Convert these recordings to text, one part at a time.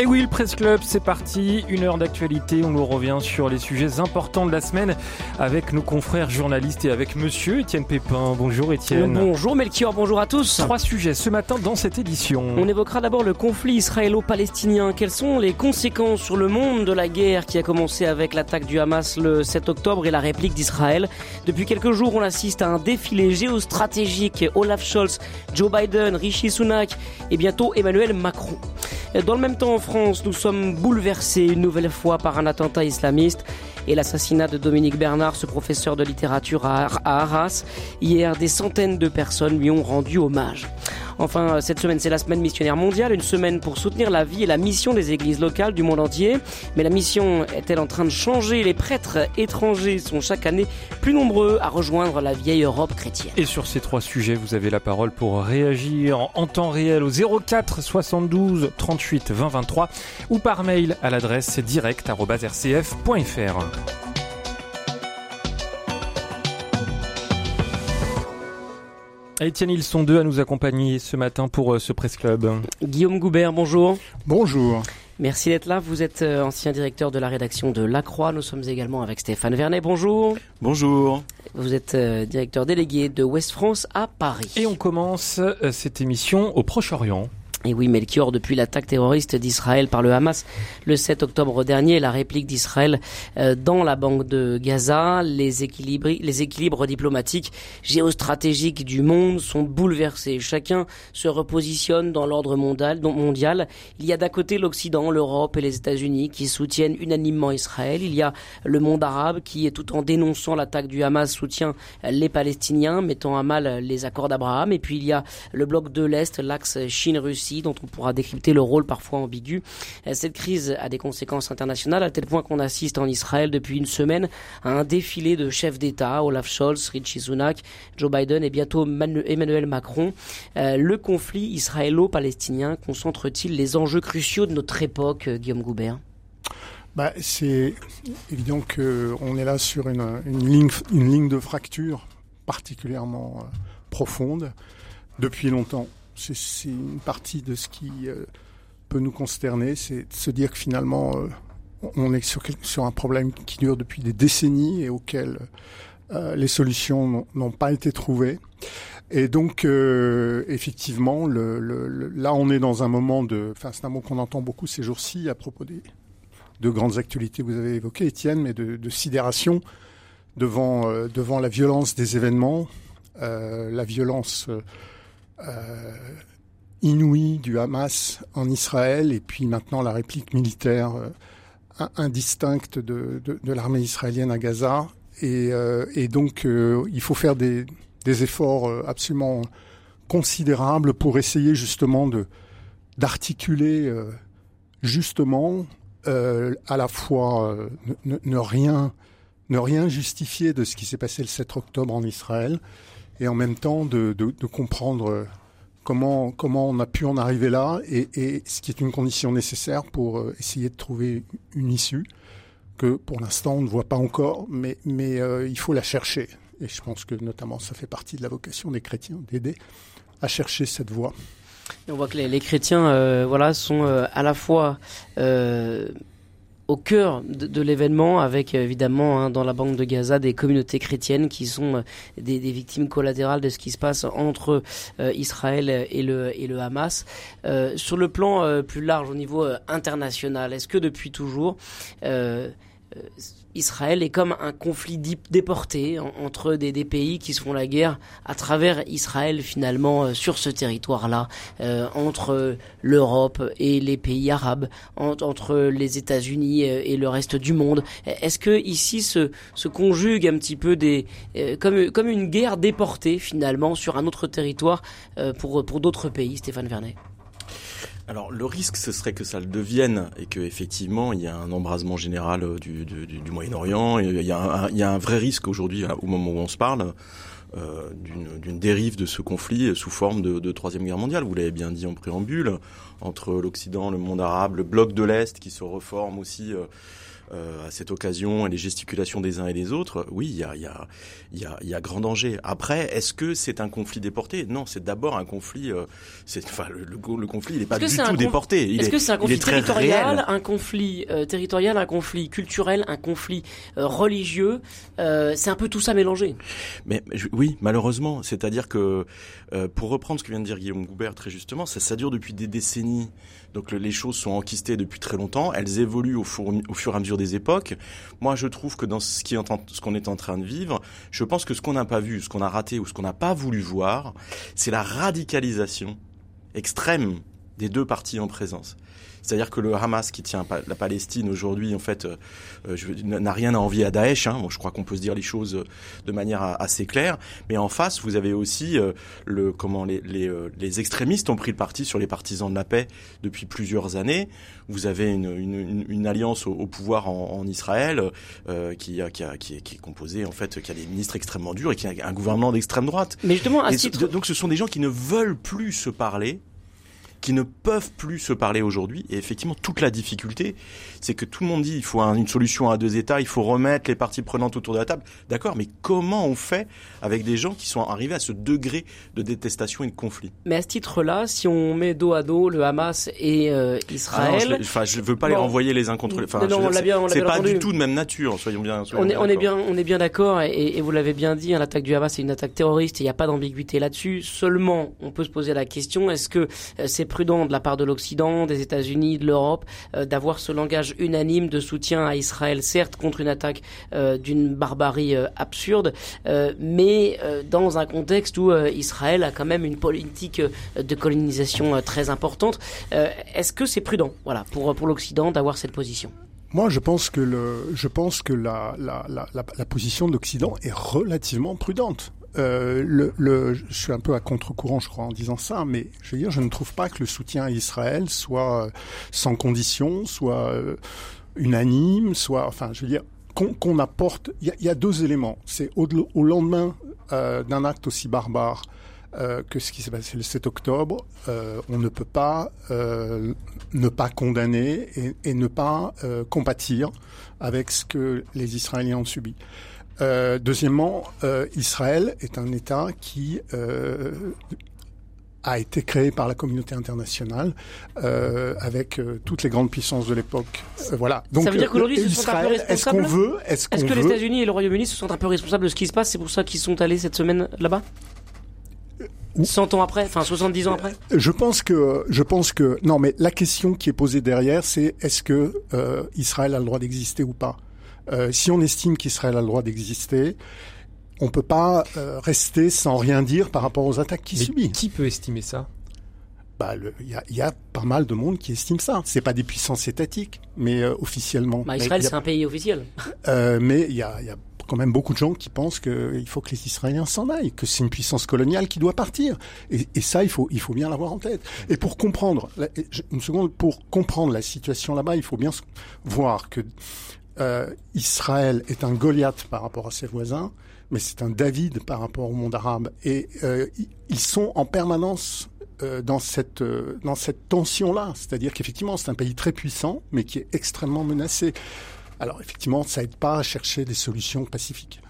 Et oui, le Presse Club, c'est parti. Une heure d'actualité. On nous revient sur les sujets importants de la semaine avec nos confrères journalistes et avec monsieur Étienne Pépin. Bonjour Étienne. Bonjour Melchior, bonjour à tous. Trois sujets ce matin dans cette édition. On évoquera d'abord le conflit israélo-palestinien. Quelles sont les conséquences sur le monde de la guerre qui a commencé avec l'attaque du Hamas le 7 octobre et la réplique d'Israël? Depuis quelques jours, on assiste à un défilé géostratégique. Olaf Scholz, Joe Biden, Rishi Sunak et bientôt Emmanuel Macron. Dans le même temps, en France, nous sommes bouleversés une nouvelle fois par un attentat islamiste et l'assassinat de Dominique Bernard, ce professeur de littérature à Arras. Hier, des centaines de personnes lui ont rendu hommage. Enfin, cette semaine, c'est la semaine missionnaire mondiale, une semaine pour soutenir la vie et la mission des églises locales du monde entier. Mais la mission est-elle en train de changer? Les prêtres étrangers sont chaque année plus nombreux à rejoindre la vieille Europe chrétienne. Et sur ces trois sujets, vous avez la parole pour réagir en temps réel au 04 72 38 20 23 ou par mail à l'adresse direct.rcf.fr. Etienne, ils sont deux à nous accompagner ce matin pour euh, ce Presse Club. Guillaume Goubert, bonjour. Bonjour. Merci d'être là. Vous êtes euh, ancien directeur de la rédaction de La Croix. Nous sommes également avec Stéphane Vernet. Bonjour. Bonjour. Vous êtes euh, directeur délégué de West France à Paris. Et on commence cette émission au Proche-Orient. Et oui, Melchior, depuis l'attaque terroriste d'Israël par le Hamas le 7 octobre dernier, la réplique d'Israël euh, dans la banque de Gaza, les équilibres, les équilibres diplomatiques, géostratégiques du monde sont bouleversés. Chacun se repositionne dans l'ordre mondial, mondial. Il y a d'un côté l'Occident, l'Europe et les États-Unis qui soutiennent unanimement Israël. Il y a le monde arabe qui, tout en dénonçant l'attaque du Hamas, soutient les Palestiniens, mettant à mal les accords d'Abraham. Et puis il y a le bloc de l'Est, l'axe Chine-Russie dont on pourra décrypter le rôle parfois ambigu. Euh, cette crise a des conséquences internationales à tel point qu'on assiste en Israël depuis une semaine à un défilé de chefs d'État, Olaf Scholz, Richie Sunak, Joe Biden et bientôt Emmanuel Macron. Euh, le conflit israélo-palestinien concentre-t-il les enjeux cruciaux de notre époque, euh, Guillaume Goubert? Bah, C'est évident qu'on est là sur une, ligne, une ligne de fracture particulièrement profonde depuis longtemps c'est une partie de ce qui euh, peut nous consterner, c'est de se dire que finalement, euh, on est sur, un problème qui dure depuis des décennies et auquel euh, les solutions n'ont pas été trouvées. Et donc, effectivement, là, on est dans un moment de... Enfin, c'est un mot qu'on entend beaucoup ces jours-ci à propos des de grandes actualités que vous avez évoquées, Étienne, mais de, sidération devant, devant la violence des événements, la violence inouïe du Hamas en Israël et puis maintenant la réplique militaire euh, indistincte de, l'armée israélienne à Gaza. Et, euh, donc il faut faire des, efforts absolument considérables pour essayer justement d'articuler justement à la fois ne, ne, rien ne rien justifier de ce qui s'est passé le 7 octobre en Israël et en même temps de, comprendre comment, comment on a pu en arriver là et, ce qui est une condition nécessaire pour euh, essayer de trouver une issue que pour l'instant on ne voit pas encore, mais, mais euh, il faut la chercher. Et je pense que notamment ça fait partie de la vocation des chrétiens d'aider à chercher cette voie. on voit que les, les chrétiens, euh, voilà, sont euh, à la fois euh, au cœur de, l'événement, avec euh, évidemment hein, dans la bande de Gaza des communautés chrétiennes qui sont euh, des, victimes collatérales de ce qui se passe entre euh, Israël et le, et le Hamas. sur le plan plus large, au niveau international, est-ce que depuis toujours Israël est comme un conflit déporté entre des, pays qui se font la guerre à travers Israël finalement euh, sur ce territoire-là, euh, entre l'Europe et les pays arabes, entre les États-Unis euh, et le reste du monde. Est-ce que ici se, conjugue un petit peu des comme comme une guerre déportée finalement sur un autre territoire pour pour d'autres pays, Stéphane Vernet? Alors le risque, ce serait que ça le devienne et que effectivement il y a un embrasement général euh, du, du, du Moyen-Orient. Il, y a un, il y a un vrai risque aujourd'hui, au moment où on se parle, d'une dérive de ce conflit sous forme de, de troisième guerre mondiale. Vous l'avez bien dit en préambule, entre l'Occident, le monde arabe, le bloc de l'Est qui se reforme aussi euh, à cette occasion et les gesticulations des uns et des autres, oui, il y a, y, a, y, a, y a grand danger. Après, est-ce que c'est un conflit déporté? Non, c'est d'abord un conflit. Euh, c'est, enfin, le, le, conflit, il n'est pas du tout déporté. est-ce que c'est un conflit territorial, un conflit euh, territorial, un conflit culturel, un conflit euh, religieux? C'est un peu tout ça mélangé. Mais oui, malheureusement, c'est-à-dire que pour reprendre ce que vient de dire Guillaume Goubert très justement, ça, ça dure depuis des décennies. Donc les choses sont enquistées depuis très longtemps. Elles évoluent au, au fur et à mesure des époques. Moi, je trouve que dans ce qu'on est en train de vivre, je pense que ce qu'on n'a pas vu, ce qu'on a raté ou ce qu'on n'a pas voulu voir, c'est la radicalisation extrême des deux parties en présence. C'est-à-dire que le Hamas qui tient la Palestine aujourd'hui, en fait, euh, euh, n'a rien à envier à Daesh. Hein. Bon, je crois qu'on peut se dire les choses euh, de manière assez claire. Mais en face, vous avez aussi le comment les, les, les, extrémistes ont pris le parti sur les partisans de la paix depuis plusieurs années. Vous avez une, une, une alliance au, pouvoir en, en Israël qui, a, qui, a, qui, est, qui, est, composée en fait, qui a des ministres extrêmement durs et qui a un gouvernement d'extrême droite. Mais justement, à titre... donc ce sont des gens qui ne veulent plus se parler qui ne peuvent plus se parler aujourd'hui. Et effectivement, toute la difficulté, c'est que tout le monde dit il faut une solution à deux États, il faut remettre les parties prenantes autour de la table. D'accord, mais comment on fait avec des gens qui sont arrivés à ce degré de détestation et de conflit? Mais à ce titre-là, si on met dos à dos le Hamas et euh, Israël, enfin, je, ne veux pas les renvoyer les uns contre les. Enfin, c'est pas du tout de même nature. Soyons bien. on, est, on est bien, on est bien d'accord, et, et, vous l'avez bien dit, hein, l'attaque du Hamas c'est une attaque terroriste. Il n'y a pas d'ambiguïté là-dessus. Seulement, on peut se poser la question est-ce que euh, c'est prudent de la part de l'Occident, des États-Unis, de l'Europe, euh, d'avoir ce langage unanime de soutien à Israël, certes contre une attaque euh, d'une barbarie euh, absurde, mais dans un contexte où Israël a quand même une politique de colonisation très importante. Est-ce que c'est prudent, voilà, pour pour l'Occident d'avoir cette position? Moi, je pense que le, je pense que la, la, la, la position de l'Occident est relativement prudente. Euh, le, le, je suis un peu à contre-courant, je crois, en disant ça, mais je veux dire, je ne trouve pas que le soutien à Israël soit euh, sans condition, soit euh, unanime, soit, enfin, je veux dire, qu'on apporte. Il y, a deux éléments. C'est au, au, lendemain euh, d'un acte aussi barbare que ce qui s'est passé le 7 octobre, on ne peut pas ne pas condamner et ne pas compatir avec ce que les Israéliens ont subi. Euh, deuxièmement, euh, Israël est un État qui euh, a été créé par la communauté internationale euh, avec euh, toutes les grandes puissances de l'époque. Euh, voilà. Donc, ça veut dire qu'aujourd'hui, ils sont un peu responsables. Est-ce qu'on veut Est-ce est que les États-Unis et le Royaume-Uni se sont un peu responsables de ce qui se passe? C'est pour ça qu'ils sont allés cette semaine là-bas? 100 ans après, enfin 70 ans après? Je pense que, je pense que, non, mais la question qui est posée derrière, c'est est-ce que Israël a le droit d'exister ou pas? Euh, si on estime qu'Israël a le droit d'exister, on peut pas euh, rester sans rien dire par rapport aux attaques qu'il subit. Qui peut estimer ça? Bah, il y a, y a, pas mal de monde qui estime ça. C'est pas des puissances étatiques, mais euh, officiellement. Bah, Israël, c'est un pays officiel. Euh, mais il y a, y a, quand même beaucoup de gens qui pensent qu'il faut que les Israéliens s'en aillent, que c'est une puissance coloniale qui doit partir. Et, et, ça, il faut, il faut bien l'avoir en tête. Et pour comprendre, une seconde, pour comprendre la situation là-bas, il faut bien voir que euh, Israël est un Goliath par rapport à ses voisins, mais c'est un David par rapport au monde arabe. Et euh, ils sont en permanence euh, dans cette dans cette tension-là, c'est-à-dire qu'effectivement c'est un pays très puissant, mais qui est extrêmement menacé. Alors effectivement, ça aide pas à chercher des solutions pacifiques.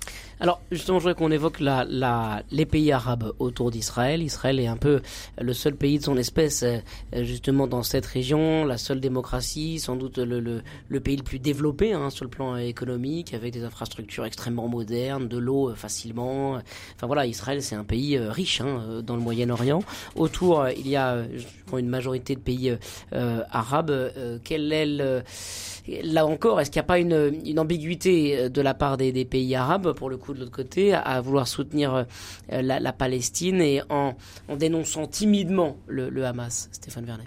Alors justement, je voudrais qu'on évoque la, la, les pays arabes autour d'Israël. Israël est un peu le seul pays de son espèce euh, justement dans cette région, la seule démocratie, sans doute le, le, le pays le plus développé hein, sur le plan économique, avec des infrastructures extrêmement modernes, de l'eau euh, facilement. Enfin voilà, Israël c'est un pays euh, riche hein, dans le Moyen-Orient. Autour, il y a une majorité de pays arabes. quel est le là encore, est-ce qu'il n'y a pas une, une, ambiguïté euh, de la part des, pays arabes, pour le coup de l'autre côté, à, vouloir soutenir euh, la, Palestine et en, dénonçant timidement le, Hamas, Stéphane Vernet?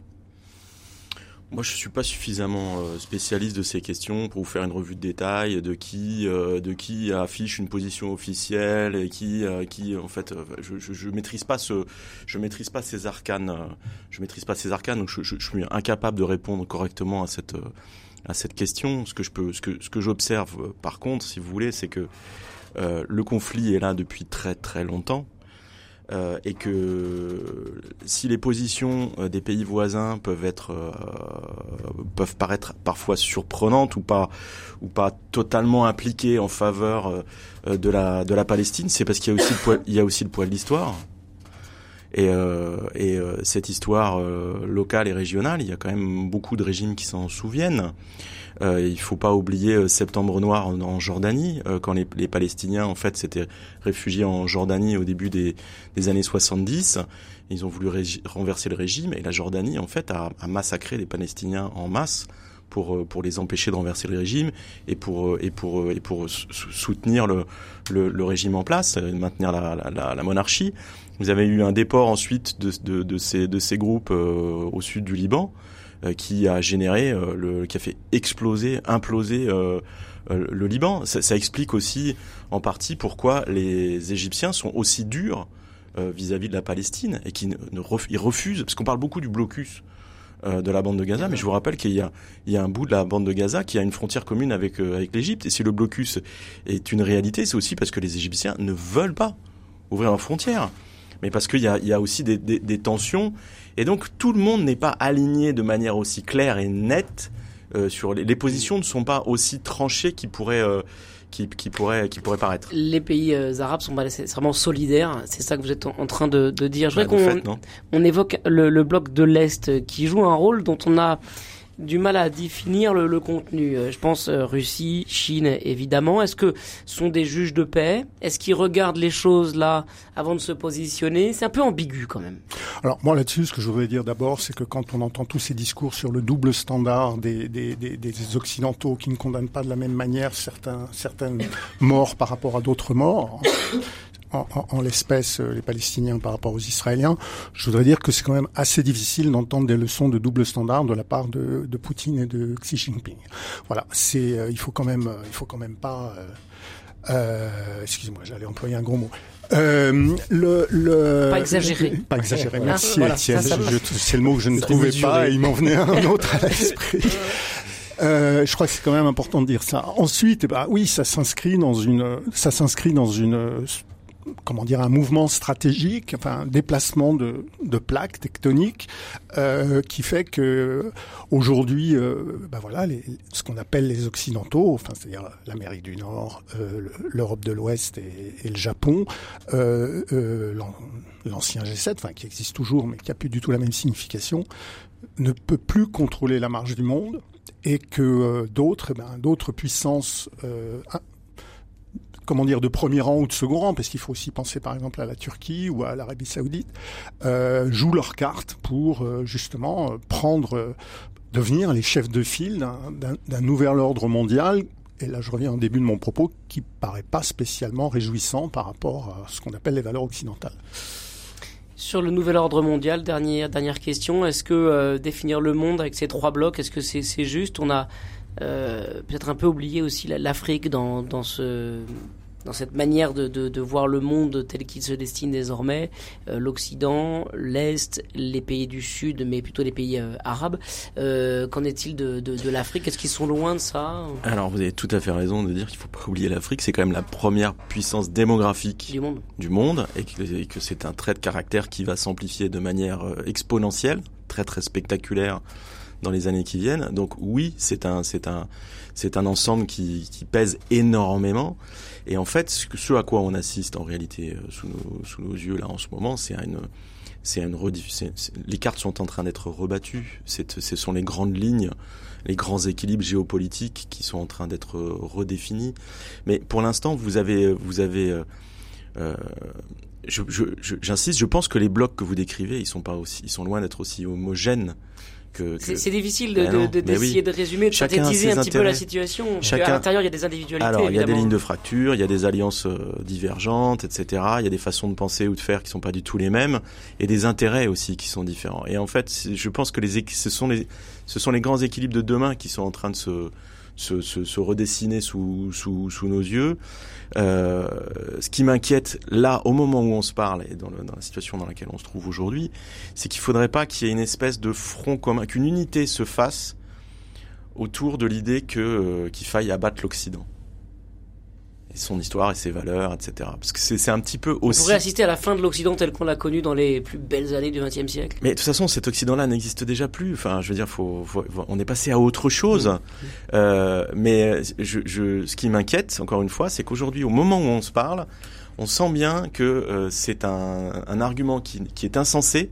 Moi, je suis pas suffisamment euh, spécialiste de ces questions pour vous faire une revue de détail de qui, de qui affiche une position officielle et qui, qui, en fait, je, je, maîtrise pas ce, je maîtrise pas ces arcanes, je maîtrise pas ces arcanes, donc je, je suis incapable de répondre correctement à cette, à cette question. Ce que je peux, ce que, ce que j'observe, euh, par contre, si vous voulez, c'est que le conflit est là depuis très très longtemps. Euh, et que si les positions euh, des pays voisins peuvent être euh, peuvent paraître parfois surprenantes ou pas ou pas totalement impliquées en faveur de la de la Palestine, c'est parce qu'il y a aussi le poids, il y a aussi le poids de l'histoire. Et, et cette histoire locale et régionale, il y a quand même beaucoup de régimes qui s'en souviennent. Euh, il faut pas oublier euh, Septembre Noir en, Jordanie, euh, quand les, les, Palestiniens en fait s'étaient réfugiés en Jordanie au début des, des années 70. Ils ont voulu renverser le régime et la Jordanie en fait a, a massacré les Palestiniens en masse pour euh, pour les empêcher de renverser le régime et pour et pour et pour soutenir le, le, le régime en place, maintenir la, la, la, monarchie. Vous avez eu un déport ensuite de, de, de ces de ces groupes au sud du Liban. Euh, qui a généré, euh, le, qui a fait exploser, imploser euh, le Liban. Ça, ça, explique aussi en partie pourquoi les Égyptiens sont aussi durs vis-à-vis de la Palestine et qui ne, refusent, parce qu'on parle beaucoup du blocus de la bande de Gaza, mais je vous rappelle qu'il y a, y a un bout de la bande de Gaza qui a une frontière commune avec, avec l'Égypte. Et si le blocus est une réalité, c'est aussi parce que les Égyptiens ne veulent pas ouvrir leurs frontières, mais parce qu'il y a, y a aussi des, des, des tensions et donc tout le monde n'est pas aligné de manière aussi claire et nette euh, sur les, les, positions ne sont pas aussi tranchées qui pourraient euh, qui, qui, pourrait qui pourrait paraître. Les pays euh, arabes sont vraiment solidaires, c'est ça que vous êtes en, train de, de dire. Je voudrais qu'on on évoque le, le bloc de l'est qui joue un rôle dont on a du mal à définir le, contenu. Euh, je pense euh, Russie, Chine, évidemment. Est-ce que sont des juges de paix? Est-ce qu'ils regardent les choses là avant de se positionner? C'est un peu ambigu quand même. Alors moi là-dessus, ce que je voudrais dire d'abord, c'est que quand on entend tous ces discours sur le double standard des, des, des, des occidentaux qui ne condamnent pas de la même manière certains, certaines morts par rapport à d'autres morts, en, en, l'espèce euh, les Palestiniens par rapport aux Israéliens, je voudrais dire que c'est quand même assez difficile d'entendre des leçons de double standard de la part de, de Poutine et de Xi Jinping. Voilà, c'est euh, il faut quand même euh, il faut quand même pas euh, excusez-moi, j'allais employer un gros mot. Euh, le, le, pas exagéré. Pas exagéré. Merci, voilà, C'est le mot que je ne trouvais pas et il m'en venait un autre à l'esprit. Euh, je crois que c'est quand même important de dire ça. Ensuite, bah oui, ça s'inscrit dans une, ça s'inscrit dans une comment dire un mouvement stratégique, enfin un déplacement de, de plaques tectoniques euh, qui fait que aujourd'hui, euh, ben voilà, ce qu'on appelle les occidentaux, enfin c'est-à-dire l'Amérique du Nord, euh, l'Europe de l'Ouest et, le Japon, l'ancien G7, enfin qui existe toujours mais qui a plus du tout la même signification, ne peut plus contrôler la marge du monde et que d'autres, ben, d'autres puissances comment dire, de premier rang ou de second rang, parce qu'il faut aussi penser par exemple à la Turquie ou à l'Arabie Saoudite, euh, jouent leurs cartes pour euh, justement euh, prendre, devenir les chefs de file d'un nouvel ordre mondial. Et là, je reviens au début de mon propos, qui paraît pas spécialement réjouissant par rapport à ce qu'on appelle les valeurs occidentales. Sur le nouvel ordre mondial, dernière, dernière question, est-ce que définir le monde avec ces trois blocs, est-ce que c'est juste? On a peut-être un peu oublié aussi l'Afrique dans, dans ce dans cette manière de, de, de, voir le monde tel qu'il se destine désormais, euh, l'Occident, l'Est, les pays du Sud, mais plutôt les pays euh, arabes. Euh, Qu'en est-il de, de, l'Afrique? Est-ce qu'ils sont loin de ça? Alors vous avez tout à fait raison de dire qu'il faut pas oublier l'Afrique. C'est quand même la première puissance démographique du monde, du monde et que, que c'est un trait de caractère qui va s'amplifier de manière exponentielle, très très spectaculaire dans les années qui viennent. Donc oui, c'est un, c'est un, c'est un ensemble qui, pèse énormément. Et en fait, ce, à quoi on assiste en réalité euh, sous nos, sous nos yeux là en ce moment, c'est une, c'est une les cartes sont en train d'être rebattues. Ce sont les grandes lignes, les grands équilibres géopolitiques qui sont en train d'être redéfinis. Mais pour l'instant, vous avez, vous avez, euh, euh j'insiste, je, je pense que les blocs que vous décrivez, ils sont pas aussi, ils sont loin d'être aussi homogènes c'est difficile de, d'essayer de, résumer, de synthétiser un petit peu la situation. Chacun... À l'intérieur, il y a des individualités. Alors, il y a des lignes de fracture, il y a des alliances euh, divergentes, etc. Il y a des façons de penser ou de faire qui sont pas du tout les mêmes, et des intérêts aussi qui sont différents. Et en fait, je pense que les, ce sont les, ce sont les grands équilibres de demain qui sont en train de se, se, redessiner sous, nos yeux. Euh, ce qui m'inquiète là, au moment où on se parle et dans, la situation dans laquelle on se trouve aujourd'hui, c'est qu'il faudrait pas qu'il y ait une espèce de front commun, qu'une unité se fasse autour de l'idée euh, qu'il faille abattre l'Occident. Son histoire et ses valeurs, etc. Parce que c'est un petit peu aussi. On pourrait assister à la fin de l'Occident tel qu'on l'a connu dans les plus belles années du XXe siècle. Mais de toute façon, cet Occident-là n'existe déjà plus. Enfin, je veux dire, faut, faut, on est passé à autre chose. Mmh. Euh, mais je, je, ce qui m'inquiète, encore une fois, c'est qu'aujourd'hui, au moment où on se parle, on sent bien que euh, c'est un, un, argument qui, qui est insensé,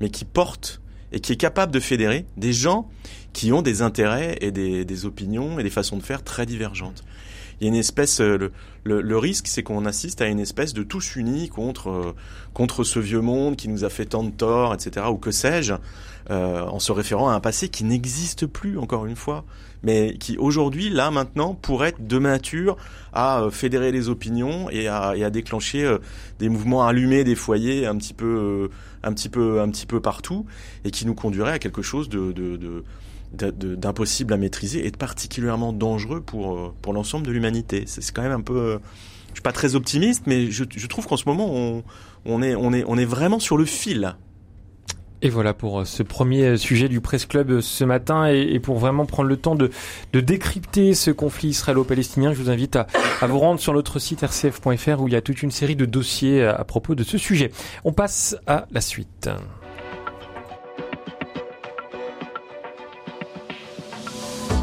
mais qui porte et qui est capable de fédérer des gens qui ont des intérêts et des, des opinions et des façons de faire très divergentes il y a une espèce euh, le, le, risque c'est qu'on assiste à une espèce de tous unis contre euh, contre ce vieux monde qui nous a fait tant de tort etc ou que sais-je euh, en se référant à un passé qui n'existe plus encore une fois mais qui aujourd'hui là maintenant pourrait être de nature à fédérer les opinions et à, et à déclencher des mouvements allumés des foyers un petit peu un petit peu un petit peu partout et qui nous conduirait à quelque chose de, de, de d'impossible à maîtriser et particulièrement dangereux pour, euh, pour l'ensemble de l'humanité. C'est quand même un peu... Euh, je suis pas très optimiste, mais je, je trouve qu'en ce moment, on, on, est, on, est, on est vraiment sur le fil. Et voilà pour euh, ce premier sujet du Presse Club ce matin et, pour vraiment prendre le temps de, de décrypter ce conflit israélo-palestinien, je vous invite à, à, vous rendre sur notre site rcf.fr où il y a toute une série de dossiers à propos de ce sujet. On passe à la suite.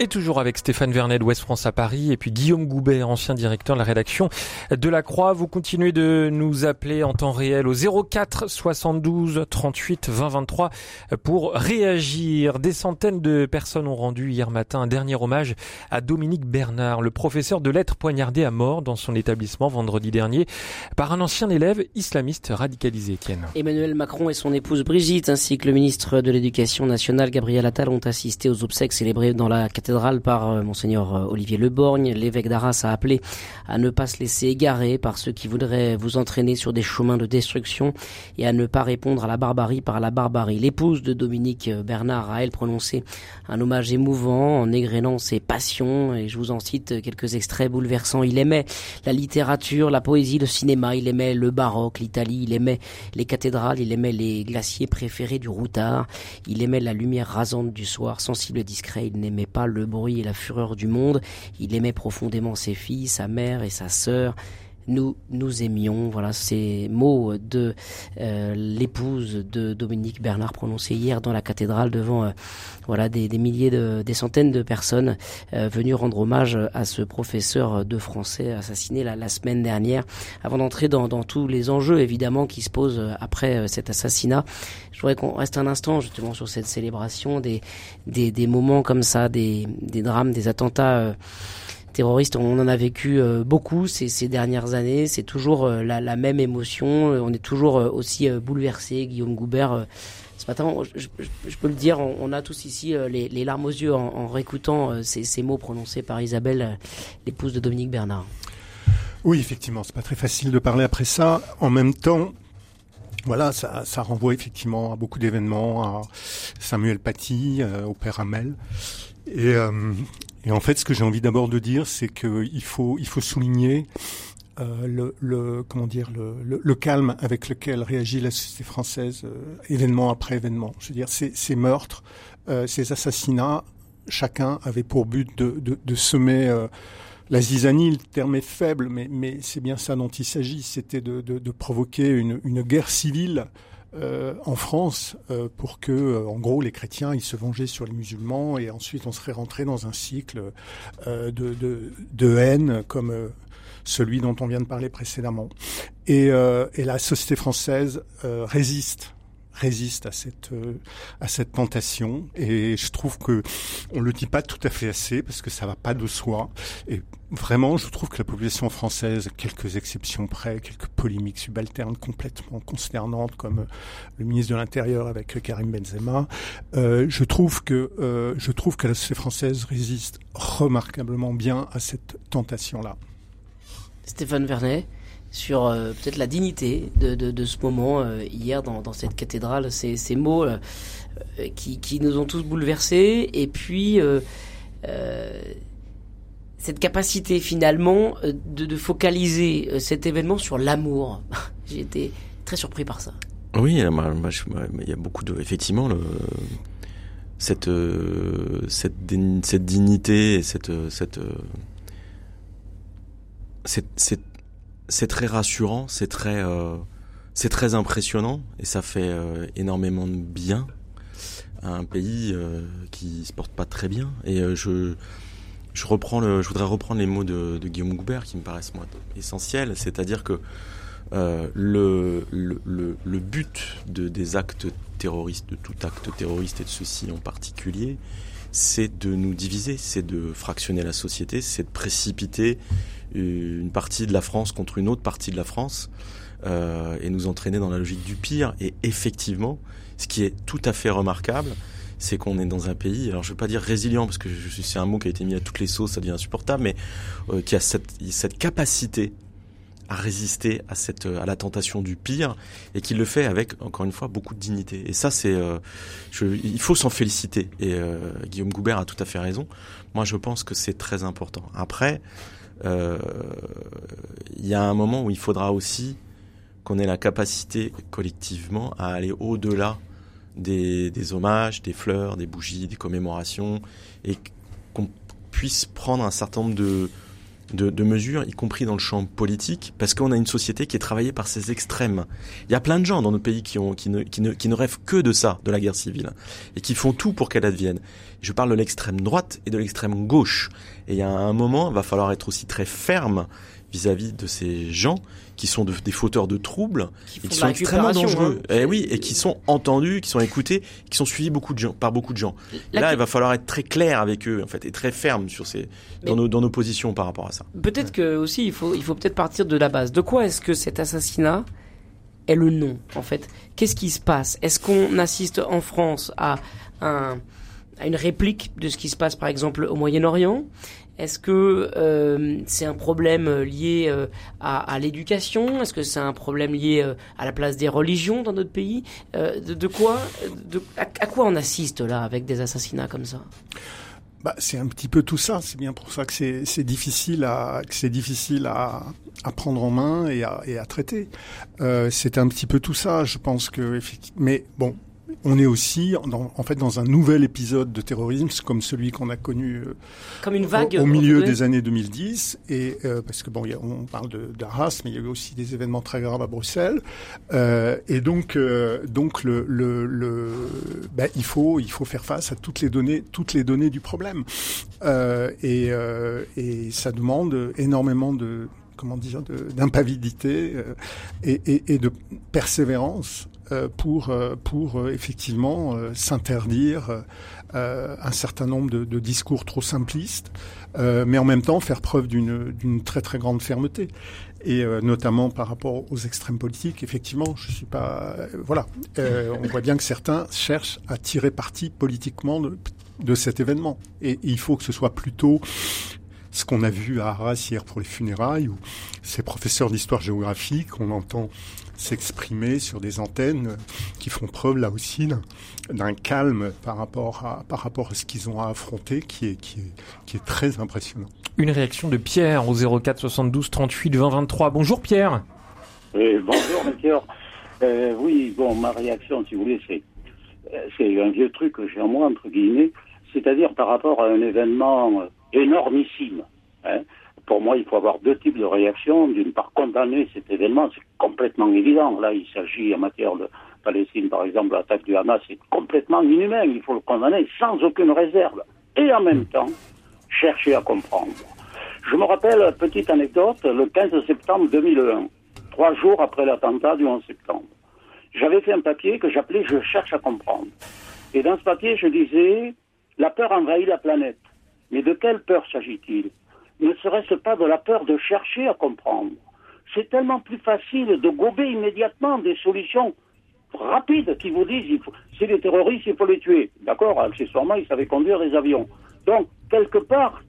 Et toujours avec Stéphane Vernet d'Ouest France à Paris et puis Guillaume Goubet, ancien directeur de la rédaction de La Croix. Vous continuez de nous appeler en temps réel au 04 72 38 20 23 pour réagir. Des centaines de personnes ont rendu hier matin un dernier hommage à Dominique Bernard, le professeur de lettres poignardé à mort dans son établissement vendredi dernier par un ancien élève islamiste radicalisé, Étienne. Emmanuel Macron et son épouse Brigitte ainsi que le ministre de l'Éducation nationale Gabriel Attal ont assisté aux obsèques célébrées dans la par euh, monseigneur euh, Olivier Leborgne. L'évêque d'Arras a appelé à ne pas se laisser égarer par ceux qui voudraient vous entraîner sur des chemins de destruction et à ne pas répondre à la barbarie par la barbarie. L'épouse de Dominique euh, Bernard a elle prononcé un hommage émouvant en égrénant ses passions et je vous en cite quelques extraits bouleversants. Il aimait la littérature, la poésie, le cinéma, il aimait le baroque, l'Italie, il aimait les cathédrales, il aimait les glaciers préférés du routard, il aimait la lumière rasante du soir, sensible et discret, il n'aimait pas le le bruit et la fureur du monde. Il aimait profondément ses filles, sa mère et sa sœur nous nous aimions. Voilà ces mots de euh, l'épouse de Dominique Bernard prononcés hier dans la cathédrale devant euh, voilà des, milliers de des centaines de personnes euh, venues rendre hommage à ce professeur de français assassiné la, semaine dernière. Avant d'entrer dans, dans tous les enjeux évidemment qui se posent après cet assassinat, je voudrais qu'on reste un instant justement sur cette célébration des des, des moments comme ça, des des drames, des attentats terroristes, on en a vécu euh, beaucoup ces, dernières années. C'est toujours euh, la, même émotion. Euh, on est toujours aussi bouleversé. Guillaume Goubert, ce matin, je, peux le dire, on, a tous ici les, larmes aux yeux en, en réécoutant ces, ces, mots prononcés par Isabelle, l'épouse de Dominique Bernard. Oui, effectivement, c'est pas très facile de parler après ça. En même temps, voilà, ça, ça renvoie effectivement à beaucoup d'événements, à Samuel Paty, au père Hamel. Et, et en fait, ce que j'ai envie d'abord de dire, c'est qu'il faut, il faut souligner euh, le, le, comment dire, le, le, calme avec lequel réagit la société française, euh, événement après événement. Je veux dire, ces, ces meurtres, euh, ces assassinats, chacun avait pour but de, de, de semer euh, la zizanie. Le terme est faible, mais, mais c'est bien ça dont il s'agit. C'était de, de, de, provoquer une, une guerre civile euh, en France euh, pour que, euh, en gros, les chrétiens ils se vengeaient sur les musulmans et ensuite on serait rentré dans un cycle de, de, de, haine comme celui dont on vient de parler précédemment. Et, et la société française résiste résiste à cette euh, à cette tentation et je trouve que on le dit pas tout à fait assez parce que ça va pas de soi vraiment je trouve que la population française quelques exceptions près quelques polémiques subalternes complètement consternantes comme euh, le ministre de l'intérieur avec euh, Karim Benzema euh, je trouve que je trouve que la société française résiste remarquablement bien à cette tentation là Stéphane Vernet sur peut-être la dignité de, de, ce moment hier dans, cette cathédrale, ces, ces mots qui, qui, nous ont tous bouleversés, et puis cette capacité finalement de, de focaliser cet événement sur l'amour. J'ai été très surpris par ça. Oui, il y a beaucoup de, effectivement, cette cette, cette dignité et cette cette c'est très rassurant, c'est très très impressionnant et ça fait énormément de bien à un pays qui se porte pas très bien et je je reprends le, je voudrais reprendre les mots de, de Guillaume Goubert qui me paraissent moi essentiels, c'est-à-dire que euh, le, le, le, but de, des actes terroristes, de tout acte terroriste et de ceci en particulier, c'est de nous diviser, c'est de fractionner la société, c'est de précipiter une partie de la France contre une autre partie de la France euh, et nous entraîner dans la logique du pire. Et effectivement, ce qui est tout à fait remarquable, c'est qu'on est dans un pays, alors je veux pas dire résilient parce que c'est un mot qui a été mis à toutes les sauces, ça devient insupportable, mais euh, qui a cette, cette capacité à résister à cette à la tentation du pire et qui le fait avec encore une fois beaucoup de dignité. Et ça c'est euh, il faut s'en féliciter. Et euh, Guillaume Goubert a tout à fait raison. Moi je pense que c'est très important. Après euh, il y a un moment où il faudra aussi qu'on ait la capacité collectivement à aller au-delà des, hommages, des fleurs, des bougies, des commémorations, et qu'on puisse prendre un certain nombre de, de, mesures, y compris dans le champ politique, parce qu'on a une société qui est travaillée par ces extrêmes. Il y a plein de gens dans nos pays qui, qui, ne, qui, ne, qui ne rêvent que de ça, de la guerre civile, et qui font tout pour qu'elle advienne. Je parle de l'extrême droite et de l'extrême gauche. Et il y a un moment, il va falloir être aussi très ferme vis-à-vis de ces gens qui sont des fauteurs de troubles et qui sont extrêmement dangereux. Et hein. eh oui, et qui sont entendus, qui sont écoutés, qui sont suivis beaucoup de gens, par beaucoup de gens. Là, il va falloir être très clair avec eux, en fait, et très ferme sur ces, dans, nos, dans nos positions par rapport à ça. Peut-être que aussi, il faut, il faut peut-être partir de la base. De quoi est-ce que cet assassinat est le nom, en fait? Qu'est-ce qui se passe? Est-ce qu'on assiste en France à un à une réplique de ce qui se passe par exemple au Moyen-Orient est-ce que euh, c'est un problème lié euh, à, l'éducation? Est-ce que c'est un problème lié euh, à la place des religions dans notre pays? De, quoi à, quoi on assiste là avec des assassinats comme ça? Bah, c'est un petit peu tout ça. C'est bien pour ça que c'est difficile à que c'est difficile à, prendre en main et à, et à traiter. c'est un petit peu tout ça. Je pense que mais bon, on est aussi dans, en fait dans un nouvel épisode de terrorisme comme celui qu'on a connu euh, comme une vague au, milieu des années 2010 et euh, parce que bon y a, on parle de d'Arras mais il y a eu aussi des événements très graves à Bruxelles. Euh, et donc euh, donc le, le, le ben, il faut il faut faire face à toutes les données toutes les données du problème. Et et ça demande énormément de comment dire d'impavidité et, et, et de persévérance euh, pour euh, pour euh, effectivement s'interdire un certain nombre de, de, discours trop simplistes, mais en même temps faire preuve d'une très très grande fermeté et notamment par rapport aux extrêmes politiques. Effectivement, je suis pas voilà, on voit bien que certains cherchent à tirer parti politiquement de, de cet événement et il faut que ce soit plutôt ce qu'on a vu à Arras hier pour les funérailles, où ces professeurs d'histoire-géographie qu'on entend s'exprimer sur des antennes qui font preuve là aussi d'un calme par rapport à par rapport à ce qu'ils ont à affronter qui est qui est qui est très impressionnant. Une réaction de Pierre au 04 72 38 20 23. Bonjour Pierre. Oui, bonjour Pierre. Euh, oui, bon, ma réaction, si vous voulez, c'est euh, c'est un vieux truc que j'ai en moi entre guillemets, c'est-à-dire par rapport à un événement énormissime. Hein. Pour moi, il faut avoir deux types de réactions. D'une part, condamner cet événement, c'est complètement évident. Là, il s'agit en matière de Palestine, par exemple, l'attaque du Hamas, c'est complètement inhumain. Il faut le condamner sans aucune réserve. Et en même temps, chercher à comprendre. Je me rappelle, petite anecdote, le 15 septembre 2001, trois jours après l'attentat du 11 septembre. J'avais fait un papier que j'appelais Je cherche à comprendre. Et dans ce papier, je disais, la peur envahit la planète. Mais de quelle peur s'agit-il? Ne serait-ce pas de la peur de chercher à comprendre? C'est tellement plus facile de gober immédiatement des solutions rapides qui vous disent il faut, c'est des terroristes, il faut les tuer. D'accord Accessoirement, ils savaient conduire des avions. Donc, quelque part,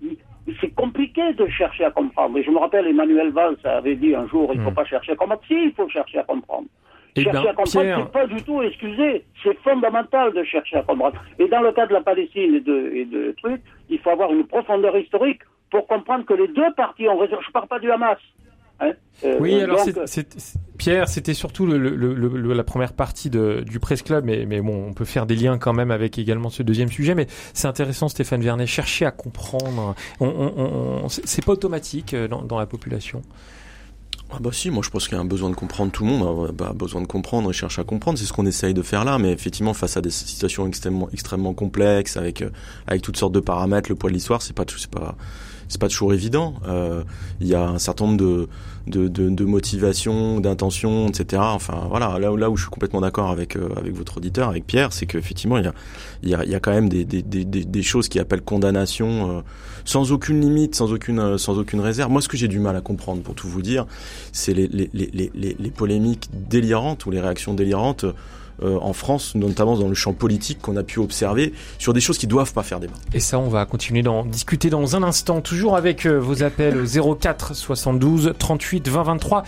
c'est compliqué de chercher à comprendre. Et je me rappelle, Emmanuel Valls avait dit un jour, il ne faut hmm. pas chercher à comprendre. Si, il faut chercher à comprendre. Eh chercher ben, à comprendre, c'est pas du tout, excusez, c'est fondamental de chercher à comprendre. Et dans le cas de la Palestine et de, et de il faut avoir une profondeur historique pour comprendre que les deux parties ont raison. Je ne parle pas du Hamas. Hein oui, alors Pierre, c'était surtout le, la première partie de, du Presse Club, mais, mais bon, on peut faire des liens quand même avec également ce deuxième sujet. Mais c'est intéressant, Stéphane Vernet, chercher à comprendre. On, on, c'est pas automatique dans, dans la population. Ah bah si, moi je pense qu'il y a un besoin de comprendre tout le monde, a bah, besoin de comprendre et cherche à comprendre, c'est ce qu'on essaye de faire là, mais effectivement face à des situations extrêmement extrêmement complexes avec euh, avec toutes sortes de paramètres, le poids de l'histoire, c'est pas c'est pas c'est pas toujours évident. Euh, il y a un certain nombre de de, de, de motivations, d'intentions, etc. Enfin voilà, là, là où je suis complètement d'accord avec euh, avec votre auditeur, avec Pierre, c'est qu'effectivement il y a, il y a il y a quand même des des, des, des choses qui appellent condamnation euh, sans aucune limite, sans aucune sans aucune réserve. Moi, ce que j'ai du mal à comprendre, pour tout vous dire, c'est les les, les, les, les polémiques délirantes ou les réactions délirantes euh, en France, notamment dans le champ politique qu'on a pu observer sur des choses qui doivent pas faire débat. Et ça, on va continuer d'en discuter dans un instant, toujours avec euh, vos appels 04 72 38 20 23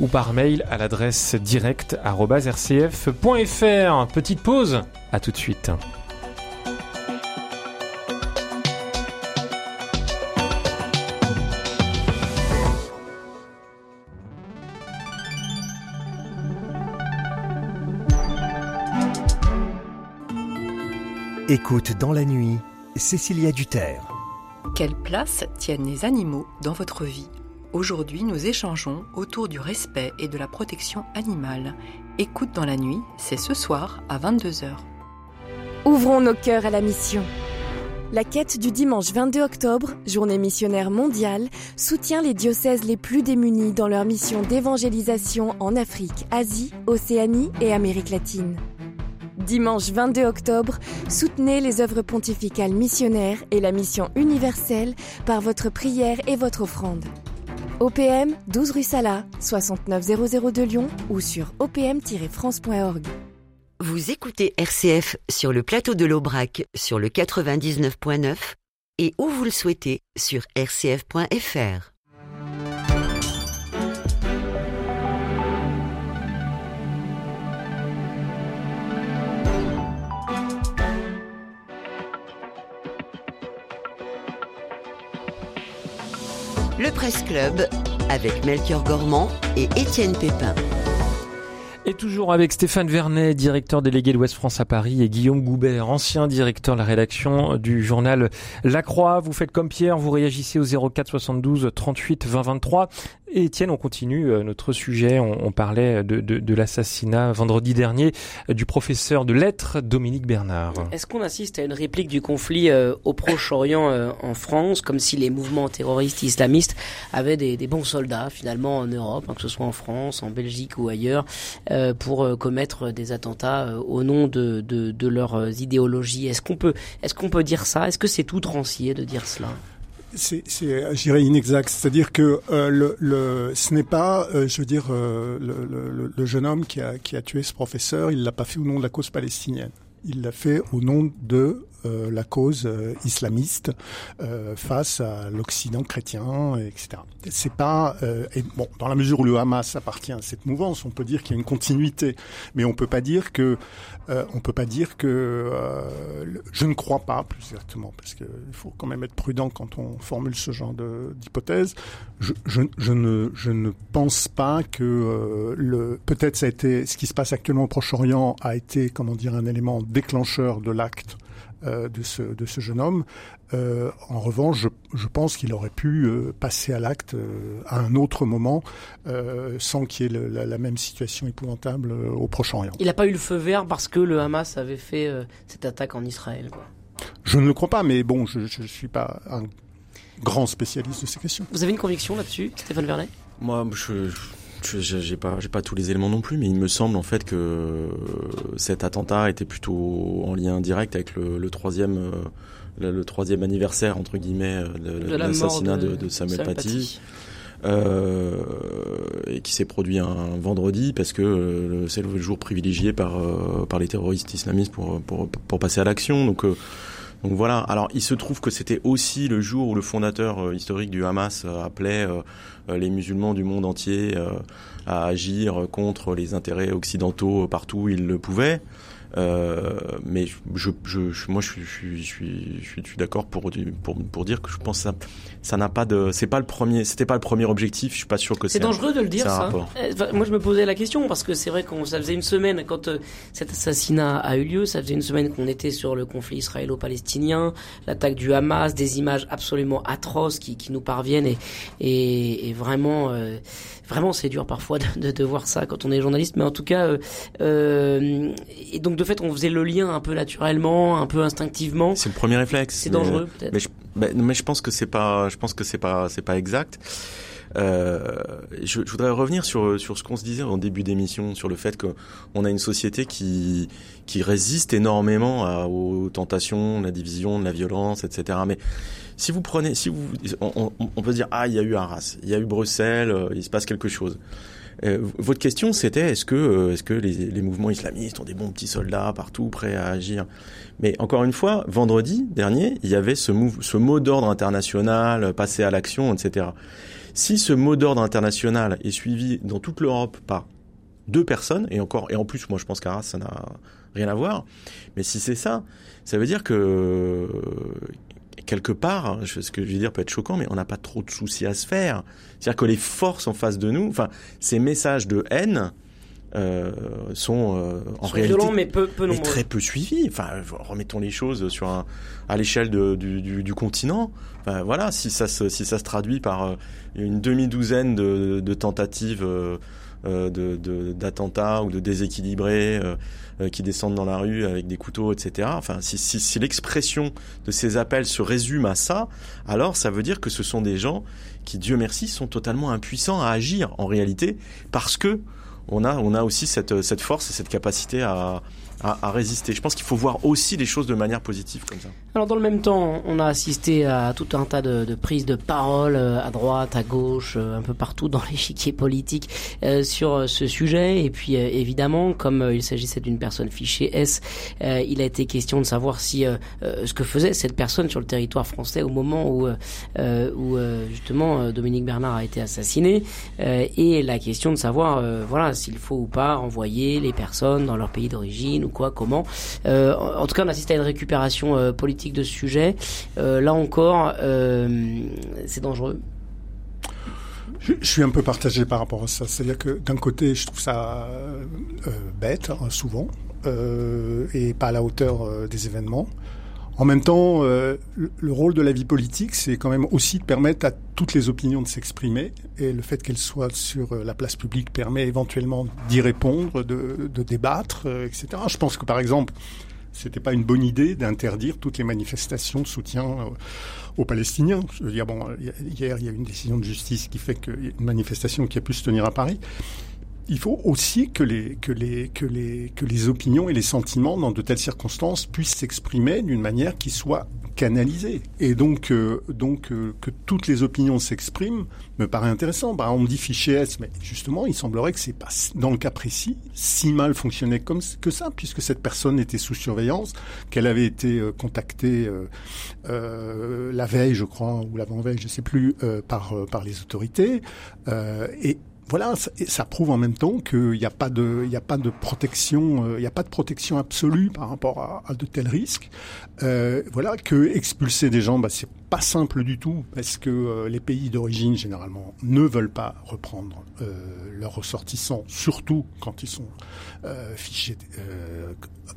ou par mail à l'adresse direct@rcf.fr. Petite pause, à tout de suite. Écoute dans la nuit, Cécilia Duterre. Quelle place tiennent les animaux dans votre vie? Aujourd'hui, nous échangeons autour du respect et de la protection animale. Écoute dans la nuit, c'est ce soir à 22h. Ouvrons nos cœurs à la mission. La quête du dimanche 22 octobre, journée missionnaire mondiale, soutient les diocèses les plus démunis dans leur mission d'évangélisation en Afrique, Asie, Océanie et Amérique latine. Dimanche 22 octobre, soutenez les œuvres pontificales missionnaires et la mission universelle par votre prière et votre offrande. OPM 12 rue Sala, 69002 Lyon ou sur opm-france.org. Vous écoutez RCF sur le plateau de l'Aubrac sur le 99.9 et où vous le souhaitez sur rcf.fr. Le Presse Club avec Melchior Gormand et Étienne Pépin. Et toujours avec Stéphane Vernet, directeur délégué de Ouest France à Paris, et Guillaume Goubert, ancien directeur de la rédaction du journal La Croix. Vous faites comme Pierre, vous réagissez au 04 72 38 20 23. Et Étienne, on continue euh, notre sujet. On, parlait de, l'assassinat vendredi dernier euh, du professeur de lettres Dominique Bernard. Est-ce qu'on assiste à une réplique du conflit euh, au Proche-Orient en France, comme si les mouvements terroristes islamistes avaient des, bons soldats finalement en Europe, hein, que ce soit en France, en Belgique ou ailleurs, pour commettre des attentats au nom de, leurs idéologies? Est-ce qu'on peut, dire ça? Est-ce que c'est tout trancier de dire cela? C'est, je dirais, inexact. C'est-à-dire que euh, le, le, ce n'est pas, euh, je veux dire, euh, le, le, le, jeune homme qui a, qui a tué ce professeur, il l'a pas fait au nom de la cause palestinienne. Il l'a fait au nom de euh, la cause euh, islamiste euh, face à l'Occident chrétien, etc. C'est pas et bon dans la mesure où le Hamas appartient à cette mouvance, on peut dire qu'il y a une continuité, mais on peut pas dire que on peut pas dire que je ne crois pas plus exactement parce qu'il faut quand même être prudent quand on formule ce genre d'hypothèse. Je, je, je, ne je ne pense pas que le peut-être ça a été ce qui se passe actuellement au Proche-Orient a été comment dire un élément déclencheur de l'acte euh, de, ce, de ce jeune homme. Euh, en revanche, je, je pense qu'il aurait pu euh, passer à l'acte à un autre moment sans qu'il y ait la, la, même situation épouvantable au Proche-Orient. Il n'a pas eu le feu vert parce que le Hamas avait fait cette attaque en Israël. Quoi. Je ne le crois pas, mais bon, je ne suis pas un grand spécialiste de ces questions. Vous avez une conviction là-dessus, Stéphane Vernet? Moi, je, j'ai pas, j'ai pas tous les éléments non plus, mais il me semble en fait que cet attentat était plutôt en lien direct avec le, le troisième, euh, le, troisième anniversaire entre guillemets de, l'assassinat de, de, Samuel, Paty. Euh, et qui s'est produit un vendredi parce que euh, c'est le jour privilégié par euh, par les terroristes islamistes pour pour, pour passer à l'action. Donc donc voilà. Alors il se trouve que c'était aussi le jour où le fondateur historique du Hamas appelait les musulmans du monde entier à agir contre les intérêts occidentaux partout où ils le pouvaient. Euh, mais je, je, je, moi, je suis, je suis, je suis, d'accord pour, pour, pour dire que je pense que ça, ça n'a pas de, c'est pas le premier, c'était pas le premier objectif. Je suis pas sûr que c'est. dangereux de le dire ça. Euh, moi, je me posais la question parce que c'est vrai qu'on, ça faisait une semaine quand euh, cet assassinat a eu lieu, ça faisait une semaine qu'on était sur le conflit israélo-palestinien, l'attaque du Hamas, des images absolument atroces qui, qui nous parviennent et, et, et vraiment. Euh, vraiment c'est dur parfois de, de, voir ça quand on est journaliste, mais en tout cas, euh, euh, et donc de fait on faisait le lien un peu naturellement, un peu instinctivement. C'est le premier réflexe. C'est dangereux peut-être. Mais je, mais je pense que c'est pas, je pense que c'est pas, c'est pas exact. Euh, je, je, voudrais revenir sur sur ce qu'on se disait en début d'émission sur le fait qu'on a une société qui qui résiste énormément à, aux tentations, de la division, de la violence, etc. Mais si vous prenez, si vous, on, on peut dire ah il y a eu Arras, il y a eu Bruxelles, euh, il se passe quelque chose. Euh, votre question, c'était est-ce que, euh, est-ce que les, mouvements islamistes ont des bons petits soldats partout prêts à agir? Mais encore une fois, vendredi dernier, il y avait ce, ce mot d'ordre international, passer à l'action, etc. Si ce mot d'ordre international est suivi dans toute l'Europe par deux personnes, et encore, et en plus, moi je pense qu'Arras, ça n'a rien à voir, mais si c'est ça, ça veut dire que quelque part, hein, ce que je veux dire peut être choquant, mais on n'a pas trop de soucis à se faire. C'est-à-dire que les forces en face de nous, enfin, ces messages de haine, euh, sont euh, en réalité violents, mais peu, peu très peu suivis. Enfin, remettons les choses sur un, à l'échelle du, du, du, continent. Enfin, voilà, si ça se, si ça se traduit par euh, une demi-douzaine de, de tentatives euh, de d'attentats ou de déséquilibrés euh, qui descendent dans la rue avec des couteaux, etc. Enfin, si, si, si l'expression de ces appels se résume à ça, alors ça veut dire que ce sont des gens qui, Dieu merci, sont totalement impuissants à agir en réalité, parce que on a, on a aussi cette, cette force et cette capacité à, à, résister. Je pense qu'il faut voir aussi les choses de manière positive comme ça. Alors dans le même temps, on a assisté à tout un tas de, de prises de parole euh, à droite, à gauche, euh, un peu partout dans l'échiquier politique euh, sur ce sujet. Et puis évidemment, comme il s'agissait d'une personne fichée S, il a été question de savoir si ce que faisait cette personne sur le territoire français au moment où, où justement Dominique Bernard a été assassiné, et la question de savoir voilà s'il faut ou pas renvoyer les personnes dans leur pays d'origine quoi, comment. Euh, en tout cas, on assiste à une récupération euh, de ce sujet. Euh, là encore, c'est dangereux. Je, suis un peu partagé par rapport à ça. C'est-à-dire que d'un côté, je trouve ça bête, hein, souvent, et pas à la hauteur des événements. En même temps, euh, le rôle de la vie politique, c'est quand même aussi de permettre à toutes les opinions de s'exprimer, et le fait qu'elles soient sur euh, la place publique permet éventuellement d'y répondre, de, débattre, euh, etc. Je pense que par exemple, c'était pas une bonne idée d'interdire toutes les manifestations de soutien aux Palestiniens. Hier il y a une décision de justice qui fait qu'il y a une manifestation qui a pu se tenir à Paris il faut aussi que les, que, les, que, les, que les opinions et les sentiments dans de telles circonstances puissent s'exprimer d'une manière qui soit canalisée. Et donc, euh, donc euh, que toutes les opinions s'expriment me paraît intéressant. Bah, on me dit fichier S, mais justement, il semblerait que c'est pas, dans le cas précis, si mal fonctionné comme que ça, puisque cette personne était sous surveillance, qu'elle avait été euh, contactée la veille, je crois, ou l'avant-veille, je sais plus, par, par les autorités. et voilà, ça, prouve en même temps qu'il n'y a pas de, il a pas de protection, euh, il n'y a pas de protection absolue par rapport à, de tels risques. Euh, voilà, que expulser des gens, bah, c'est pas simple du tout parce que euh, les pays d'origine généralement ne veulent pas reprendre leurs ressortissants, surtout quand ils sont fichés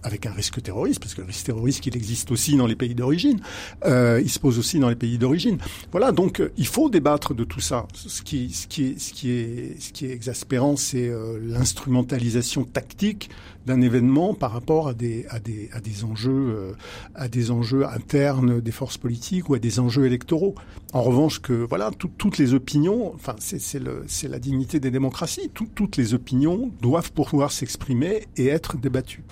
avec un risque terroriste, parce que le risque terroriste il existe aussi dans les pays d'origine, il se pose aussi dans les pays d'origine. Voilà, donc il faut débattre de tout ça. Ce qui, ce qui est, ce qui est ce qui est exaspérant, c'est euh, l'instrumentalisation tactique d'un événement par rapport à des, à des, à des enjeux, euh, à des enjeux internes des forces politiques ou à des enjeux électoraux. En revanche, que voilà, toutes les opinions, enfin, c'est la dignité des démocraties. toutes les opinions doivent pouvoir s'exprimer et être débattues.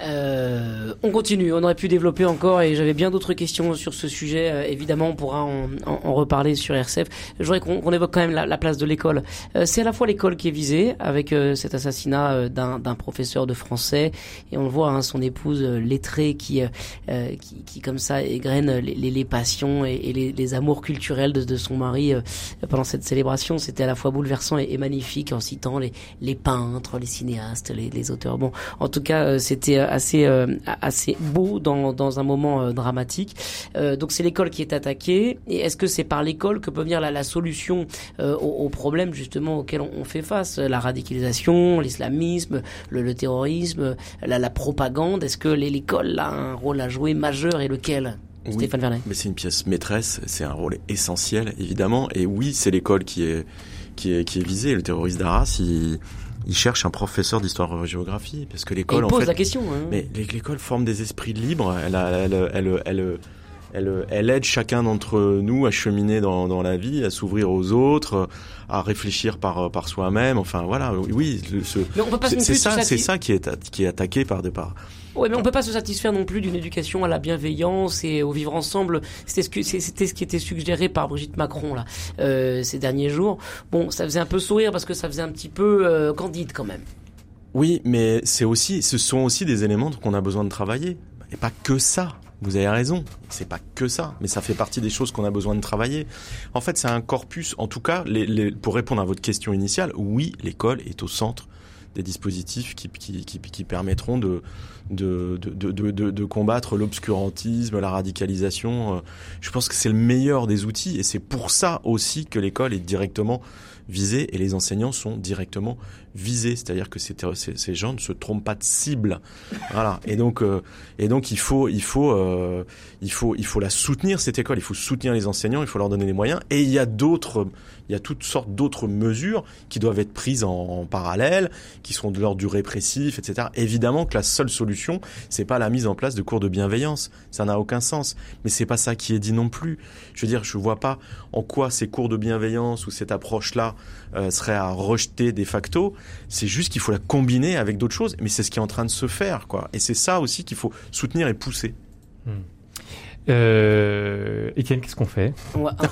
Euh, on continue, on aurait pu développer encore et j'avais bien d'autres questions sur ce sujet. Euh, évidemment, on pourra en, reparler sur RCF. Je voudrais qu'on évoque quand même la, la place de l'école. Euh, c'est à la fois l'école qui est visée avec euh, cet assassinat d'un professeur de français et on le voit, hein, son épouse lettrée qui, qui, qui, comme ça égrène les, passions et, les, amours culturels de, son mari pendant cette célébration. C'était à la fois bouleversant et, et, magnifique en citant les, peintres, les cinéastes, les auteurs. Bon, en tout cas, c'était assez euh, assez beau dans, dans un moment euh, dramatique. Euh, donc c'est l'école qui est attaquée. Et est-ce que c'est par l'école que peut venir la, la solution aux, problèmes justement auxquels on, fait face? La radicalisation, l'islamisme, le, le, terrorisme, la, la propagande. Est-ce que l'école a un rôle à jouer majeur et lequel? Stéphane Vernet. Mais c'est une pièce maîtresse, c'est un rôle essentiel évidemment. Et oui, c'est l'école qui est qui est qui est visée. Le terroriste d'Arras, il il cherche un professeur d'histoire-géographie parce que l'école en pose la question. Hein. Mais l'école forme des esprits libres. Elle, elle, elle, elle, elle, elle aide chacun d'entre nous à cheminer dans, dans la vie, à s'ouvrir aux autres, à réfléchir par par soi-même. Enfin voilà, oui, c'est ça, c'est ça qui est qui est attaqué par départ. Oui, mais on peut pas se satisfaire non plus d'une éducation à la bienveillance et au vivre ensemble. C'était ce, qui était suggéré par Brigitte Macron là euh, ces derniers jours. Bon, ça faisait un peu sourire parce que ça faisait un petit peu euh, candide quand même. Oui, mais c'est aussi, ce sont aussi des éléments qu'on a besoin de travailler. Et pas que ça. Vous avez raison, c'est pas que ça, mais ça fait partie des choses qu'on a besoin de travailler. En fait, c'est un corpus. En tout cas, pour répondre à votre question initiale, oui, l'école est au centre des dispositifs qui permettront de, de, de, de, de combattre l'obscurantisme, la radicalisation. Euh, je pense que c'est le meilleur des outils et c'est pour ça aussi que l'école est directement visée et les enseignants sont directement visés. C'est-à-dire que ces, ces, gens ne se trompent pas de cible. Voilà. Et donc, euh, et donc il faut, il faut, euh, il faut, il faut la soutenir cette école. Il faut soutenir les enseignants. Il faut leur donner les moyens. Et il y a d'autres il y a toutes sortes d'autres mesures qui doivent être prises en, parallèle, qui seront de l'ordre du répressif, etc. Évidemment que la seule solution, c'est pas la mise en place de cours de bienveillance. Ça n'a aucun sens. Mais c'est pas ça qui est dit non plus. Je veux dire, je vois pas en quoi ces cours de bienveillance ou cette approche-là euh, serait à rejeter de facto. C'est juste qu'il faut la combiner avec d'autres choses. Mais c'est ce qui est en train de se faire, quoi. Et c'est ça aussi qu'il faut soutenir et pousser. Hmm. Euh, Etienne, qu'est-ce qu'on fait?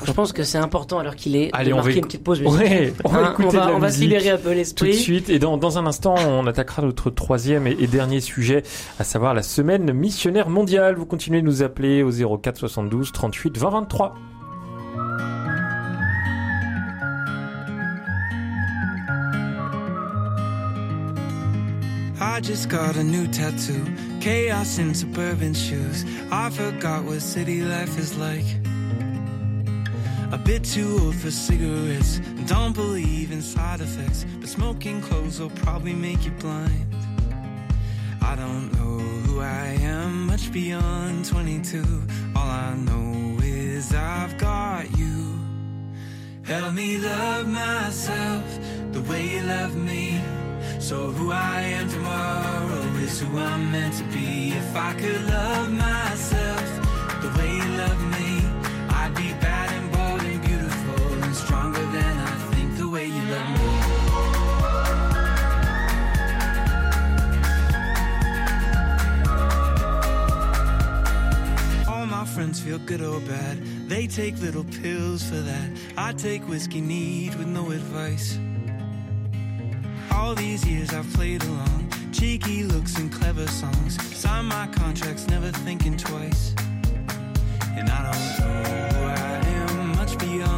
Je pense que c'est important alors qu'il est Allez, de on marquer va... une petite pause on va, hein, on va, se libérer un peu l'esprit. Tout de suite, et dans, dans un instant, on attaquera notre troisième et, et, dernier sujet, à savoir la semaine missionnaire mondiale. Vous continuez de nous appeler au 04 72 38 20 23. I just got a new tattoo. Chaos in suburban shoes. I forgot what city life is like. A bit too old for cigarettes. Don't believe in side effects. But smoking clothes will probably make you blind. I don't know who I am much beyond 22. All I know is I've got you. Help me love myself the way you love me. So who I am tomorrow is who I'm meant to be. If I could love myself the way you love me, I'd be bad and bold and beautiful and stronger than I think the way you love me. All my friends feel good or bad. They take little pills for that. I take whiskey neat with no advice. All these years I've played along, cheeky looks and clever songs. Sign my contracts, never thinking twice. And I don't know who I am much beyond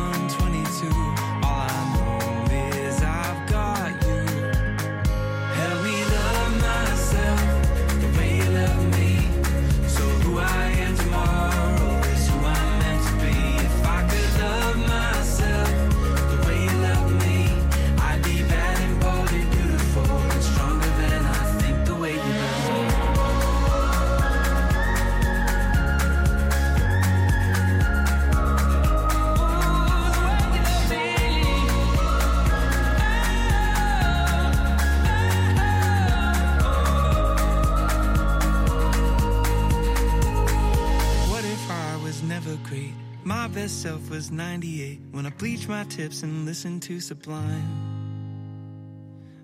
best self was 98 when I bleached my tips and listened to Sublime.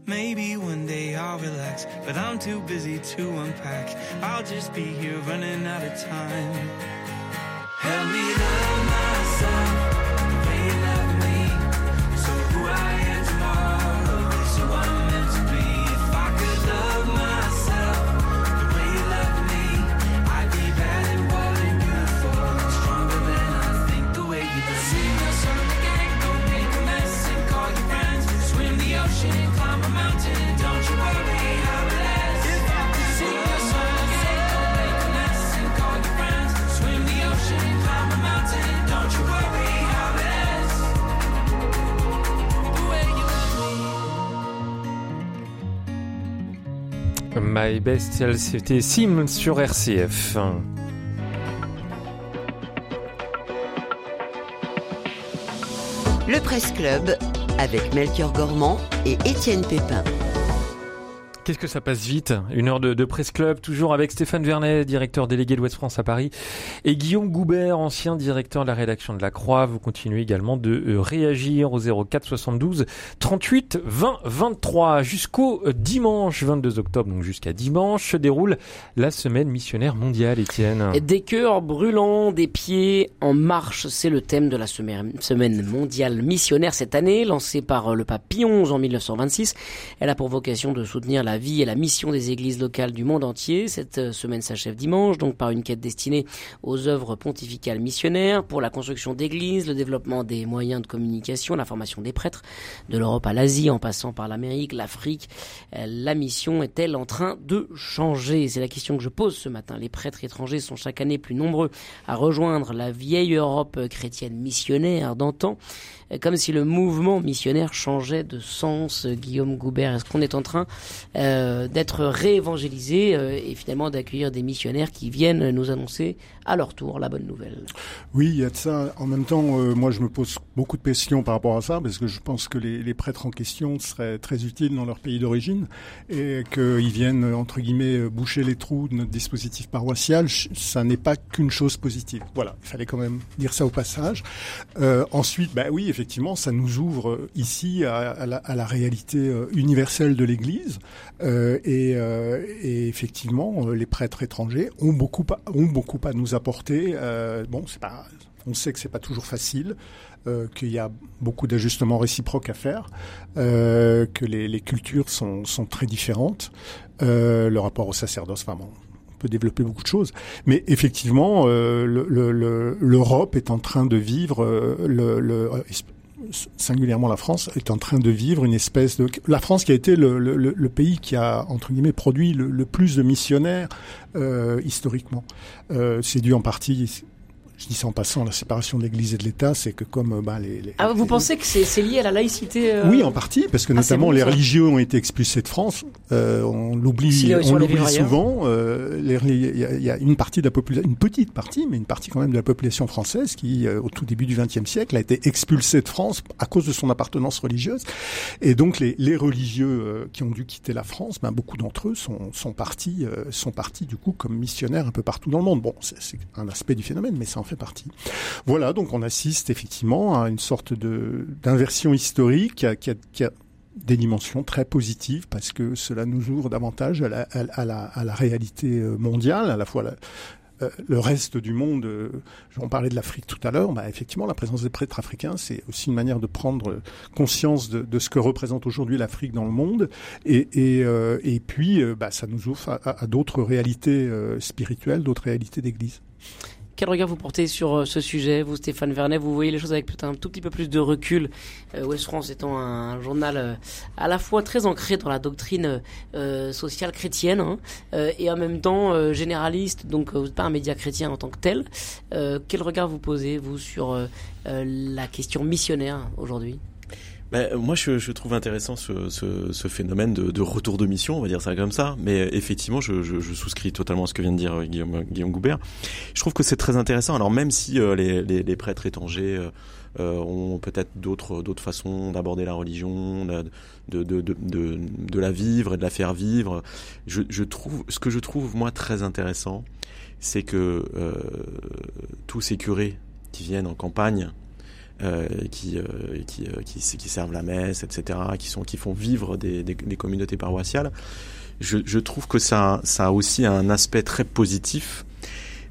Maybe one day I'll relax, but I'm too busy to unpack. I'll just be here running out of time. Help me love myself. My Best, c'était Sim sur RCF. Le Presse Club avec Melchior Gormand et Étienne Pépin. Qu'est-ce que ça passe vite Une heure de, de presse club, toujours avec Stéphane Vernet, directeur délégué de l'Ouest France à Paris, et Guillaume Goubert, ancien directeur de la rédaction de La Croix. Vous continuez également de euh, réagir au 04 72 38 20 23 jusqu'au euh, dimanche 22 octobre, donc jusqu'à dimanche, se déroule la semaine missionnaire mondiale, Étienne. Des cœurs brûlants, des pieds en marche, c'est le thème de la semaine mondiale missionnaire cette année, lancée par euh, le pape Pie en 1926. Elle a pour vocation de soutenir la la vie et la mission des églises locales du monde entier. Cette euh, semaine s'achève dimanche, donc par une quête destinée aux œuvres pontificales missionnaires, pour la construction d'églises, le développement des moyens de communication, la formation des prêtres, de l'Europe à l'Asie, en passant par l'Amérique, l'Afrique. Euh, la mission est-elle en train de changer? C'est la question que je pose ce matin. Les prêtres étrangers sont chaque année plus nombreux à rejoindre la vieille Europe chrétienne missionnaire d'antan comme si le mouvement missionnaire changeait de sens. Guillaume Goubert, est-ce qu'on est en train euh, d'être réévangélisé euh, et finalement d'accueillir des missionnaires qui viennent nous annoncer à leur tour la bonne nouvelle? Oui, il y a de ça. En même temps, euh, moi je me pose beaucoup de questions par rapport à ça parce que je pense que les, les prêtres en question seraient très utiles dans leur pays d'origine et qu'ils viennent entre guillemets boucher les trous de notre dispositif paroissial. Ça n'est pas qu'une chose positive. Voilà, il fallait quand même dire ça au passage. ensuite, bah oui, effectivement, ça nous ouvre euh, ici à, la, réalité euh, universelle de l'Église. Euh, et, effectivement, les prêtres étrangers ont beaucoup, ont beaucoup à nous apporter. bon, c'est pas, on sait que c'est pas toujours facile. qu'il y a beaucoup d'ajustements réciproques à faire, que les, cultures sont, très différentes, le rapport au sacerdoce, enfin bon, on peut développer beaucoup de choses. Mais effectivement, l'Europe est en train de vivre le, singulièrement la France, est en train de vivre une espèce de... La France qui a été le, pays qui a, entre guillemets, produit le, plus de missionnaires euh, historiquement. Euh, c'est dû en partie je dis ça en passant, la séparation de l'Église et de l'État, c'est que comme bah, les, les ah, vous pensez que c'est lié à la laïcité euh Oui, en partie, parce que ah, notamment les religieux ont été expulsés de France. Euh, on l'oublie, on l'oublie souvent. Euh, il y, y, a une partie de la population, une petite partie, mais une partie quand même de la population française qui, euh, au tout début du XXe siècle, a été expulsée de France à cause de son appartenance religieuse. Et donc les, les religieux euh, qui ont dû quitter la France, ben, beaucoup d'entre eux sont, sont partis, sont partis du coup comme missionnaires un peu partout dans le monde. Bon, c'est un aspect du phénomène, mais ça fait partie. Voilà, donc on assiste effectivement à une sorte de d'inversion historique qui a, des dimensions très positives parce que cela nous ouvre davantage à la, à, la, à la réalité euh, mondiale, à la fois euh, le reste du monde, euh, on parlait de l'Afrique tout à l'heure, bah, effectivement, la présence des prêtres africains, c'est aussi une manière de prendre conscience de, ce que représente aujourd'hui l'Afrique dans le monde. Et, et, euh, et puis, bah, ça nous ouvre à d'autres réalités spirituelles, d'autres réalités d'Église. Quel regard vous portez sur euh, ce sujet, vous Stéphane Vernet? Vous voyez les choses avec peut-être un tout petit peu plus de recul. Euh, Ouest France étant un journal euh, à la fois très ancré dans la doctrine sociale chrétienne hein, et en même temps généraliste, donc pas un média chrétien en tant que tel. quel regard vous posez, vous, sur la question missionnaire aujourd'hui? Ben, moi, je, trouve intéressant ce, phénomène de, retour de mission, on va dire ça comme ça. Mais effectivement, je, souscris totalement à ce que vient de dire Guillaume, Guillaume Goubert. Je trouve que c'est très intéressant. Alors même si euh, les, prêtres étrangers euh, euh ont peut-être d'autres façons d'aborder la religion, de, la vivre et de la faire vivre, ce que je trouve moi très intéressant, c'est que euh, tous ces curés qui viennent en campagne euh, qui, euh, qui, euh, qui, qui servent la messe, etc., qui sont qui font vivre des, des, des communautés paroissiales. Je, je, trouve que ça, ça a aussi un aspect très positif,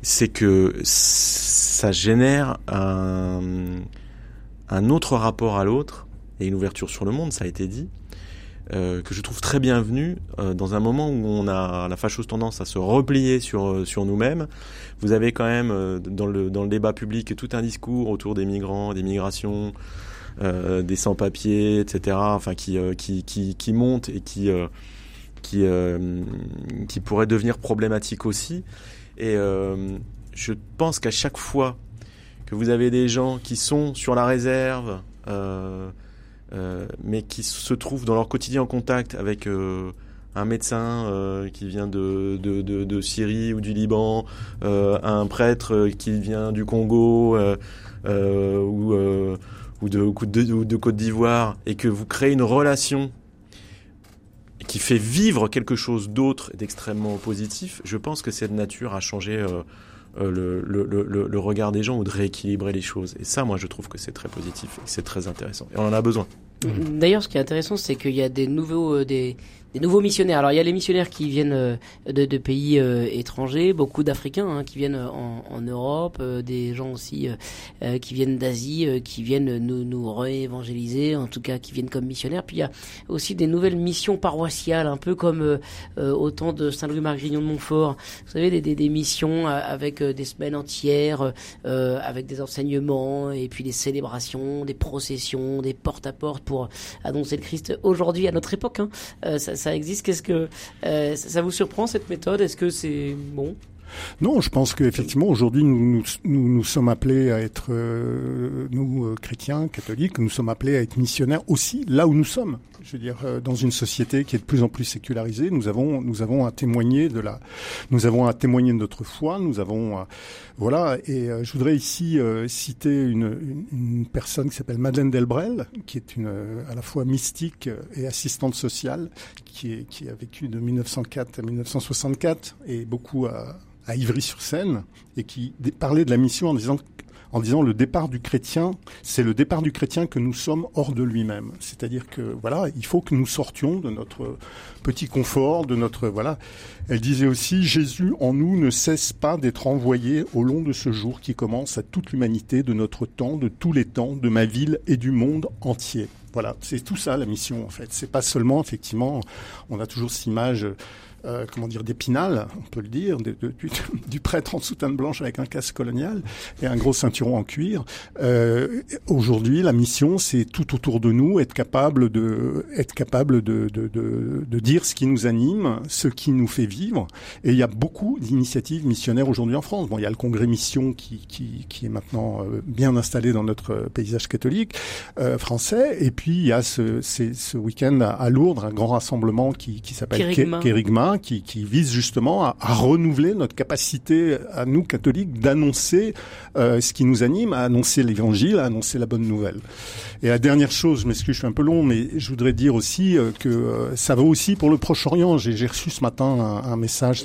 c'est que ça génère un, un autre rapport à l'autre et une ouverture sur le monde, ça a été dit, euh, que je trouve très bienvenue euh, dans un moment où on a la fâcheuse tendance à se replier sur euh, sur nous-mêmes. Vous avez quand même dans le dans le débat public tout un discours autour des migrants, des migrations, des sans-papiers, etc. Enfin qui qui qui qui monte et qui qui qui pourrait devenir problématique aussi. Et je pense qu'à chaque fois que vous avez des gens qui sont sur la réserve mais qui se trouvent dans leur quotidien en contact avec euh, un médecin euh, qui vient de, de, de, de, Syrie ou du Liban, euh, un prêtre qui vient du Congo euh, ou, de, de Côte d'Ivoire, et que vous créez une relation qui fait vivre quelque chose d'autre d'extrêmement positif, je pense que cette nature a changé euh, le, le, le, le, regard des gens ou de rééquilibrer les choses. Et ça, moi, je trouve que c'est très positif et c'est très intéressant. Et on en a besoin. D'ailleurs, ce qui est intéressant, c'est qu'il y a des nouveaux, euh, des, des, nouveaux missionnaires. Alors, il y a les missionnaires qui viennent euh, de, de, pays euh, étrangers, beaucoup d'Africains hein, qui viennent en, en Europe, euh, des gens aussi euh, qui viennent d'Asie, qui viennent nous, nous réévangéliser, en tout cas qui viennent comme missionnaires. Puis il y a aussi des nouvelles missions paroissiales, un peu comme au temps de Saint-Louis-Margrignon de Montfort. Vous savez, des, des, des missions avec des semaines entières, avec des enseignements et puis des célébrations, des processions, des porte-à-porte pour annoncer le Christ aujourd'hui à notre époque. Hein. Euh, ça, existe. Qu'est-ce que euh, ça vous surprend cette méthode? Est-ce que c'est bon? Non, je pense qu'effectivement, aujourd'hui, nous, nous, sommes appelés à être, euh, nous, euh, chrétiens, catholiques, nous sommes appelés à être missionnaires aussi là où nous sommes. Je veux dire, euh, dans une société qui est de plus en plus sécularisée, nous avons, nous avons à témoigner de la, nous avons à témoigner de notre foi, nous avons, euh, voilà, et euh, je voudrais ici citer une, une, une, personne qui s'appelle Madeleine Delbrel, qui est une, à la fois mystique et assistante sociale, qui, est, qui a vécu de 1904 à 1964 et beaucoup à, à Ivry-sur-Seine et qui parlait de la mission en disant en disant le départ du chrétien, c'est le départ du chrétien que nous sommes hors de lui-même. C'est-à-dire que voilà, il faut que nous sortions de notre petit confort, de notre voilà. Elle disait aussi Jésus en nous ne cesse pas d'être envoyé au long de ce jour qui commence à toute l'humanité de notre temps, de tous les temps, de ma ville et du monde entier. Voilà, c'est tout ça la mission en fait. C'est pas seulement effectivement, on a toujours cette image euh, comment dire, d'épinal, on peut le dire, de, de, du, du, prêtre en soutane blanche avec un casque colonial et un gros ceinturon en cuir. Euh, Aujourd'hui, la mission, c'est tout autour de nous, être capable de, être capable de, de, de, de dire ce qui nous anime, ce qui nous fait vivre. Et il y a beaucoup d'initiatives missionnaires aujourd'hui en France. Bon, il y a le congrès mission qui, qui, qui est maintenant euh, bien installé dans notre paysage catholique euh, français. Et puis il y a ce, ce week-end à, Lourdes un grand rassemblement qui, qui s'appelle Kérigma qui, qui vise justement à, à, renouveler notre capacité à nous catholiques d'annoncer euh, ce qui nous anime, à annoncer l'évangile, à annoncer la bonne nouvelle. Et la dernière chose, je m'excuse, je suis un peu long, mais je voudrais dire aussi euh, que euh, ça vaut aussi pour le Proche-Orient. J'ai reçu ce matin un, un message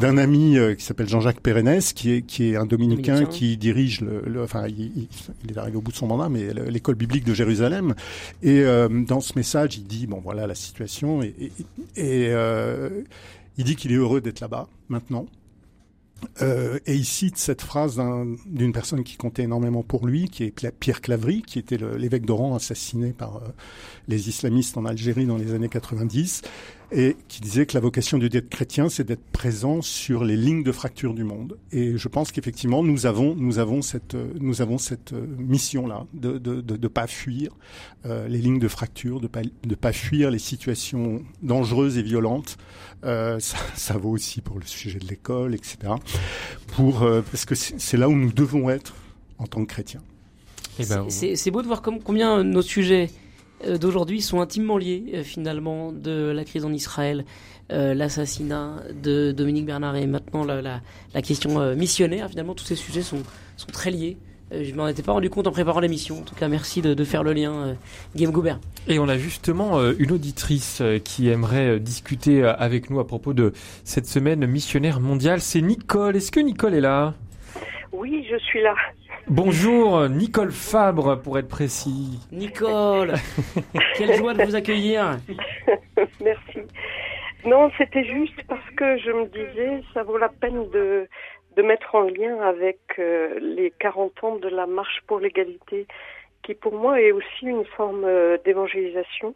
d'un ami qui s'appelle Jean-Jacques Pérennes, qui est, qui est un dominicain, dominicain. qui dirige, le, le enfin, il, est arrivé au bout de son mandat, mais l'école biblique de Jérusalem. Et dans ce message, il dit, bon voilà la situation, et, et, et euh, il dit qu'il est heureux d'être là-bas maintenant. Euh, et il cite cette phrase d'une un, personne qui comptait énormément pour lui, qui est Pierre Claverie, qui était l'évêque d'Oran assassiné par euh, les islamistes en Algérie dans les années 90, et qui disait que la vocation du d'être chrétien, c'est d'être présent sur les lignes de fracture du monde. Et je pense qu'effectivement, nous avons, nous avons cette, nous avons cette mission-là de ne de, de, de, pas fuir euh, les lignes de fracture, de pas, de pas fuir les situations dangereuses et violentes. Euh, ça, ça, vaut aussi pour le sujet de l'école, etc. Pour, euh, parce que c'est là où nous devons être en tant que chrétiens. Eh ben, c'est beau de voir comme, combien nos sujets euh, d'aujourd'hui sont intimement liés euh, finalement de la crise en Israël, euh, l'assassinat de Dominique Bernard et maintenant la, la, la question euh, missionnaire. Finalement, tous ces sujets sont, sont très liés. Euh, je m'en étais pas rendu compte en préparant l'émission. En tout cas, merci de, de faire le lien, Guillaume Goubert. Et on a justement une auditrice qui aimerait discuter avec nous à propos de cette semaine missionnaire mondiale. C'est Nicole. Est-ce que Nicole est là? Oui, je suis là. Bonjour, Nicole Fabre pour être précis. Nicole, quelle joie de vous accueillir. Merci. Non, c'était juste parce que je me disais, ça vaut la peine de, de mettre en lien avec euh, les 40 ans de la marche pour l'égalité, qui pour moi est aussi une forme euh, d'évangélisation,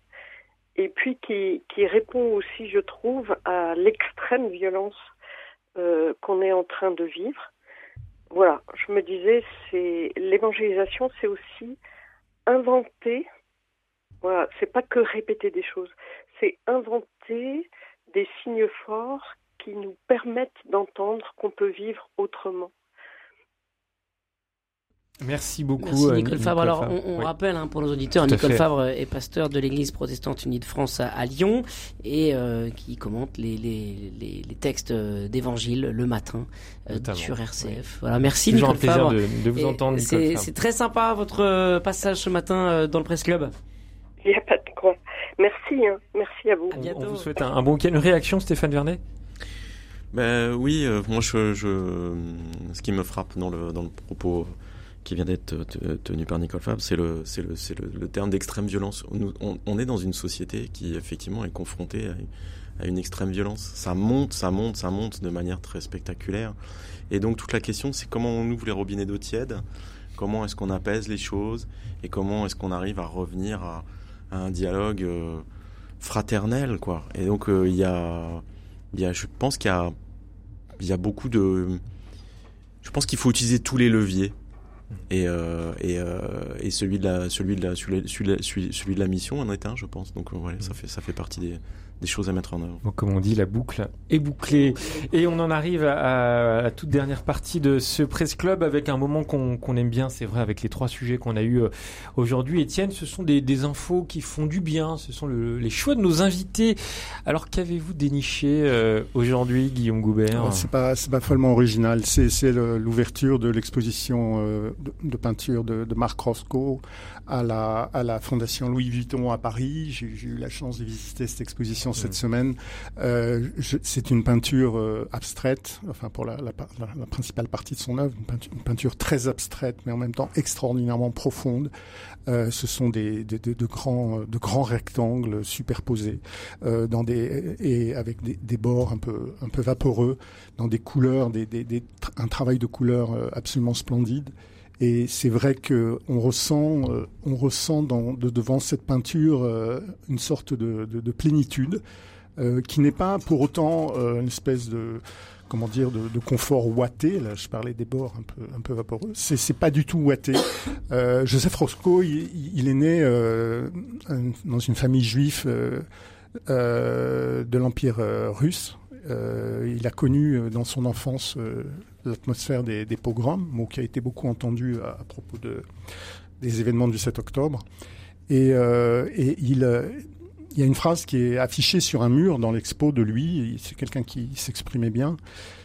et puis qui, qui répond aussi, je trouve, à l'extrême violence euh, qu'on est en train de vivre. Voilà, je me disais, c'est l'évangélisation, c'est aussi inventer. Voilà, c'est pas que répéter des choses, c'est inventer des signes forts qui nous permettent d'entendre qu'on peut vivre autrement. Merci beaucoup, Merci euh, Nicole Fabre. Alors, on, on Oui. rappelle hein, pour nos auditeurs, Tout à Nicole. Fabre est pasteur de l'Église protestante unie de France à, à Lyon et euh, qui commente les, les, les, les textes euh, d'évangile le matin euh, sur RCF. Voilà, merci Toujours un Nicole plaisir Fabre. de, de vous Et entendre, Nicole C'est Fabre. c'est très sympa votre passage ce matin euh, dans le Presse Club. Il n'y a pas de quoi. Merci, hein. merci à vous. On vous souhaite un, un bon week-end. Une réaction, Stéphane Vernet? Ben oui, euh, moi je, je, ce qui me frappe dans le, dans le propos qui vient d'être te- tenu par Nicole Fabre, c'est le, le, le, terme d'extrême violence. On, est dans une société qui effectivement est confrontée à, une extrême violence. Ça monte, ça monte, ça monte de manière très spectaculaire. Et donc toute la question, c'est comment on ouvre les robinets d'eau tiède, comment est-ce qu'on apaise les choses, et comment est-ce qu'on arrive à revenir à, un dialogue euh, fraternel. Et donc euh, il y y a, je pense qu'il y a, y a beaucoup de, je pense qu'il faut utiliser tous les leviers. Et, euh, et, euh, et celui de la celui de la celui, celui de la, celui- de la mission en est un je pense. Donc euh, voilà ça fait ça fait partie des, des choses à mettre en œuvre Donc, comme on dit, la boucle est bouclée. Et on en arrive à, à la toute dernière partie de ce Presse Club avec un moment qu'on aime bien, c'est vrai, avec les trois sujets qu'on a eu euh, aujourd'hui. Étienne, ce sont des, des infos qui font du bien. Ce sont le- les choix de nos invités. Alors, qu'avez-vous déniché euh, aujourd'hui, Guillaume Goubert Alors, C'est pas, pas follement original. C'est, l'ouverture de l'exposition euh, de, de peinture de, de Marc Roscoe à la, à la Fondation Louis Vuitton à Paris. J'ai eu la chance de visiter cette exposition cette semaine. Euh, c'est une peinture euh, abstraite, enfin pour la, la, pa- la- la principale partie de son œuvre, une peinture, une peinture très abstraite, mais en même temps extraordinairement profonde. Euh, ce sont des, des- de, de grands, de grands rectangles superposés dans des et avec des, des bords un peu un peu vaporeux, dans des couleurs, des, des, des- un travail de couleurs absolument splendide. Et c'est vrai que on ressent, euh, on ressent de, devant cette peinture euh, une sorte de, de, de plénitude euh, qui n'est pas pour autant une espèce de comment dire de, confort ouaté. Là, je parlais des bords un peu un peu vaporeux. C'est c'est pas du tout ouaté. Joseph Roscoe, il, est né dans une famille juive de l'empire russe. Euh, il a connu euh, dans son enfance euh, l'atmosphère des, pogroms, mot qui a été beaucoup entendu à, propos de, des événements du 7 octobre. Et, il, il y a une phrase qui est affichée sur un mur dans l'expo de lui. C'est quelqu'un qui s'exprimait bien,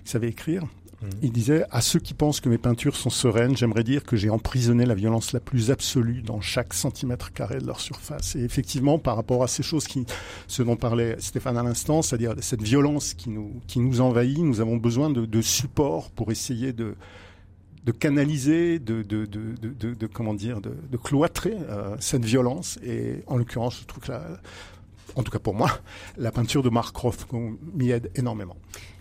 qui savait écrire. Il disait à ceux qui pensent que mes peintures sont sereines, j'aimerais dire que j'ai emprisonné la violence la plus absolue dans chaque centimètre carré de leur surface. Et effectivement, par rapport à ces choses qui, ce dont parlait Stéphane à l'instant, c'est-à-dire cette violence qui nous qui nous envahit, nous avons besoin de, de supports pour essayer de de canaliser, de, de, de, comment dire, de, cloîtrer euh, cette violence. Et en l'occurrence, je trouve que en tout cas pour moi, la peinture de Mark Roth m'y aide énormément.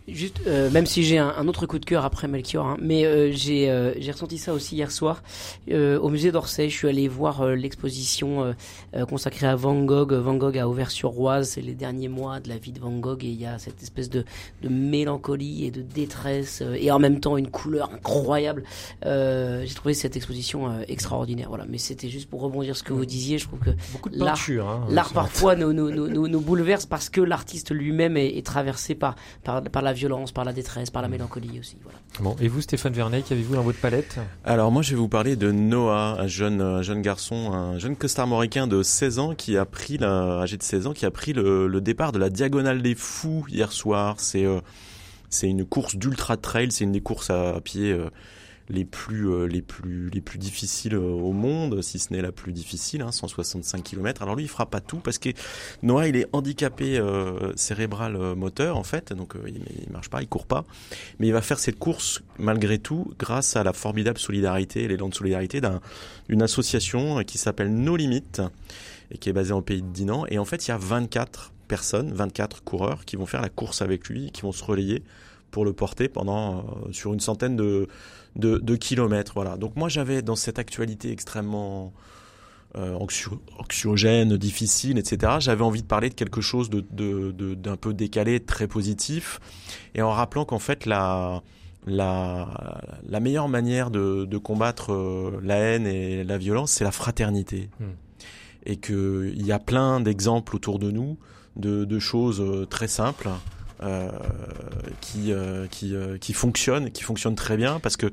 Juste, euh, même si j'ai un, un autre coup de cœur après Melchior, hein, mais euh, j'ai euh, ressenti ça aussi hier soir euh, au musée d'Orsay. Je suis allé voir euh, l'exposition euh, consacrée à Van Gogh. Van Gogh à Auvers-sur-Oise, c'est les derniers mois de la vie de Van Gogh et il y a cette espèce de, de mélancolie et de détresse euh, et en même temps une couleur incroyable. Euh, j'ai trouvé cette exposition euh, extraordinaire. Voilà, mais c'était juste pour rebondir sur ce que vous disiez. Je trouve que l'art, hein, parfois nous, nous, nous, nous, nous bouleverse parce que l'artiste lui-même est, est traversé par, par, par la violence, par la détresse, par la mélancolie aussi. Voilà. Bon, et vous, Stéphane Vernet, qu'avez-vous dans votre palette? Alors moi je vais vous parler de Noah, un jeune, un jeune garçon, un jeune costarmoricain de 16 ans qui a pris, la, âgé de 16 ans, qui a pris le, le départ de la Diagonale des Fous hier soir. C'est euh, c'est une course d'ultra trail, c'est une des courses à, à pied euh, les plus euh, les plus les plus difficiles euh, au monde, si ce n'est la plus difficile, hein, 165 km. Alors lui, il fera pas tout parce que Noah, il est handicapé euh, cérébral euh, moteur en fait, donc euh, il, il marche pas, il court pas, mais il va faire cette course malgré tout grâce à la formidable solidarité, l'élan de solidarité d'un- d'une association qui s'appelle No Limites et qui est basée en pays de Dinan. Et en fait, il y a 24 personnes, 24 coureurs qui vont faire la course avec lui, qui vont se relayer pour le porter pendant euh, sur une centaine de, de, de kilomètres. Voilà. Donc moi j'avais dans cette actualité extrêmement euh, anxio- anxiogène, difficile, etc. J'avais envie de parler de quelque chose de, de, de- d'un peu décalé, très positif, et en rappelant qu'en fait la la, la meilleure manière de, combattre euh, la haine et la violence, c'est la fraternité. Hmm. Et qu'il y a plein d'exemples autour de nous de, choses euh, très simples euh, qui, euh, qui, euh, qui fonctionnent, qui fonctionnent très bien parce que,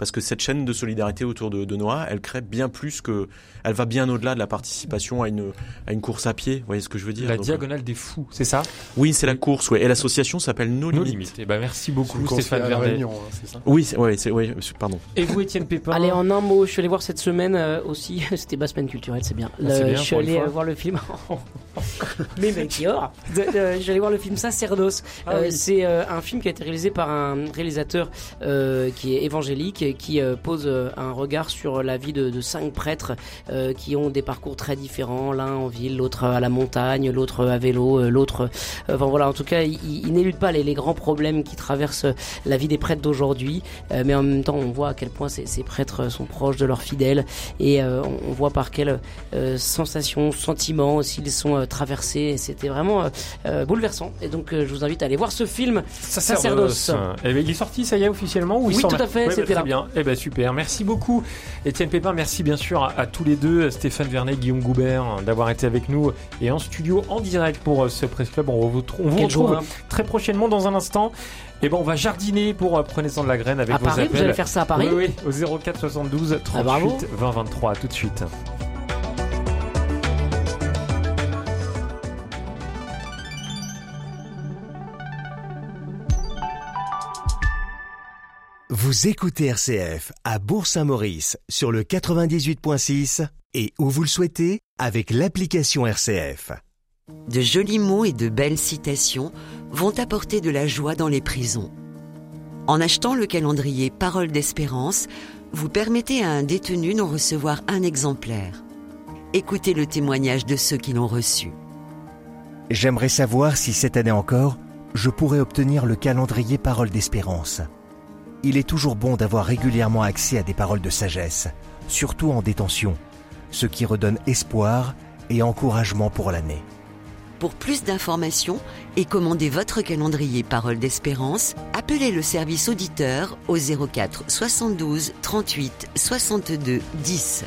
parce que cette chaîne de solidarité autour de, de Noah, elle crée bien plus que, elle va bien au-delà de la participation à une, à une course à pied. Vous voyez ce que je veux dire? La Donc, diagonale des fous, c'est ça? Oui, c'est la course, ouais. Et l'association s'appelle No Limites. limites. Eh ben, merci beaucoup Stéphane Vernet. Réunion, hein, c'est ça? Oui, c'est, ouais, c'est, ouais, pardon. Et vous Étienne Pépin? Allez, en un mot, je suis allé voir cette semaine euh, aussi. C'était ma semaine culturelle, c'est bien. Ah, c'est bien, je suis allé euh, voir le film. Mais Melchior De- euh, Je suis allé voir le film Sacerdos. Ah Euh, oui. C'est euh, un film qui a été réalisé par un réalisateur euh, qui est évangélique et qui euh, pose euh, un regard sur la vie de, de cinq prêtres euh, qui ont des parcours très différents. L'un en ville, l'autre à la montagne, l'autre à vélo, euh, l'autre. euh, Enfin voilà, en tout cas, il, il n'élude pas les, les grands problèmes qui traversent la vie des prêtres d'aujourd'hui. Euh, mais en même temps, on voit à quel point ces, ces prêtres sont proches de leurs fidèles et euh, on, voit par quelles euh, sensations, sentiments aussi ils sont euh, traversés. Et C'était vraiment euh, euh, bouleversant. Et donc, euh, je vous invite à aller voir ce film. Sacerdos. Eh ben, il est sorti, ça y est, officiellement ou il Oui, tout à fait, bah, c'était là. bien. Eh ben, super. Merci beaucoup, Étienne Pépin. Merci bien sûr à, à tous les deux, Stéphane Vernet, Guillaume Goubert, hein, d'avoir été avec nous et en studio en direct pour euh, ce Presse Club. On vous, on vous retrouve joie. très prochainement dans un instant. Et ben, on va jardiner pour euh, Prenez-en de la graine avec À vos Paris, appels. vous allez faire ça à Paris Oui, oui, au 04 72 38 bravo. 20 23. À tout de suite. Vous écoutez RCF à Bourg-Saint-Maurice sur le 98.6 et où vous le souhaitez avec l'application RCF. De jolis mots et de belles citations vont apporter de la joie dans les prisons. En achetant le calendrier Parole d'espérance, vous permettez à un détenu d'en recevoir un exemplaire. Écoutez le témoignage de ceux qui l'ont reçu. J'aimerais savoir si cette année encore, je pourrais obtenir le calendrier Parole d'espérance. Il est toujours bon d'avoir régulièrement accès à des paroles de sagesse, surtout en détention, ce qui redonne espoir et encouragement pour l'année. Pour plus d'informations et commander votre calendrier Parole d'espérance, appelez le service auditeur au 04 72 38 62 10.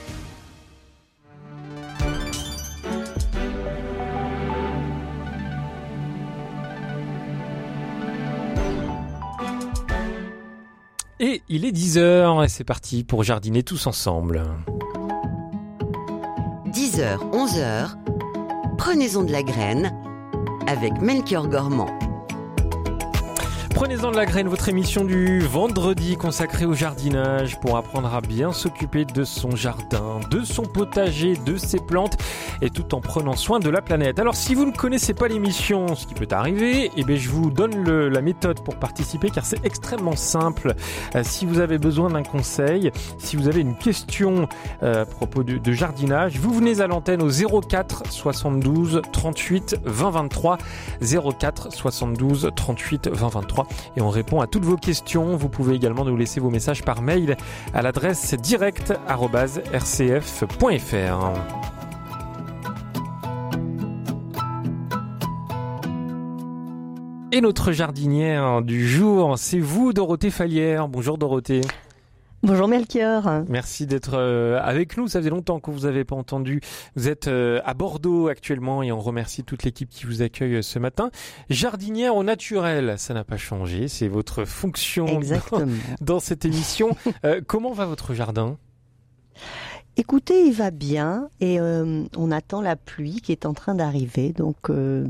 Et il est 10h et c'est parti pour jardiner tous ensemble. 10h, 11h, prenez-en de la graine avec Melchior Gormand. Prenez-en de la graine, votre émission du vendredi consacrée au jardinage pour apprendre à bien s'occuper de son jardin, de son potager, de ses plantes et tout en prenant soin de la planète. Alors si vous ne connaissez pas l'émission, ce qui peut arriver, eh bien, je vous donne le- la méthode pour participer car c'est extrêmement simple. Euh, si vous avez besoin d'un conseil, si vous avez une question euh, à propos de, de jardinage, vous venez à l'antenne au 04 72 38 20 23 04 72 38 20 23 et on répond à toutes vos questions. Vous pouvez également nous laisser vos messages par mail à l'adresse direct@rcf.fr. Et notre jardinière du jour, c'est vous, Dorothée Fallière. Bonjour Dorothée. Bonjour Melchior. Merci d'être euh, avec nous. Ça faisait longtemps que vous n'avez pas entendu. Vous êtes euh, à Bordeaux actuellement et on remercie toute l'équipe qui vous accueille euh, ce matin. Jardinière au naturel, ça n'a pas changé. C'est votre fonction dans, cette émission. Euh, comment va votre jardin? Écoutez, il va bien et euh, on attend la pluie qui est en train d'arriver. Donc euh,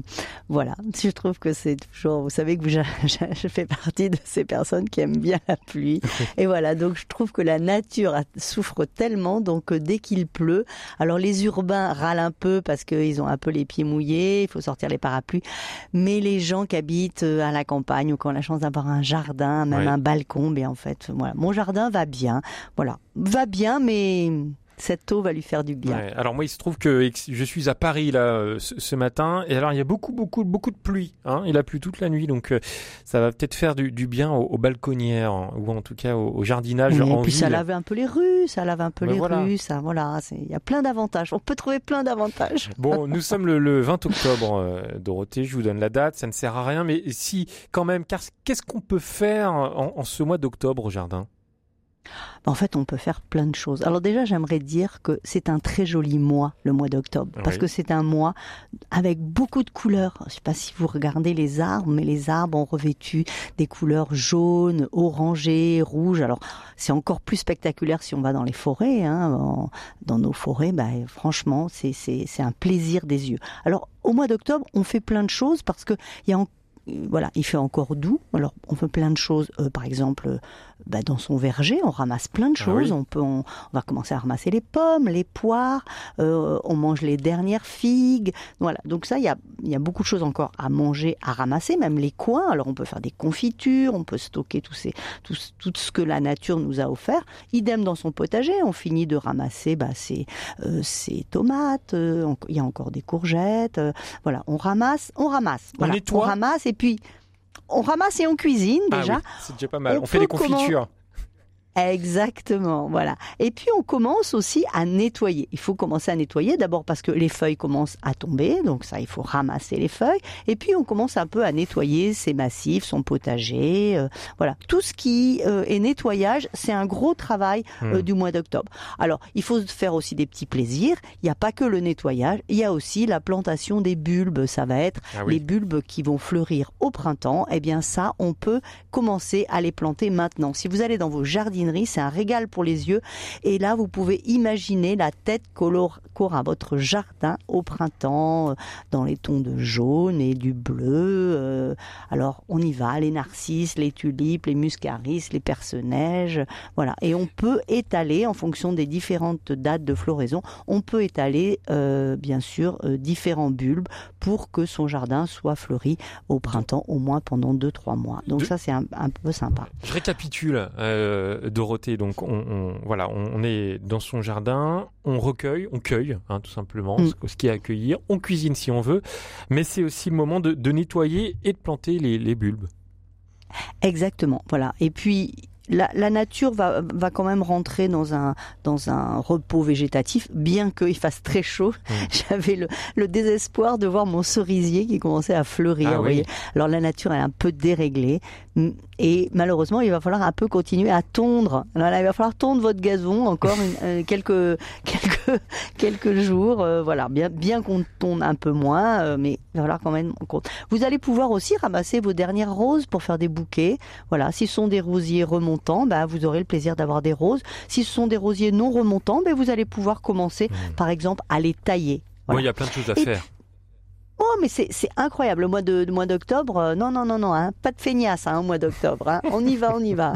voilà, je trouve que c'est toujours, vous savez que je, je, fais partie de ces personnes qui aiment bien la pluie. et voilà, donc je trouve que la nature souffre tellement, donc euh, dès qu'il pleut, alors les urbains râlent un peu parce qu'ils ont un peu les pieds mouillés, il faut sortir les parapluies, mais les gens qui habitent à la campagne ou qui ont la chance d'avoir un jardin, même un balcon, mais en fait, voilà, mon jardin va bien, voilà, va bien, mais cette eau va lui faire du bien. alors moi, il se trouve que je suis à Paris là euh, ce, matin, et alors il y a beaucoup, beaucoup, beaucoup de pluie. Hein. Il a plu toute la nuit, donc euh, ça va peut-être faire du, bien aux, balconnières ou en tout cas au, jardinage oui, et puis ça lave un peu les rues, ça lave un peu ben les rues, ça, voilà, il y a plein d'avantages. On peut trouver plein d'avantages. Bon, nous sommes le, 20 octobre, euh, Dorothée. Je vous donne la date, ça ne sert à rien, mais si quand même, car qu'est-ce qu'on peut faire en ce mois d'octobre au jardin? En fait, on peut faire plein de choses. Alors déjà, j'aimerais dire que c'est un très joli mois, le mois d'octobre, parce que c'est un mois avec beaucoup de couleurs. Je ne sais pas si vous regardez les arbres, mais les arbres ont revêtu des couleurs jaunes, orangées, rouges. Alors, c'est encore plus spectaculaire si on va dans les forêts. Hein. Dans nos forêts, bah, franchement, c'est un plaisir des yeux. Alors, au mois d'octobre, on fait plein de choses parce qu'il y a voilà, il fait encore doux. Alors, on fait plein de choses. Euh, par exemple, bah, dans son verger, on ramasse plein de ah choses. On peut, on, va commencer à ramasser les pommes, les poires. Euh, on mange les dernières figues. Voilà. Donc ça, il y a, y a beaucoup de choses encore à manger, à ramasser, même les coins. Alors, on peut faire des confitures, on peut stocker tous ces, tout, tout ce que la nature nous a offert. Idem dans son potager, on finit de ramasser bah, ses, euh, tomates. Il y a encore des courgettes. voilà, on ramasse, on ramasse. Voilà, on, on ramasse et puis on ramasse et on cuisine ah déjà. c'est déjà pas mal. On, fait des confitures. Exactement, voilà. Et puis on commence aussi à nettoyer. Il faut commencer à nettoyer d'abord parce que les feuilles commencent à tomber, donc ça il faut ramasser les feuilles. Et puis on commence un peu à nettoyer ses massifs, son potager, euh, voilà. Tout ce qui euh, est nettoyage, c'est un gros travail euh, hmm. du mois d'octobre. Alors il faut faire aussi des petits plaisirs. Il n'y a pas que le nettoyage, il y a aussi la plantation des bulbes. Ça va être ah les bulbes qui vont fleurir au printemps. Eh bien ça, on peut commencer à les planter maintenant. Si vous allez dans vos jardins c'est un régal pour les yeux. Et là, vous pouvez imaginer la tête qu'aura votre jardin au printemps, euh, dans les tons de jaune et du bleu. Euh. Alors, on y va, les narcisses, les tulipes, les muscaris, les perce-neige. Voilà. Et on peut étaler, en fonction des différentes dates de floraison, on peut étaler, euh, bien sûr, différents bulbes pour que son jardin soit fleuri au printemps, au moins pendant 2-3 mois. Donc ça, c'est un, peu sympa. Je récapitule. Dorothée, donc on, voilà, on, est dans son jardin, on recueille, on cueille, hein, tout simplement, mm. ce, qui est accueillir, on cuisine si on veut, mais c'est aussi le moment de, nettoyer et de planter les, les bulbes. Exactement, voilà. Et puis la, nature va, va quand même rentrer dans un, dans un repos végétatif, bien qu'il fasse très chaud. Mmh. J'avais le, le, désespoir de voir mon cerisier qui commençait à fleurir. Ah Alors la nature est un peu déréglée. Et malheureusement, il va falloir un peu continuer à tondre. il va falloir tondre votre gazon encore euh, quelques, quelques, quelques jours. Euh, voilà, bien, bien qu'on tonde un peu moins, euh, mais il va falloir quand même compte. Vous allez pouvoir aussi ramasser vos dernières roses pour faire des bouquets. Voilà, si ce sont des rosiers remontés, bah, vous aurez le plaisir d'avoir des roses. Si ce sont des rosiers non remontants, bah, vous allez pouvoir commencer, mmh. par exemple, à les tailler. il y a plein de choses à faire. Oh, mais c'est incroyable. Le mois de, mois d'octobre, euh, non, non, non, non, hein, pas de feignasse hein, au mois d'octobre. Hein. On y va, on y va.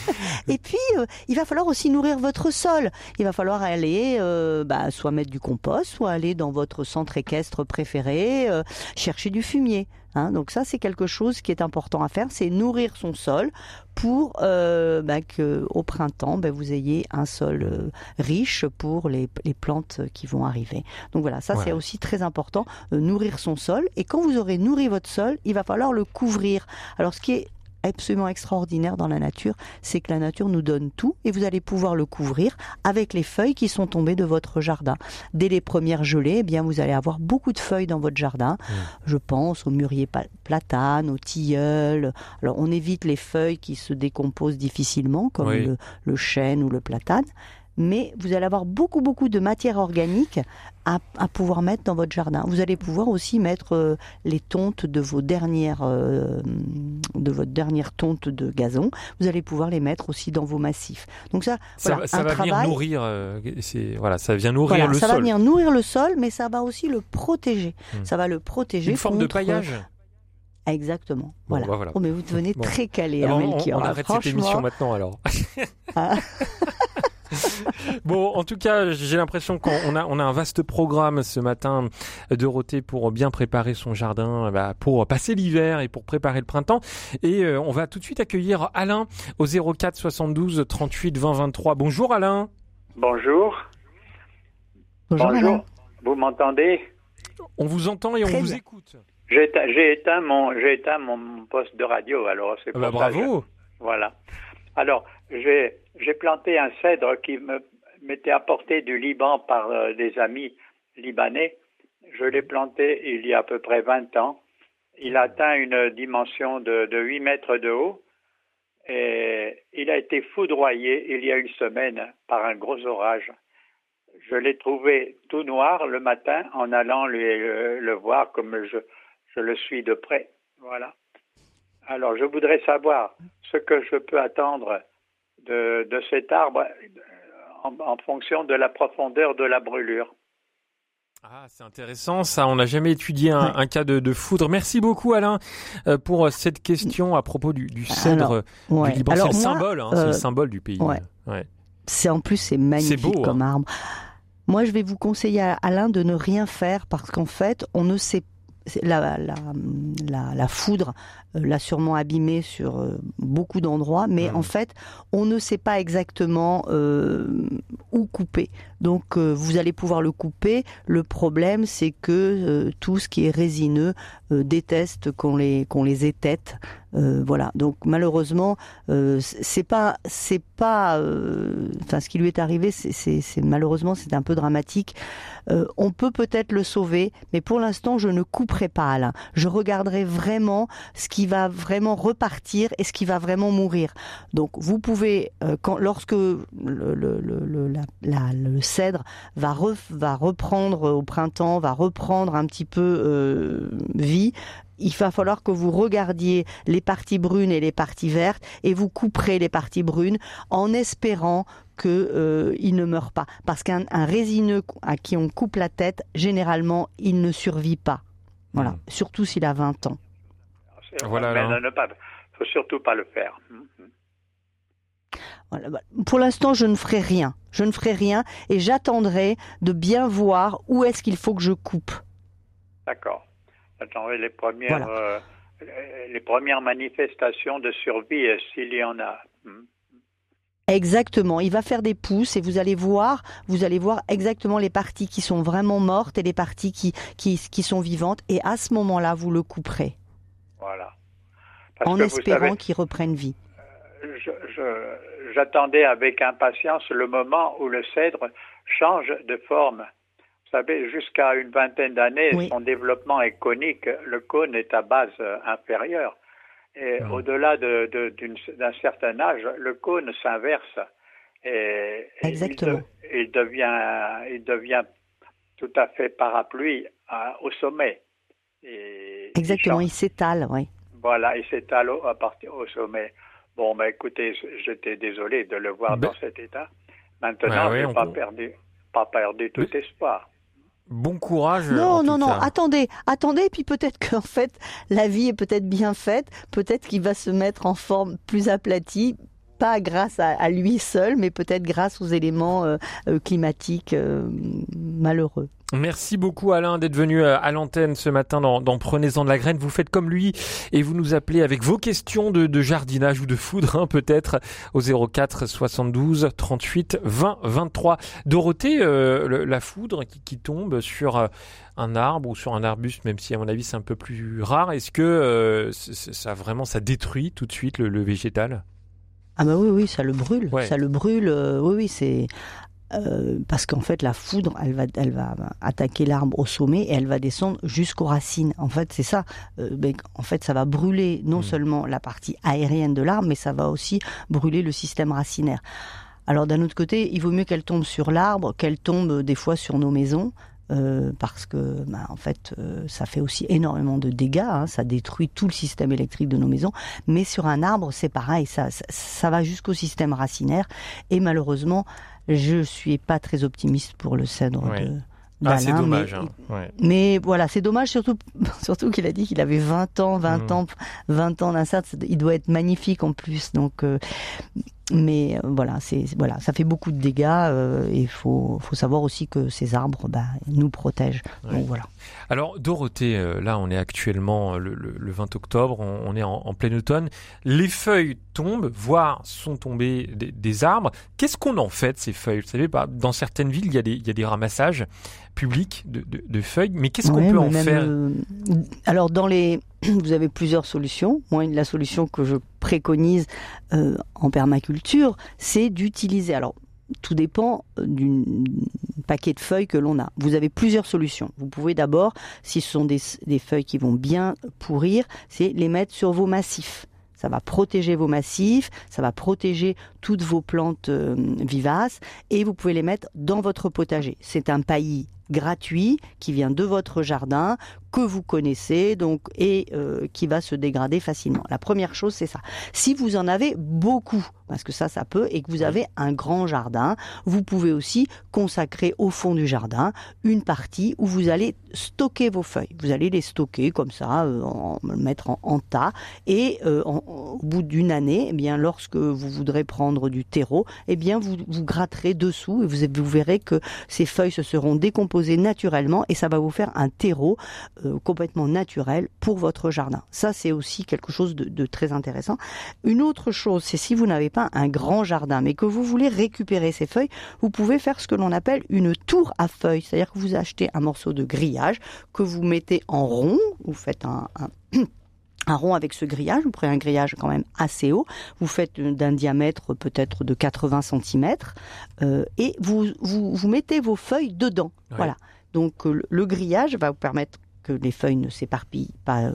Et puis, euh, il va falloir aussi nourrir votre sol. Il va falloir aller, euh, bah, soit mettre du compost, soit aller dans votre centre équestre préféré, chercher du fumier. Hein, donc ça, c'est quelque chose qui est important à faire, c'est nourrir son sol pour euh, bah, que au printemps, bah, vous ayez un sol euh, riche pour les, plantes qui vont arriver. Donc voilà, ça c'est aussi très important, euh, nourrir son sol. Et quand vous aurez nourri votre sol, il va falloir le couvrir. Alors ce qui est absolument extraordinaire dans la nature, c'est que la nature nous donne tout et vous allez pouvoir le couvrir avec les feuilles qui sont tombées de votre jardin. Dès les premières gelées, eh bien vous allez avoir beaucoup de feuilles dans votre jardin. Mmh. Je pense au mûrier platane, au tilleul. Alors on évite les feuilles qui se décomposent difficilement comme le, chêne ou le platane. mais vous allez avoir beaucoup beaucoup de matière organique à, à pouvoir mettre dans votre jardin. Vous allez pouvoir aussi mettre euh, les tontes de vos dernières euh, de votre dernière tonte de gazon. Vous allez pouvoir les mettre aussi dans vos massifs. Donc ça, Ça, voilà, ça un va venir nourrir, euh, voilà, ça vient nourrir Voilà, le ça va sol. venir nourrir le sol, mais ça va aussi le protéger. Hmm. Ça va le protéger Une forme de paillage. Exactement. Bon, Voilà. bah, voilà. Oh, mais vous devenez Bon. très calé, Ah hein, on, Melchior. on hein, arrête cette émission maintenant alors. Ah. Bon, en tout cas, j'ai l'impression qu'on on a, on a un vaste programme ce matin, Dorothée, pour bien préparer son jardin, bah, pour passer l'hiver et pour préparer le printemps. Et euh, on va tout de suite accueillir Alain au 04 72 38 20 23. Bonjour Alain. Bonjour. Bonjour, Alain. Vous m'entendez? On vous entend et on Très vous bien. écoute. J'ai éteint, j'ai éteint mon, j'ai éteint mon poste de radio. Alors c'est Ah bah, bravo. je- voilà. Alors j'ai, j'ai planté un cèdre qui m'était apporté du Liban par euh, des amis libanais. Je l'ai planté il y a à peu près 20 ans. Il atteint une dimension de, de 8 mètres de haut et il a été foudroyé il y a une semaine par un gros orage. Je l'ai trouvé tout noir le matin en allant euh, le voir comme je, je le suis de près. Voilà. Alors, je voudrais savoir ce que je peux attendre de, de cet arbre euh, en, en fonction de la profondeur de la brûlure. Ah, c'est intéressant, ça. On n'a jamais étudié un, un cas de, de foudre. Merci beaucoup, Alain, euh, pour euh, cette question à propos du, du cèdre Alors, ouais. du Liban. C'est le symbole, hein, c'est euh, le symbole du pays. ouais. Ouais. C'est en plus c'est magnifique beau, comme hein. arbre. Moi, je vais vous conseiller à Alain de ne rien faire parce qu'en fait, on ne sait c'est- la, la, la, la foudre euh, l'a sûrement abîmé sur euh, beaucoup d'endroits, mais en fait, on ne sait pas exactement euh, où couper. Donc, euh, vous allez pouvoir le couper. Le problème, c'est que euh, tout ce qui est résineux euh, déteste qu'on les qu'on les étête. Euh, voilà. Donc, malheureusement, euh, c'est pas c'est pas. euh, Enfin, ce qui lui est arrivé, c'est- malheureusement, c'est un peu dramatique. On peut peut-être le sauver, mais pour l'instant, je ne couperai pas Alain. Je regarderai vraiment ce qui va vraiment repartir et ce qui va vraiment mourir. Donc, vous pouvez, quand, lorsque le, le, le, le- le cèdre va, re- va reprendre au printemps, va reprendre un petit peu euh, vie, il va falloir que vous regardiez les parties brunes et les parties vertes et vous couperez les parties brunes en espérant que euh, il ne meurt pas. Parce qu'un un résineux à qui on coupe la tête, généralement, il ne survit pas. Voilà. Surtout s'il a 20 ans. C'est- Voilà, mais ne, ne pas, faut surtout pas le faire. Bah, Pour l'instant, je ne ferai rien. Je ne ferai rien et j'attendrai de bien voir où est-ce qu'il faut que je coupe. D'accord. J'attendrai les premières, Voilà. euh, les premières manifestations de survie euh, s'il y en a. Mhm. Exactement. Il va faire des pousses et vous allez voir, vous allez voir exactement les parties qui sont vraiment mortes et les parties qui, qui, qui sont vivantes. Et à ce moment-là, vous le couperez Voilà. Parce en espérant savez, qu'il reprenne vie. J'attendais avec impatience le moment où le cèdre change de forme. Vous savez, jusqu'à une vingtaine d'années, Oui. son développement est conique. Le cône est à base euh, inférieure. Et Mhm. au-delà de- de- d'une- d'un certain âge, le cône s'inverse. Et, il, Exactement. de- il devient, il devient tout à fait parapluie à- au sommet. Et Exactement. Il s'étale, oui. Voilà, il s'étale au, au sommet. Bon, ben écoutez, j'étais désolé de le voir Ben- dans cet état. Maintenant, Ouais, je n'ai pas perdu, pas perdu tout espoir. Bon courage. Non, en non, tout non, cas. attendez, attendez, puis peut-être qu'en fait, la vie est peut-être bien faite, peut-être qu'il va se mettre en forme plus aplatie, pas grâce à, à lui seul, mais peut-être grâce aux éléments euh, euh, climatiques euh, malheureux. Merci beaucoup Alain d'être venu euh, à l'antenne ce matin dans, dans Prenez-en de la graine. Vous faites comme lui et vous nous appelez avec vos questions de, de jardinage ou de foudre hein, peut-être au 04 72 38 20 23. Dorothée, euh, le- la foudre qui, qui tombe sur euh, un arbre ou sur un arbuste, même si à mon avis c'est un peu plus rare, est-ce que euh, ça vraiment ça détruit tout de suite le, le végétal? Ah bah oui, oui, ça le brûle, Ouais. ça le brûle, euh, oui, oui, c'est... euh, parce qu'en fait, la foudre, elle va, elle va attaquer l'arbre au sommet et elle va descendre jusqu'aux racines. En fait, c'est ça. Euh, ben, en fait, ça va brûler non Mm. seulement la partie aérienne de l'arbre, mais ça va aussi brûler le système racinaire. Alors d'un autre côté, il vaut mieux qu'elle tombe sur l'arbre qu'elle tombe euh, des fois sur nos maisons. Euh, parce que, bah, en fait, euh, ça fait aussi énormément de dégâts. hein, ça détruit tout le système électrique de nos maisons. Mais sur un arbre, c'est pareil. Ça, ça, ça va jusqu'au système racinaire. Et malheureusement, je suis pas très optimiste pour le cèdre Ouais. de. Ah, c'est dommage. mais- hein. Ouais. mais voilà, c'est dommage surtout, surtout qu'il a dit qu'il avait 20 ans, 20 Mm. ans, 20 ans d'insert. Il doit être magnifique en plus. Donc, euh, mais euh, voilà, c'est voilà, ça fait beaucoup de dégâts. euh, et il faut, faut savoir aussi que ces arbres, bah, nous protègent. Ouais. Donc voilà. Alors Dorothée, euh, là on est actuellement euh, le, le- le 20 octobre, on, on est en, en plein automne. Les feuilles tombent, voire sont tombées des, des arbres. Qu'est-ce qu'on en fait de ces feuilles? Vous savez, bah, dans certaines villes, il y a des, il y a des ramassages publics de, de- de feuilles, mais qu'est-ce qu'on Ouais, peut en faire? euh, Alors dans les, vous avez plusieurs solutions. Moi, la solution que je préconise euh, en permaculture, c'est d'utiliser. Alors tout dépend euh, du paquet de feuilles que l'on a. Vous avez plusieurs solutions. Vous pouvez d'abord, si ce sont des, des feuilles qui vont bien pourrir, c'est les mettre sur vos massifs. Ça va protéger vos massifs, ça va protéger toutes vos plantes euh, vivaces et vous pouvez les mettre dans votre potager. C'est un paillis gratuit qui vient de votre jardin que vous connaissez donc et euh, qui va se dégrader facilement. La première chose c'est ça. Si vous en avez beaucoup parce que ça ça peut et que vous avez un grand jardin, vous pouvez aussi consacrer au fond du jardin une partie où vous allez stocker vos feuilles. Vous allez les stocker comme ça, euh, en, mettre en, tas et euh, au bout d'une année, eh bien lorsque vous voudrez prendre du terreau, eh bien vous vous gratterez dessous et vous, vous verrez que ces feuilles se seront décomposées naturellement et ça va vous faire un terreau euh, complètement naturel pour votre jardin. Ça c'est aussi quelque chose de, très intéressant. Une autre chose, c'est si vous n'avez pas un grand jardin mais que vous voulez récupérer ces feuilles, vous pouvez faire ce que l'on appelle une tour à feuilles, c'est-à-dire que vous achetez un morceau de grillage que vous mettez en rond, vous faites un un rond avec ce grillage, vous prenez un grillage quand même assez haut, vous faites d'un diamètre peut-être de 80 cm et vous, vous, vous mettez vos feuilles dedans. Ouais. Voilà. Donc euh, le grillage va vous permettre que les feuilles ne s'éparpillent pas euh,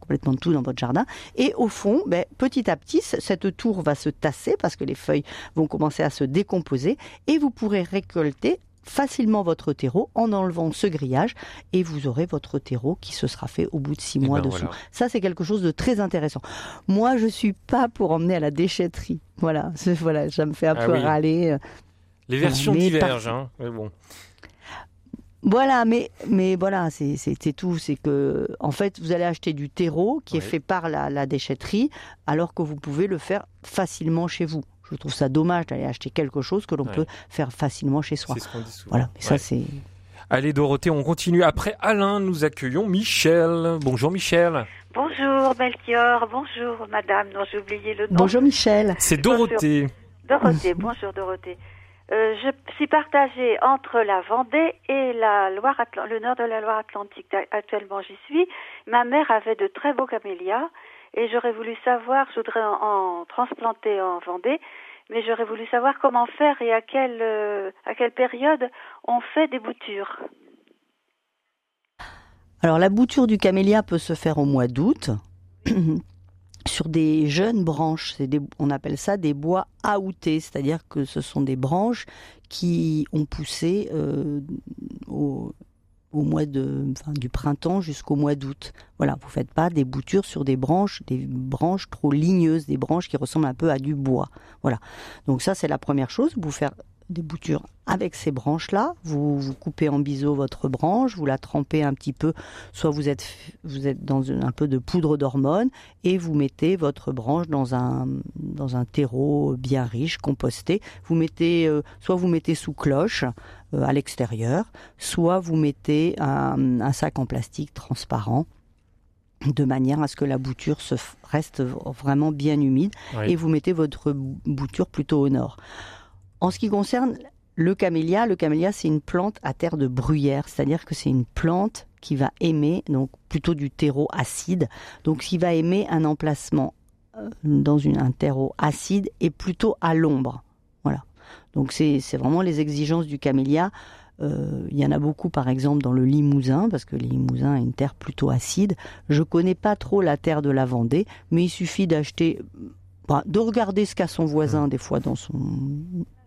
complètement tout dans votre jardin. Et au fond, ben, petit à petit, cette tour va se tasser parce que les feuilles vont commencer à se décomposer et vous pourrez récolter facilement votre terreau en enlevant ce grillage et vous aurez votre terreau qui se sera fait au bout de six Eh mois ben, dessous. voilà. Ça, c'est quelque chose de très intéressant. Moi, je suis pas pour emmener à la déchetterie. Voilà, voilà, ça me fait un Ah peu oui. râler. Les versions mais divergent, hein. Mais bon. Voilà, mais mais voilà, c'est tout. C'est que en fait, vous allez acheter du terreau qui est fait par la, la déchetterie, alors que vous pouvez le faire facilement chez vous. Je trouve ça dommage d'aller acheter quelque chose que l'on Ouais. peut faire facilement chez soi. C'est ce qu'on dit souvent. Voilà, mais ça c'est. Allez Dorothée, on continue. Après Alain, nous accueillons Michel. Bonjour Michel. Bonjour Melchior, bonjour madame, non j'ai oublié le nom. Bonjour Michel. C'est Dorothée. Dorothée, bonjour Dorothée. Euh, je suis partagée entre la Vendée et la Loire le nord de la Loire-Atlantique. Actuellement j'y suis. Ma mère avait de très beaux camélias et j'aurais voulu savoir, je voudrais en, transplanter en Vendée, mais j'aurais voulu savoir comment faire et à quelle, euh, à quelle période on fait des boutures. Alors la bouture du camélia peut se faire au mois d'août sur des jeunes branches. On appelle ça des bois aoutés, c'est-à-dire que ce sont des branches qui ont poussé euh, au, au mois de, enfin, du printemps jusqu'au mois d'août. Voilà, vous faites pas des boutures sur des branches, des branches trop ligneuses, des branches qui ressemblent un peu à du bois. Voilà. Donc ça c'est la première chose. Vous faire des boutures avec ces branches-là. Vous, vous coupez en biseau votre branche, vous la trempez un petit peu, soit vous êtes, vous êtes dans une- un peu de poudre d'hormone et vous mettez votre branche dans un, dans un terreau bien riche, composté. Vous mettez, euh, soit vous mettez sous cloche euh, à l'extérieur, soit vous mettez un, un sac en plastique transparent de manière à ce que la bouture se reste vraiment bien humide Oui. et vous mettez votre bouture plutôt au nord. En ce qui concerne le camélia, le camélia c'est une plante à terre de bruyère, c'est-à-dire que c'est une plante qui va aimer donc plutôt du terreau acide, donc qui va aimer un emplacement euh, dans une, un terreau acide et plutôt à l'ombre. Voilà. Donc c'est c'est vraiment les exigences du camélia. Euh, il y en a beaucoup, par exemple, dans le Limousin, parce que le Limousin est une terre plutôt acide. Je connais pas trop la terre de la Vendée, mais il suffit d'acheter bah, de regarder ce qu'a son voisin des fois dans son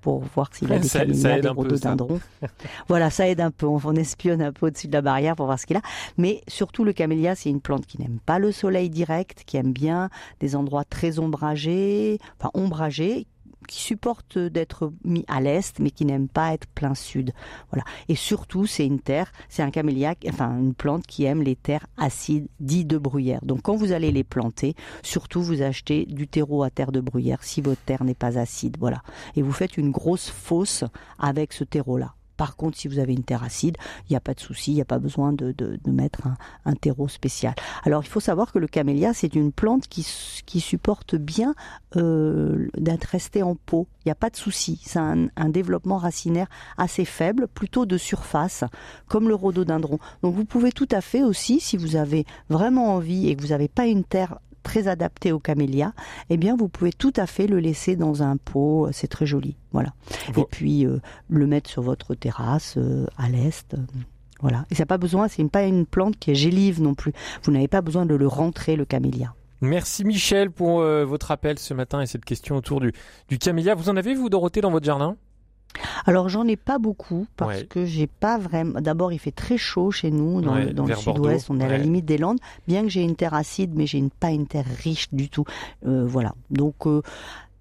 pour voir s'il a des Ça- ça aide des rhododendrons. voilà, ça aide un peu. On, on espionne un peu au-dessus de la barrière pour voir ce qu'il a. Mais surtout, le camélia, c'est une plante qui n'aime pas le soleil direct, qui aime bien des endroits très ombragés, enfin ombragés, qui supporte d'être mis à l'est, mais qui n'aime pas être plein sud. Voilà. Et surtout, c'est une terre, c'est un camélia, enfin une plante qui aime les terres acides, dites de bruyère. Donc, quand vous allez les planter, surtout vous achetez du terreau à terre de bruyère si votre terre n'est pas acide. Voilà. Et vous faites une grosse fosse avec ce terreau-là. Par contre, si vous avez une terre acide, il n'y a pas de souci, il n'y a pas besoin de, mettre un, terreau spécial. Alors, il faut savoir que le camélia, c'est une plante qui, supporte bien euh, d'être restée en pot. Il n'y a pas de souci. C'est un, un développement racinaire assez faible, plutôt de surface, comme le rhododendron. Donc, vous pouvez tout à fait aussi, si vous avez vraiment envie et que vous n'avez pas une terre très adaptée au camélia, eh bien, vous pouvez tout à fait le laisser dans un pot. C'est très joli. Voilà. Et puis, euh, le mettre sur votre terrasse, euh, à l'est. euh, voilà. Et ça n'a pas besoin, c'est pas une plante qui est gélive non plus. Vous n'avez pas besoin de le rentrer, le camélia. Merci Michel pour euh, votre appel ce matin et cette question autour du, du camélia. Vous en avez, vous, Dorothée, dans votre jardin? Alors j'en ai pas beaucoup parce Ouais. que j'ai pas vraiment. D'abord il fait très chaud chez nous dans, Ouais, le, sud-ouest, on est à la limite des Landes. Bien que j'ai une terre acide, mais j'ai une, pas une terre riche du tout. Euh, voilà. Donc euh,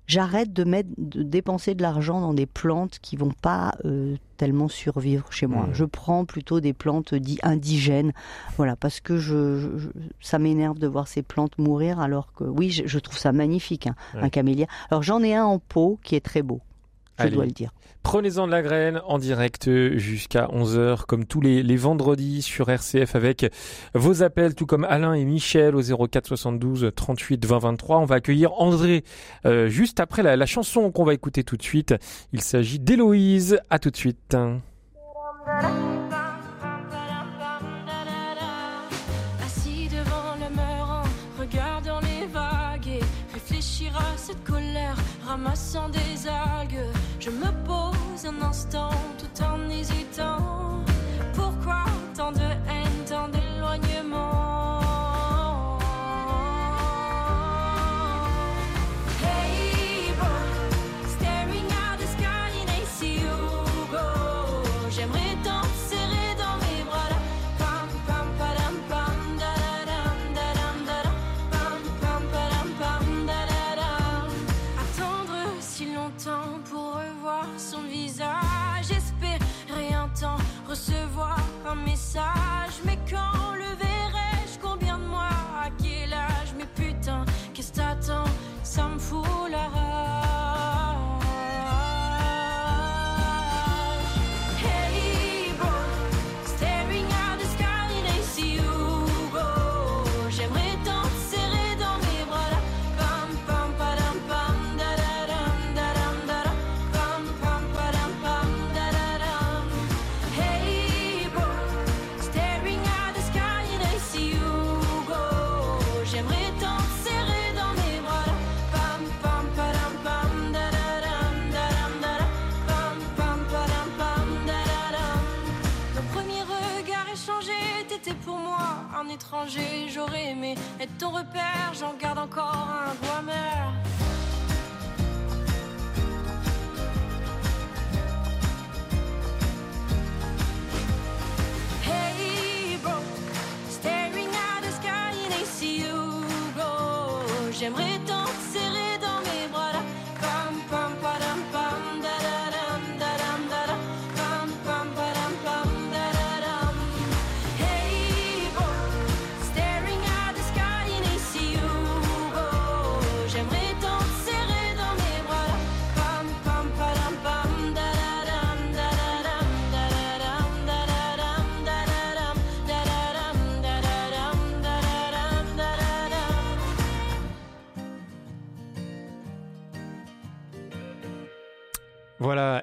j'arrête de mettre, de dépenser de l'argent dans des plantes qui vont pas euh, tellement survivre chez moi. Mmh. Je prends plutôt des plantes dites indigènes. Voilà, parce que je, je- ça m'énerve de voir ces plantes mourir alors que oui, je, je trouve ça magnifique, hein, un camélia. Alors j'en ai un en pot qui est très beau. Je Allez. dois le dire. Prenez-en de la graine en direct jusqu'à 11h, comme tous les, les vendredis sur RCF avec vos appels, tout comme Alain et Michel au 04 72 38 20 23. On va accueillir André euh, juste après la, la chanson qu'on va écouter tout de suite. Il s'agit d'Héloïse. À tout de suite. Assis devant le mur en regardant les vagues et réfléchir à cette colère, ramassant des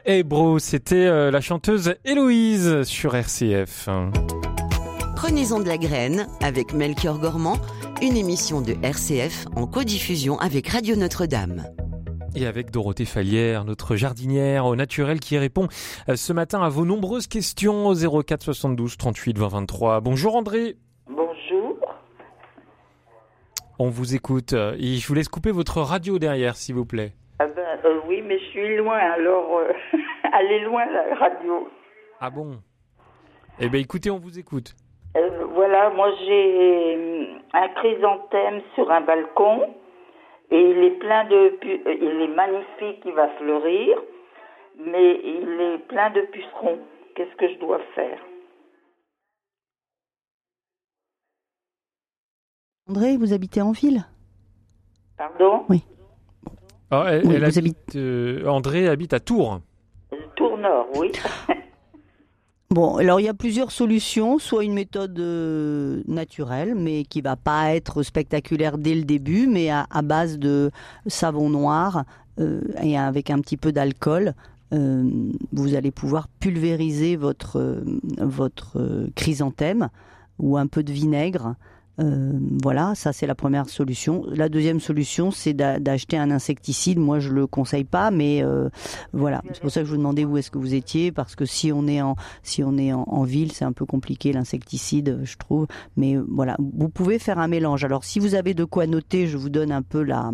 Voilà. Hey bro, c'était euh, la chanteuse Héloïse sur RCF. Prenez-en de la graine avec Melchior Gormand, une émission de RCF en codiffusion avec Radio Notre-Dame. Et avec Dorothée Fallière, notre jardinière au naturel qui répond euh, ce matin à vos nombreuses questions au 04 72 38 20 23. Bonjour André. Bonjour. On vous écoute. Euh, Et je vous laisse couper votre radio derrière, s'il vous plaît. Euh, oui, mais je suis loin, alors euh, elle est loin la radio. Ah bon? Eh bien, écoutez, on vous écoute. Euh, voilà, moi j'ai euh, un chrysanthème sur un balcon et il est plein de, pu- il est magnifique, il va fleurir, mais il est plein de pucerons. Qu'est-ce que je dois faire? André, vous habitez en ville? Pardon? Oui. Ah, elle, Oui, elle vous habite, euh, André habite à Tours. Tour Nord, oui. Bon, alors il y a plusieurs solutions, soit une méthode euh, naturelle, mais qui va pas être spectaculaire dès le début, mais à, à base de savon noir euh, et avec un petit peu d'alcool. euh, vous allez pouvoir pulvériser votre, euh, votre euh, chrysanthème ou un peu de vinaigre. Euh, voilà, ça c'est la première solution. La deuxième solution, c'est d'a- d'acheter un insecticide. Moi, je le conseille pas, mais euh, voilà. C'est pour ça que je vous demandais où est-ce que vous étiez, parce que si on est en si on est en, en ville, c'est un peu compliqué l'insecticide, je trouve. Mais euh, voilà, vous pouvez faire un mélange. Alors, si vous avez de quoi noter, je vous donne un peu la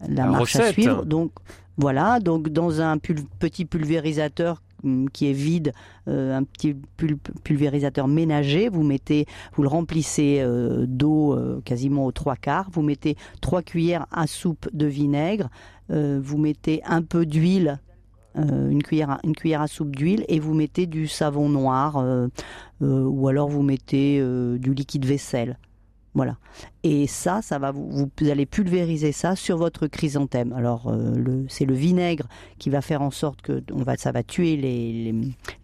la La marche à recette. suivre. Donc voilà, donc dans un pul- petit pulvérisateur qui est vide, euh, un petit pul- pulvérisateur ménager, vous mettez, vous le remplissez euh, d'eau euh, quasiment aux trois quarts, vous mettez trois cuillères à soupe de vinaigre, vous mettez un peu d'huile, une cuillère à, soupe d'huile et vous mettez du savon noir ou alors vous mettez du liquide vaisselle. Voilà. Et ça, ça va vous, vous allez pulvériser ça sur votre chrysanthème. Alors, euh, c'est le vinaigre qui va faire en sorte que on va, ça va tuer les, les,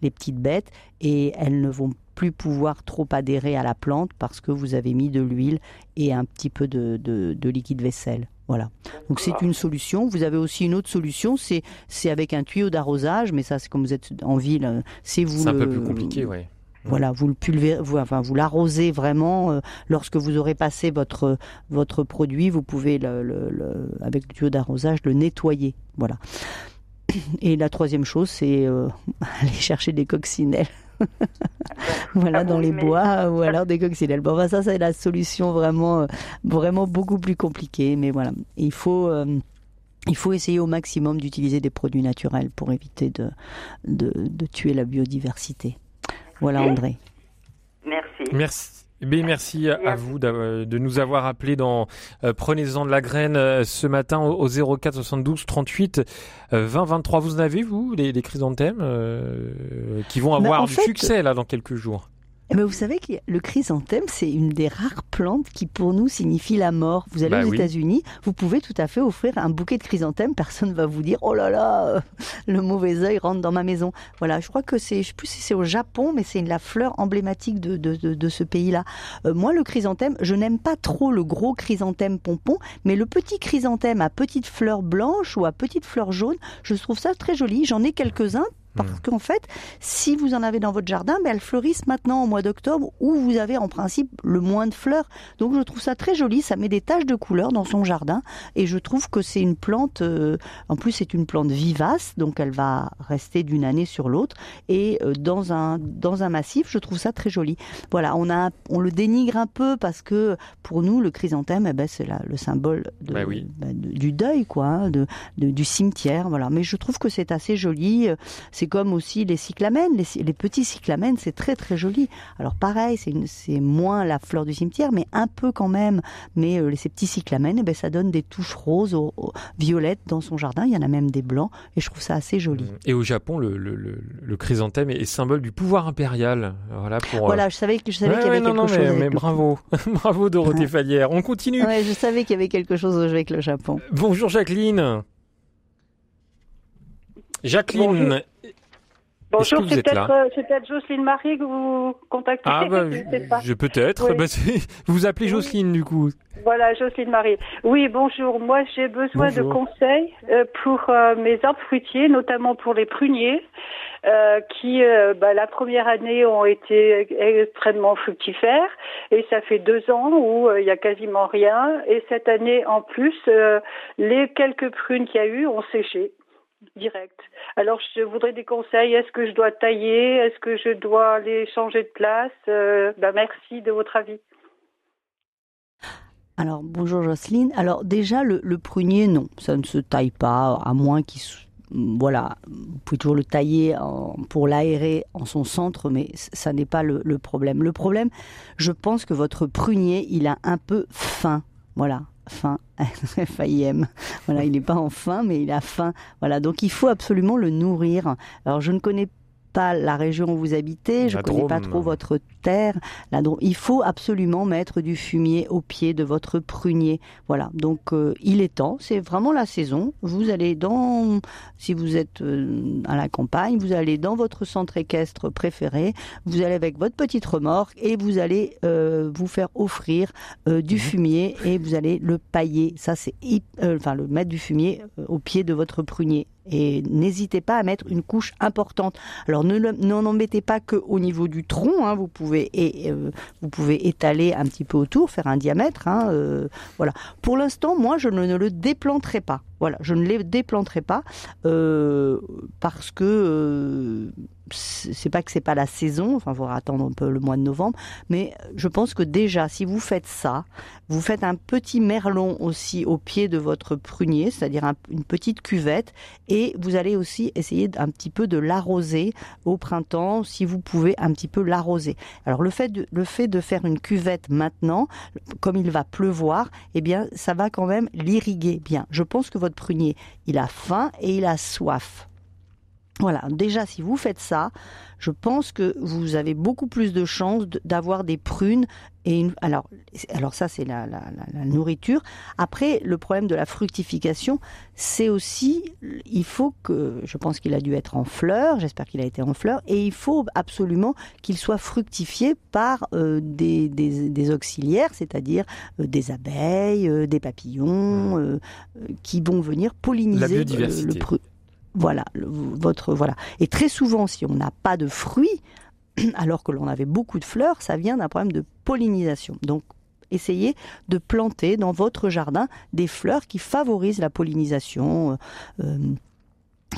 les petites bêtes et elles ne vont plus pouvoir trop adhérer à la plante parce que vous avez mis de l'huile et un petit peu de, de, de liquide vaisselle. Voilà. Donc c'est une solution. Vous avez aussi une autre solution, c'est c'est avec un tuyau d'arrosage, mais ça c'est comme vous êtes en ville, euh, c'est vous C'est un peu plus compliqué, ouais. Voilà, vous le pulvé, vous, enfin, vous l'arrosez vraiment. euh, lorsque vous aurez passé votre votre produit, vous pouvez le, le- le- avec le tuyau d'arrosage le nettoyer. Voilà. Et la troisième chose, c'est euh, aller chercher des coccinelles. voilà, dans les bois ou alors des coccinelles. Bon, bah, ça, c'est la solution vraiment, euh, vraiment beaucoup plus compliquée. Mais voilà, il faut. euh, il faut essayer au maximum d'utiliser des produits naturels pour éviter de, de, de tuer la biodiversité. Voilà, André. Merci. Merci. Eh bien, merci à- à vous d'a- de nous avoir appelé dans euh, Prenez-en de la graine euh, ce matin au, au 04 72 38 euh, 20 23. Vous en avez, vous, des, des chrysanthèmes euh, qui vont avoir du fait- succès là dans quelques jours? Ben, vous savez que le chrysanthème, c'est une des rares plantes qui, pour nous, signifie la mort. Vous allez Bah aux oui. États-Unis, vous pouvez tout à fait offrir un bouquet de chrysanthème. Personne va vous dire, oh là là, le mauvais œil rentre dans ma maison. Voilà, je crois que c'est, je sais plus si c'est au Japon, mais c'est la fleur emblématique de, de, de, de ce pays-là. Euh, moi, le chrysanthème, je n'aime pas trop le gros chrysanthème pompon, mais le petit chrysanthème à petites fleurs blanches ou à petites fleurs jaunes, je trouve ça très joli. J'en ai quelques-uns. Parce qu'en fait, si vous en avez dans votre jardin, ben elles fleurissent maintenant au mois d'octobre où vous avez en principe le moins de fleurs. Donc je trouve ça très joli, ça met des taches de couleur dans son jardin et je trouve que c'est une plante, euh, en plus c'est une plante vivace, donc elle va rester d'une année sur l'autre et euh, dans un dans un massif, je trouve ça très joli. Voilà, on a on le dénigre un peu parce que pour nous le chrysanthème, eh ben c'est le symbole de, Bah oui. bah, de- du deuil quoi, hein, de, de- du cimetière, voilà. Mais je trouve que c'est assez joli. euh, C'est comme aussi les cyclamènes, les, petits cyclamènes, c'est très très joli. Alors pareil, c'est moins la fleur du cimetière, mais un peu quand même. Mais euh, ces petits cyclamènes, eh ben ça donne des touches roses, au- au- violettes dans son jardin. Il y en a même des blancs, et je trouve ça assez joli. Et au Japon, le, le, le, le chrysanthème est, est symbole du pouvoir impérial. Voilà pour. euh, Voilà, je savais que je savais Ouais, qu'il y avait ouais, non, quelque non, chose. mais, avec mais le- bravo, bravo Dorothée Fallière. On continue. Ouais, je savais qu'il y avait quelque chose avec le Japon. Bonjour Jacqueline. Jacqueline. Bonjour, Vous c'est peut-être euh, c'est peut-être Jocelyne Marie que vous contactez. Ah bah, je ne sais pas. je peut-être. Oui. Bah, vous vous appelez Jocelyne du coup. Voilà, Jocelyne Marie. Oui, bonjour. Moi, j'ai besoin de Bonjour. conseils euh, pour euh, mes arbres fruitiers, notamment pour les pruniers, euh, qui, euh, bah, la première année, ont été extrêmement fructifères. Et ça fait deux ans où euh, il y a quasiment rien. Et cette année, en plus, euh, les quelques prunes qu'il y a eu ont séché direct. Alors, je voudrais des conseils. Est-ce que je dois tailler? Est-ce que je dois les changer de place? Euh, bah, Merci de votre avis. Alors, bonjour Jocelyne. Alors, déjà, le, prunier, non, ça ne se taille pas, à moins qu'il. Voilà, vous pouvez toujours le tailler pour l'aérer en son centre, mais ça n'est pas le problème. Le problème, je pense que votre prunier, il a un peu faim. Voilà, faim. F-A-I-M. Voilà, il n'est pas en faim, mais il a faim. Voilà, donc il faut absolument le nourrir. Alors, je ne connais pas la région où vous habitez, je ne connais pas trop votre terre. La Drôme. Il faut absolument mettre du fumier au pied de votre prunier. Voilà, donc euh, il est temps, c'est vraiment la saison. Vous allez dans, si vous êtes euh, à la campagne, vous allez dans votre centre équestre préféré, vous allez avec votre petite remorque et vous allez euh, vous faire offrir du fumier et vous allez le pailler. Ça, c'est enfin le mettre du fumier au pied de votre prunier. Et n'hésitez pas à mettre une couche importante. Alors ne n'en en mettez pas que au niveau du tronc. hein. Vous pouvez et, euh, vous pouvez étaler un petit peu autour, faire un diamètre. hein, euh, voilà. Pour l'instant, moi, je ne, le déplanterai pas. Voilà, je ne les déplanterai pas euh, parce que c'est pas que c'est pas la saison. Enfin, il faudra attendre un peu le mois de novembre. Mais je pense que déjà, si vous faites ça, vous faites un petit merlon aussi au pied de votre prunier, c'est-à-dire un- une petite cuvette, et vous allez aussi essayer un petit peu de l'arroser au printemps, si vous pouvez un petit peu l'arroser. Alors le fait de, le fait de faire une cuvette maintenant, comme il va pleuvoir, eh bien ça va quand même l'irriguer bien. Je pense que votre prunier, il a faim et il a soif. Voilà, déjà si vous faites ça, je pense que vous avez beaucoup plus de chances d'avoir des prunes et une... alors alors ça c'est la, la- la- nourriture. Après le problème de la fructification, c'est aussi il faut que je pense qu'il a dû être en fleurs, j'espère qu'il a été en fleurs et il faut absolument qu'il soit fructifié par euh, des, des, des auxiliaires, c'est-à-dire euh, des abeilles, euh, des papillons euh, euh, qui vont venir polliniser La le- biodiversité. le pru- voilà, votre voilà. Et très souvent, si on n'a pas de fruits, alors que l'on avait beaucoup de fleurs, ça vient d'un problème de pollinisation. Donc, essayez de planter dans votre jardin des fleurs qui favorisent la pollinisation. euh, euh,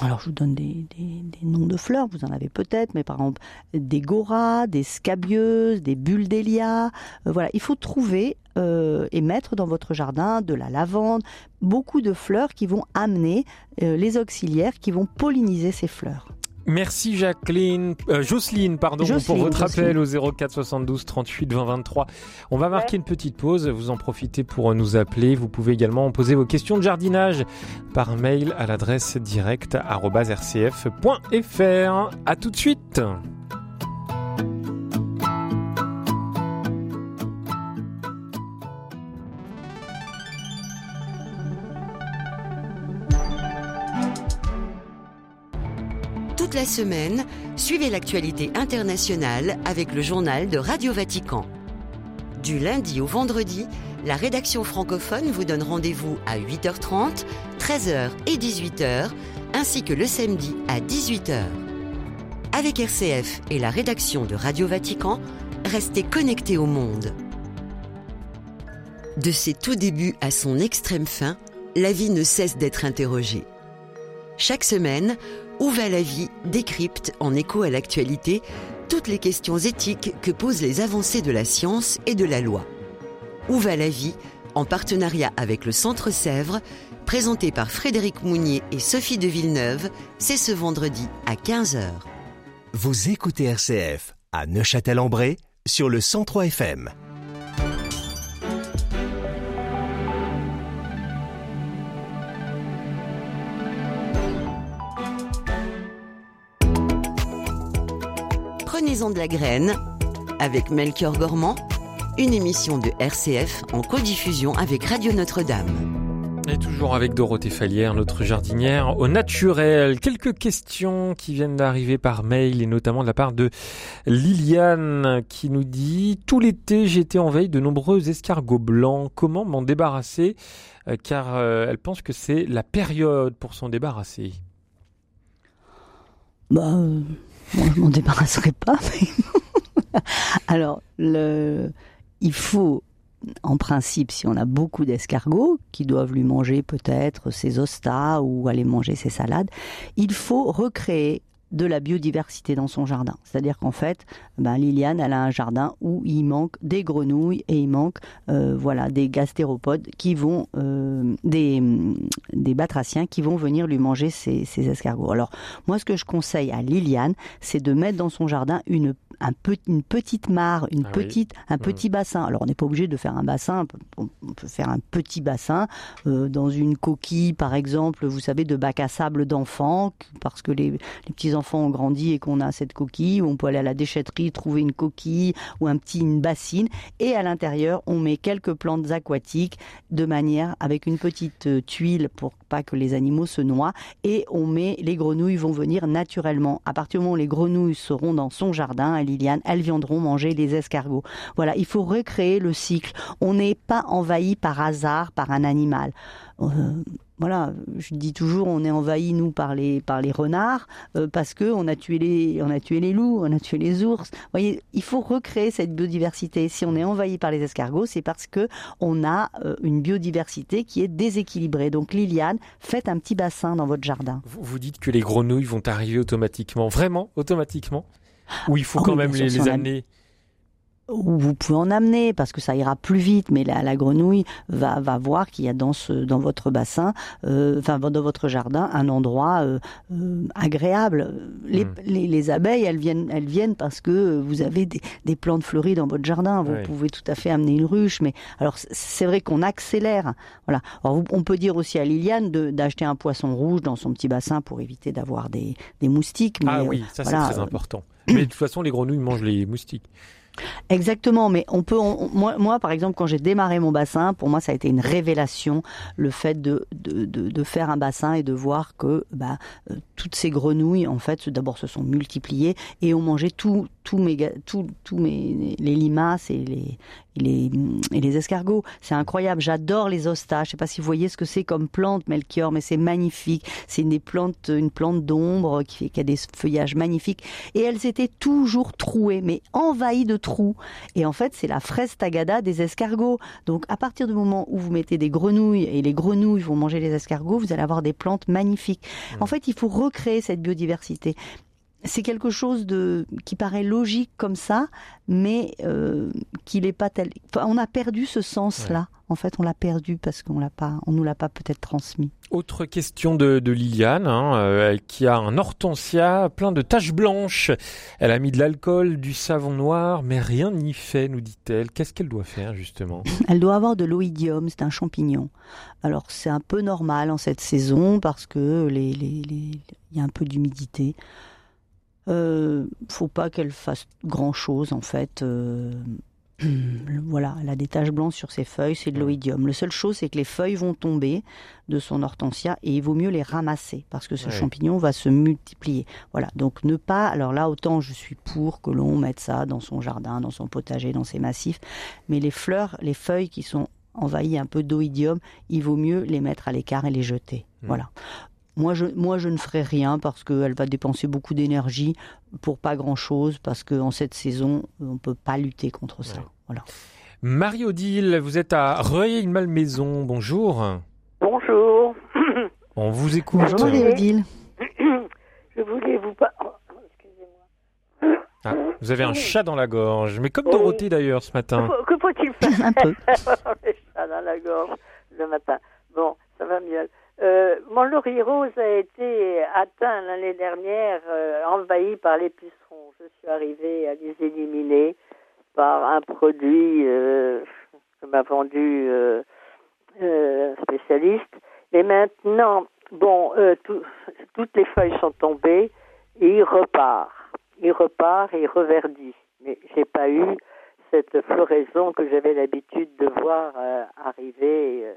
alors, je vous donne des, des- des noms de fleurs, vous en avez peut-être, mais par exemple, des goras, des scabieuses, des bulldélias. Euh, voilà, il faut trouver euh, et mettre dans votre jardin de la lavande, beaucoup de fleurs qui vont amener euh, les auxiliaires qui vont polliniser ces fleurs. Merci Jacqueline, euh, Jocelyne, pardon, Jocelyne, pour votre Jocelyne. appel au 04 72 38 20 23. On va marquer une petite pause, vous en profitez pour nous appeler. Vous pouvez également poser vos questions de jardinage par mail à l'adresse direct@rcf.fr. À tout de suite. La semaine, suivez l'actualité internationale avec le journal de Radio Vatican. Du lundi au vendredi, la rédaction francophone vous donne rendez-vous à 8h30, 13h et 18h, ainsi que le samedi à 18h. Avec RCF et la rédaction de Radio Vatican, restez connectés au monde. De ses tout débuts à son extrême fin, la vie ne cesse d'être interrogée. Chaque semaine, Où va la vie décrypte, en écho à l'actualité, toutes les questions éthiques que posent les avancées de la science et de la loi. Où va la vie en partenariat avec le Centre Sèvres, présenté par Frédéric Mounier et Sophie de Villeneuve, c'est ce vendredi à 15h. Vous écoutez RCF à Neuchâtel-en-Bray sur le 103 FM. Prenez-en de la graine avec Melchior Gormand, une émission de RCF en codiffusion avec Radio Notre-Dame. Et toujours avec Dorothée Fallière, notre jardinière au naturel. Quelques questions qui viennent d'arriver par mail et notamment de la part de Liliane qui nous dit Tout l'été, j'étais en veille de nombreux escargots blancs. Comment m'en débarrasser? Euh, Car euh, elle pense que c'est la période pour s'en débarrasser. Bah, je m'en débarrasserai pas. mais- Alors, il faut, en principe, si on a beaucoup d'escargots qui doivent lui manger peut-être ses ostas ou aller manger ses salades, il faut recréer de la biodiversité dans son jardin. C'est-à-dire qu'en fait, ben, Liliane, elle a un jardin où il manque des grenouilles et il manque euh, voilà, des gastéropodes qui vont, euh, des, des batraciens qui vont venir lui manger ses, ses escargots. Alors, moi, ce que je conseille à Liliane, c'est de mettre dans son jardin une un peu, une petite mare, une Ah oui. un petit bassin. Alors on n'est pas obligé de faire un bassin, on peut, on peut faire un petit bassin euh, dans une coquille, par exemple, vous savez, de bac à sable d'enfants, parce que les, les petits enfants ont grandi et qu'on a cette coquille. On peut aller à la déchetterie trouver une coquille ou un petit une bassine, et à l'intérieur on met quelques plantes aquatiques de manière avec une petite euh, tuile pour pas que les animaux se noient, et on met les grenouilles vont venir naturellement. À partir du moment où les grenouilles seront dans son jardin, à Liliane, elles viendront manger les escargots. Voilà, il faut recréer le cycle. On n'est pas envahi par hasard par un animal. Euh, voilà, je dis toujours, on est envahi nous par les par les renards euh, parce que on a tué les on a tué les loups, on a tué les ours. Vous voyez, il faut recréer cette biodiversité. Si on est envahi par les escargots, c'est parce que on a euh, une biodiversité qui est déséquilibrée. Donc Liliane, faites un petit bassin dans votre jardin. Vous, dites que les grenouilles vont arriver automatiquement. Vraiment Automatiquement? Ou il faut Oh quand même les, amener Ou vous pouvez en amener parce que ça ira plus vite, mais la, la grenouille va, va voir qu'il y a dans, ce, dans votre bassin, euh, enfin dans votre jardin, un endroit euh, euh, agréable. Les, Mm. les, les abeilles, elles viennent, elles viennent parce que vous avez des, des plantes fleuries dans votre jardin. Vous pouvez tout à fait amener une ruche, mais alors c'est vrai qu'on accélère. Voilà. Alors on peut dire aussi à Liliane de- d'acheter un poisson rouge dans son petit bassin pour éviter d'avoir des, des moustiques. Mais Ah oui, ça c'est voilà, très euh, important. Mais de toute façon, les grenouilles mangent les moustiques. Exactement, mais on peut, moi, par exemple, quand j'ai démarré mon bassin, pour moi, ça a été une révélation, le fait de, de, de, de faire un bassin et de voir que bah, euh, toutes ces grenouilles, en fait, d'abord se sont multipliées et ont mangé tous tous mes, tous mes, les limaces et les, et les, et les escargots. C'est incroyable, j'adore les ostaches. Je sais pas si vous voyez ce que c'est comme plante, Melchior, mais c'est magnifique. C'est une des plantes, une plante d'ombre qui, qui a des feuillages magnifiques. Et elles étaient toujours trouées, mais envahies de trous. Et en fait, c'est la fraise tagada des escargots. Donc, à partir du moment où vous mettez des grenouilles et les grenouilles vont manger les escargots, vous allez avoir des plantes magnifiques. En fait, il faut recréer cette biodiversité. C'est quelque chose de qui paraît logique comme ça, mais euh, qui n'est pas tel. Enfin, on a perdu ce sens-là. En fait, on l'a perdu parce qu'on l'a pas, on nous l'a pas peut-être transmis. Autre question de, de Liliane, hein, euh, qui a un hortensia plein de taches blanches. Elle a mis de l'alcool, du savon noir, mais rien n'y fait, nous dit-elle. Qu'est-ce qu'elle doit faire, justement? Elle doit avoir de l'oïdium, c'est un champignon. Alors c'est un peu normal en cette saison parce que les, les, les- il y a un peu d'humidité. Euh, faut pas qu'elle fasse grand chose en fait. Euh, voilà, elle a des taches blanches sur ses feuilles, c'est de l'oïdium. La seule chose, c'est que les feuilles vont tomber de son hortensia et il vaut mieux les ramasser parce que ce Ouais. champignon va se multiplier. Voilà, donc ne pas. Alors là, autant je suis pour que l'on mette ça dans son jardin, dans son potager, dans ses massifs, mais les fleurs, les feuilles qui sont envahies un peu d'oïdium, il vaut mieux les mettre à l'écart et les jeter. Hmm. Voilà. Moi je, moi, je ne ferai rien parce qu'elle va dépenser beaucoup d'énergie pour pas grand-chose, parce qu'en cette saison, on ne peut pas lutter contre ça. Voilà. Marie-Odile, vous êtes à Rueil-Malmaison. Bonjour. Bonjour. On vous écoute. Bonjour Marie-Odile. Je voulais vous pas. Ah, vous avez un chat dans la gorge, mais comme Dorothée d'ailleurs ce matin. Que faut-il faire Un peu. Les chats dans la gorge le matin. Bon, ça va mieux. Euh, mon laurier rose a été atteint l'année dernière, euh, envahi par les pucerons. Je suis arrivée à les éliminer par un produit euh, que m'a vendu euh, un spécialiste. Et maintenant, bon, tout- toutes les feuilles sont tombées et il repart. Il repart et il reverdit. Mais j'ai pas eu cette floraison que j'avais l'habitude de voir arriver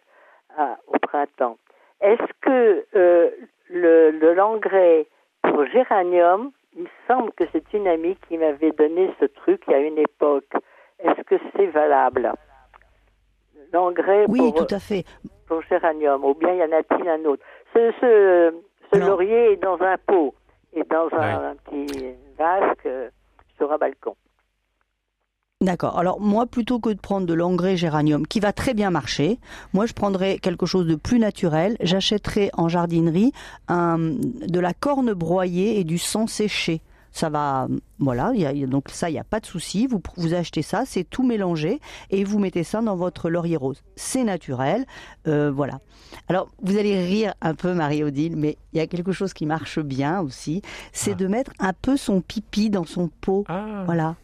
à- au printemps. Est-ce que euh, le, le l'engrais pour géranium, il semble que c'est une amie qui m'avait donné ce truc a une époque. Est-ce que c'est valable? L'engrais Oui, pour, tout à fait. pour géranium, ou bien y en a-t-il un autre? Ce, ce, ce laurier est dans un pot et dans un, un petit vase que- sur un balcon. D'accord. Alors moi, plutôt que de prendre de l'engrais géranium, qui va très bien marcher, moi je prendrais quelque chose de plus naturel. J'achèterais en jardinerie un, de la corne broyée et du sang séché. Ça va, voilà. il y a- il y a- donc ça, il n'y a pas de souci. Vous vous achetez ça, c'est tout mélangé et vous mettez ça dans votre laurier rose. C'est naturel, euh, voilà. Alors vous allez rire un peu, Marie-Odile, mais il y a quelque chose qui marche bien aussi, c'est de mettre un peu son pipi dans son pot. Voilà.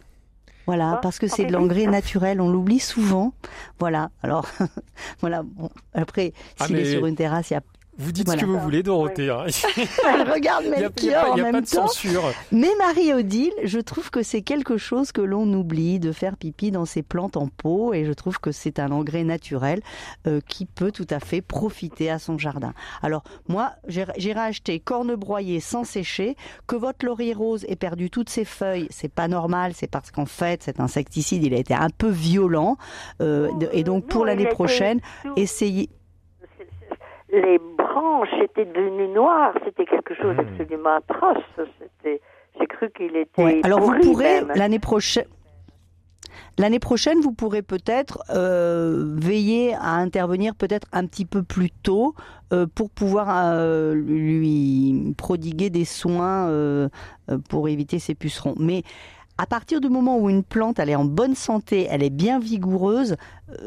Voilà, parce que c'est de l'engrais naturel, on l'oublie souvent. Voilà, alors, voilà, bon, après, Ah, s'il est sur une terrasse, il y a... Vous dites Voilà. ce que vous voulez, Dorothée. hein. Elle regarde Il y a- il y a Melchior en même pas de temps. censure. Mais Marie-Odile, je trouve que c'est quelque chose que l'on oublie de faire pipi dans ses plantes en pot et je trouve que c'est un engrais naturel euh, qui peut tout à fait profiter à son jardin. Alors moi, j'ai- j'irai acheter corne broyée sans sécher, que votre laurier rose ait perdu toutes ses feuilles, c'est pas normal, c'est parce qu'en fait cet insecticide il a été un peu violent euh, et donc pour non, il l'année prochaine, essayez. Les branches étaient devenues noires. C'était quelque chose d'absolument atroce. C'était, j'ai cru qu'il était. Ouais, Alors vous pourrez l'année prochaine. L'année prochaine, vous pourrez peut-être euh, veiller à intervenir peut-être un petit peu plus tôt euh, pour pouvoir euh, lui prodiguer des soins pour éviter ces pucerons. Mais à partir du moment où une plante elle est en bonne santé, elle est bien vigoureuse,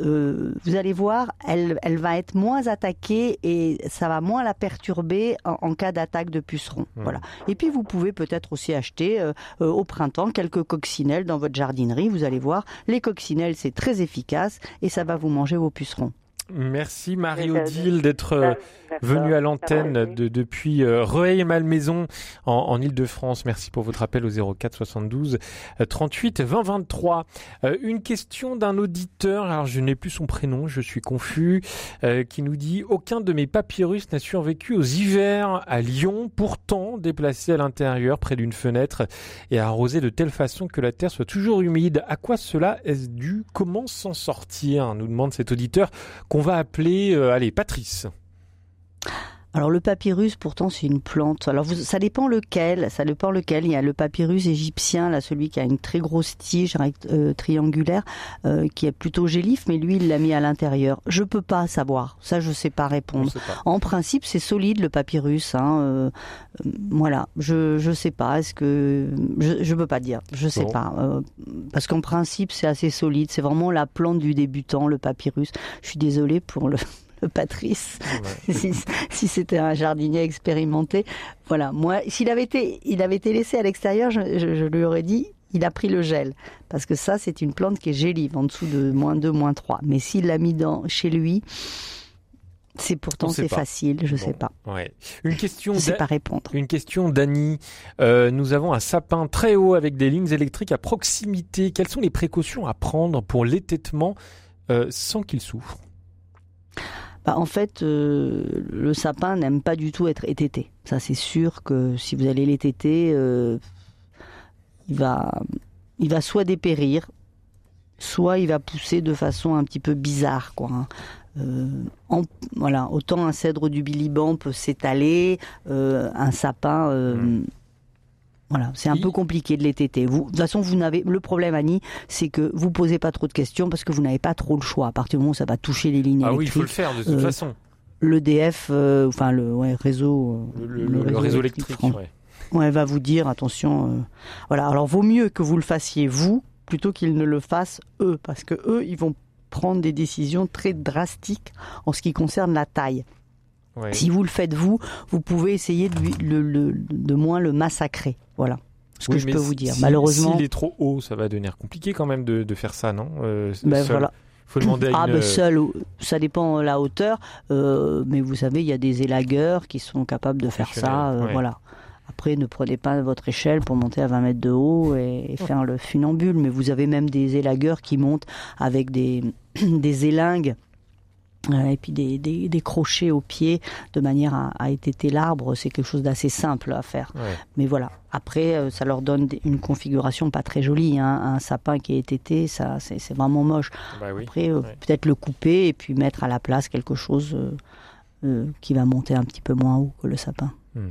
euh, vous allez voir, elle, elle va être moins attaquée et ça va moins la perturber en, en cas d'attaque de pucerons. Voilà. Et puis vous pouvez peut-être aussi acheter euh, euh, au printemps quelques coccinelles dans votre jardinerie. Vous allez voir, les coccinelles c'est très efficace et ça va vous manger vos pucerons. Merci Marie-Odile d'être euh, venue à l'antenne de, depuis euh, Rueil-Malmaison en, en Ile-de-France. Merci pour votre appel au 04 72 euh, 38 20 23. Euh, une question d'un auditeur, alors je n'ai plus son prénom, je suis confus, euh, qui nous dit « Aucun de mes papyrus n'a survécu aux hivers à Lyon, pourtant déplacé à l'intérieur près d'une fenêtre et arrosé de telle façon que la terre soit toujours humide. À quoi cela est-ce dû? Comment s'en sortir ?» nous demande cet auditeur qu'on va appeler, euh, allez, Patrice. Alors le papyrus, pourtant, c'est une plante. Alors vous, ça dépend lequel. Ça dépend lequel. Il y a le papyrus égyptien, là, celui qui a une très grosse tige euh, triangulaire, euh, qui est plutôt gélif, mais lui, il l'a mis à l'intérieur. Je peux pas savoir. Ça, je sais pas répondre. sait pas. En principe, c'est solide le papyrus. Hein, euh, voilà. Je je sais pas. Est-ce que je je peux pas dire. Je sais Bon. pas. Parce qu'en principe, c'est assez solide. C'est vraiment la plante du débutant, le papyrus. Je suis désolée pour le le Patrice, si, si c'était un jardinier expérimenté. Voilà, moi, s'il avait été, il avait été laissé à l'extérieur, je, je- je lui aurais dit, il a pris le gel. Parce que ça, c'est une plante qui est gélive, en dessous de moins 2, moins 3. Mais s'il l'a mis dans, chez lui, c'est pourtant c'est facile, je Bon, sais pas. Ouais. Une question. Je sais pas répondre. Une question d'Annie. Euh, nous avons un sapin très haut avec des lignes électriques à proximité. Quelles sont les précautions à prendre pour l'étêtement euh, sans qu'il souffre? Bah, en fait, euh, le sapin n'aime pas du tout être étêté. Ça, c'est sûr que si vous allez l'étêter, euh, il va, il va soit dépérir, soit il va pousser de façon un petit peu bizarre, quoi. hein. Euh, voilà, autant un cèdre du Biliban peut s'étaler, un sapin. euh, Voilà, c'est un peu compliqué de l'étêter. Vous, de toute façon, vous n'avez le problème, Annie, c'est que vous posez pas trop de questions parce que vous n'avez pas trop le choix. À partir du moment où ça va toucher les lignes Ah oui, il faut le électriques, faire de toute euh, façon. L'EDF, euh, enfin le ouais, réseau, euh, Le, le- le réseau électrique, ouais. ouais, va vous dire attention. euh, voilà, alors vaut mieux que vous le fassiez vous plutôt qu'ils ne le fassent eux, parce que eux, ils vont prendre des décisions très drastiques en ce qui concerne la taille. Si vous le faites vous, vous pouvez essayer de, le, le- de moins le massacrer. Voilà ce que Oui, je peux vous dire. Malheureusement, S'il est trop haut, ça va devenir compliqué quand même de, de faire ça, non Euh, Ben voilà. faut demander à ah une... ben seul, ça dépend de la hauteur, euh, mais vous savez, il y a des élagueurs qui sont capables de faire ça, euh, ouais. voilà. Après, ne prenez pas votre échelle pour monter à 20 mètres de haut et, et faire le funambule, mais vous avez même des élagueurs qui montent avec des, des élingues euh, et puis des, des, des crochets aux pieds de manière à, à étêter l'arbre. C'est quelque chose d'assez simple à faire. Ouais. Mais voilà. Après, euh, ça leur donne une configuration pas très jolie. hein. Un sapin qui est étêté, ça, c'est c'est vraiment moche. Bah oui. Après, euh, peut-être le couper et puis mettre à la place quelque chose euh, euh, qui va monter un petit peu moins haut que le sapin. Hmm.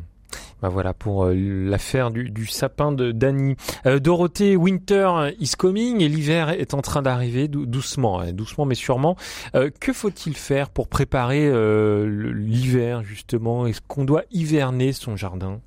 Bah voilà pour euh, l'affaire du, sapin de Dany. Euh, Dorothée, Winter is coming et l'hiver est en train d'arriver dou- doucement, hein, doucement mais sûrement. Euh, que faut-il faire pour préparer l'hiver justement? Est-ce qu'on doit hiverner son jardin?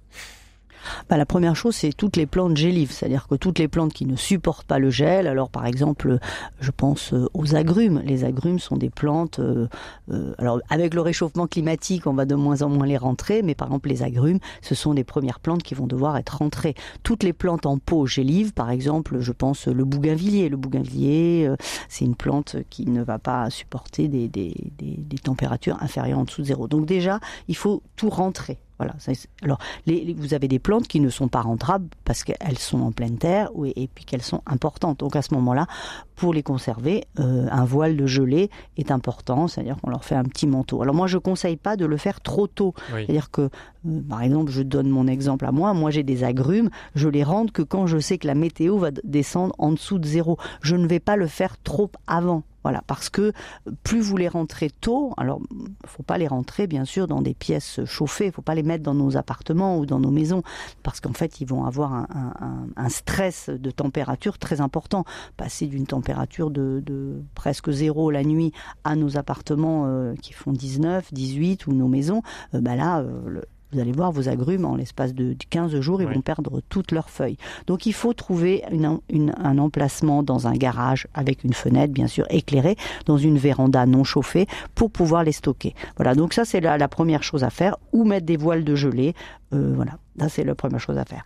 Bah, la première chose, c'est toutes les plantes gélives, c'est-à-dire que toutes les plantes qui ne supportent pas le gel. Alors, par exemple, je pense euh, aux agrumes. Les agrumes sont des plantes. euh, euh, alors, avec le réchauffement climatique, on va de moins en moins les rentrer, mais par exemple, les agrumes, ce sont des premières plantes qui vont devoir être rentrées. Toutes les plantes en pot gélives, par exemple, je pense le bougainvillier. Le bougainvillier, c'est une plante qui ne va pas supporter des, des températures inférieures en dessous de zéro. Donc déjà, il faut tout rentrer. Voilà. Alors, les, les- vous avez des plantes qui ne sont pas rentrables parce qu'elles sont en pleine terre et puis qu'elles sont importantes. Donc à ce moment-là, pour les conserver, euh, un voile de gelée est important, c'est-à-dire qu'on leur fait un petit manteau. Alors moi, je conseille pas de le faire trop tôt. Oui. C'est-à-dire que, euh, par exemple, je donne mon exemple à moi. Moi, j'ai des agrumes, je les rentre que quand je sais que la météo va descendre en dessous de zéro. Je ne vais pas le faire trop avant. Voilà, parce que plus vous les rentrez tôt, alors faut pas les rentrer bien sûr dans des pièces chauffées, faut pas les mettre dans nos appartements ou dans nos maisons, parce qu'en fait ils vont avoir un, stress de température très important. Passer d'une température de, presque zéro la nuit à nos appartements euh, qui font 19, 18 ou nos maisons, euh, bah là euh, vous allez voir vos agrumes en l'espace de 15 jours, ils vont perdre toutes leurs feuilles. Donc il faut trouver une- une- un emplacement dans un garage avec une fenêtre bien sûr éclairée, dans une véranda non chauffée pour pouvoir les stocker. Voilà, donc ça c'est la, la première chose à faire, ou mettre des voiles de gelée. Euh, voilà, ça c'est la première chose à faire.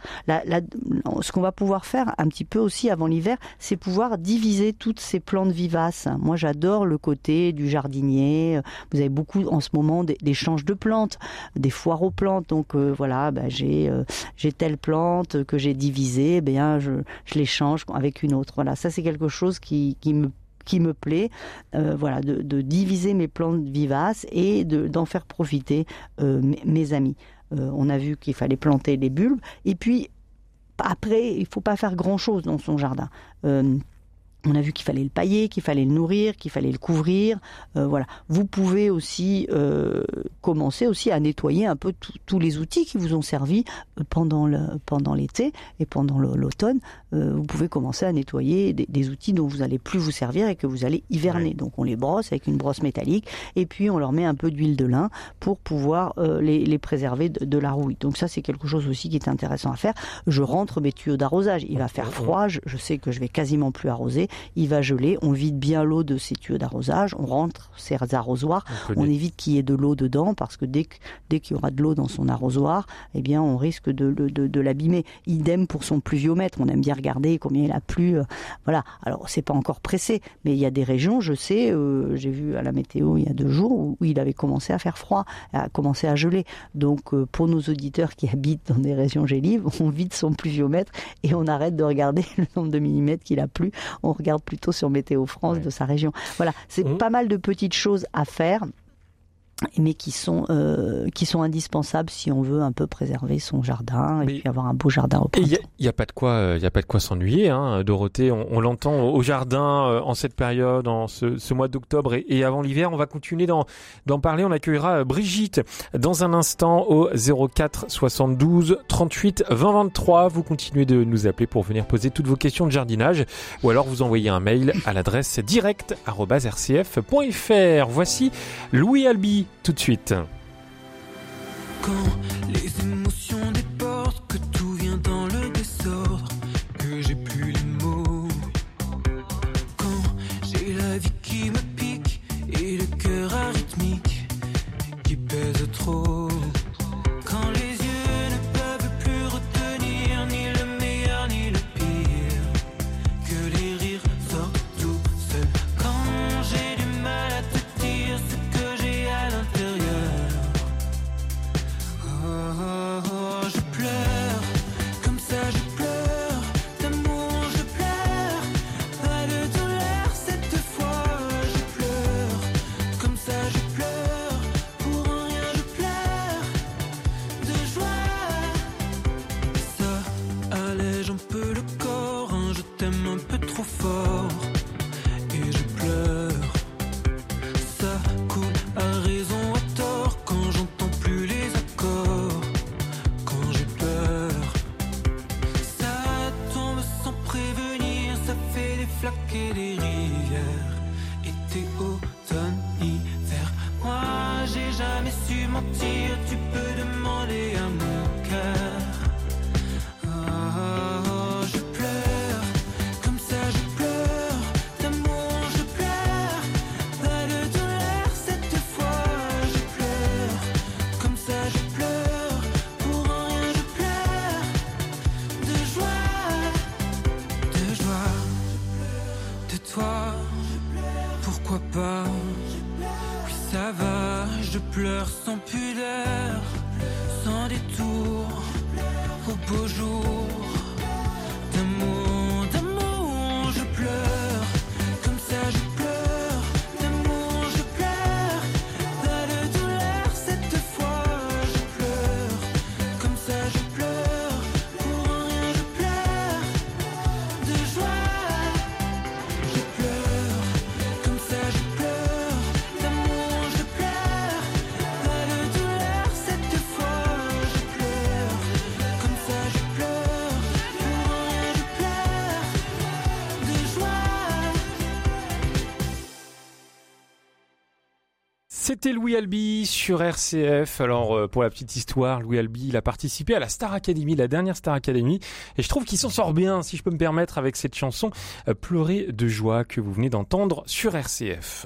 Ce qu'on va pouvoir faire un petit peu aussi avant l'hiver, c'est pouvoir diviser toutes ces plantes vivaces. Moi j'adore le côté du jardinier. Vous avez beaucoup en ce moment d'échanges de plantes, des foires aux plantes. Donc euh, voilà, bah, j'ai euh, j'ai telle plante que j'ai divisée, eh bien je, je l'échange avec une autre. Voilà, ça c'est quelque chose qui, qui me qui me plaît, voilà, de, diviser mes plantes vivaces et de- d'en faire profiter mes amis. Euh, on a vu qu'il fallait planter les bulbes et puis après, il faut pas faire grand chose dans son jardin. Euh, on a vu qu'il fallait le pailler, qu'il fallait le nourrir, qu'il fallait le couvrir. Euh, voilà. Vous pouvez aussi euh, commencer aussi à nettoyer un peu tous les outils qui vous ont servi euh, pendant le pendant l'été et pendant l'automne. Euh, vous pouvez commencer à nettoyer des, des outils dont vous allez plus vous servir et que vous allez hiverner. Donc on les brosse avec une brosse métallique et puis on leur met un peu d'huile de lin pour pouvoir les, les préserver de, de la rouille. Donc ça c'est quelque chose aussi qui est intéressant à faire. Je rentre mes tuyaux d'arrosage. Il va faire froid. Je, je sais que je vais quasiment plus arroser. Il va geler. On vide bien l'eau de ces tuyaux d'arrosage. On rentre ces arrosoirs. On évite qu'il y ait de l'eau dedans parce que dès dès qu'il y aura de l'eau dans son arrosoir, eh bien on risque de, de, de, de l'abîmer. Idem pour son pluviomètre. On aime bien regarder combien il a plu. euh, voilà. Alors c'est pas encore pressé, mais il y a des régions, je sais, euh, j'ai vu à la météo il y a deux jours où, où il avait commencé à faire froid, à commencer à geler. Donc euh, pour nos auditeurs qui habitent dans des régions gélives, on vide son pluviomètre et on arrête de regarder le nombre de millimètres qu'il a plu. On regarde plutôt sur Météo France de sa région. Voilà, c'est pas mal de petites choses à faire mais qui sont euh, qui sont indispensables si on veut un peu préserver son jardin et puis avoir un beau jardin au Et il printemps. y a, y a pas de quoi, euh, y a pas de quoi s'ennuyer, hein, Dorothée. On, on l'entend au jardin euh, en cette période, en ce, ce mois d'octobre et, et avant l'hiver. On va continuer d'en d'en parler. On accueillera euh, Brigitte dans un instant au 04 72 38 20 23. Vous continuez de nous appeler pour venir poser toutes vos questions de jardinage ou alors vous envoyez un mail à l'adresse direct@rcf.fr. Voici Louis Albi tout de suite. Quand C'était Louis Albi sur RCF. Alors euh, pour la petite histoire, Louis Albi, il a participé à la Star Academy, la dernière Star Academy, et je trouve qu'il s'en sort bien, si je peux me permettre, avec cette chanson euh, Pleurer de joie que vous venez d'entendre sur RCF.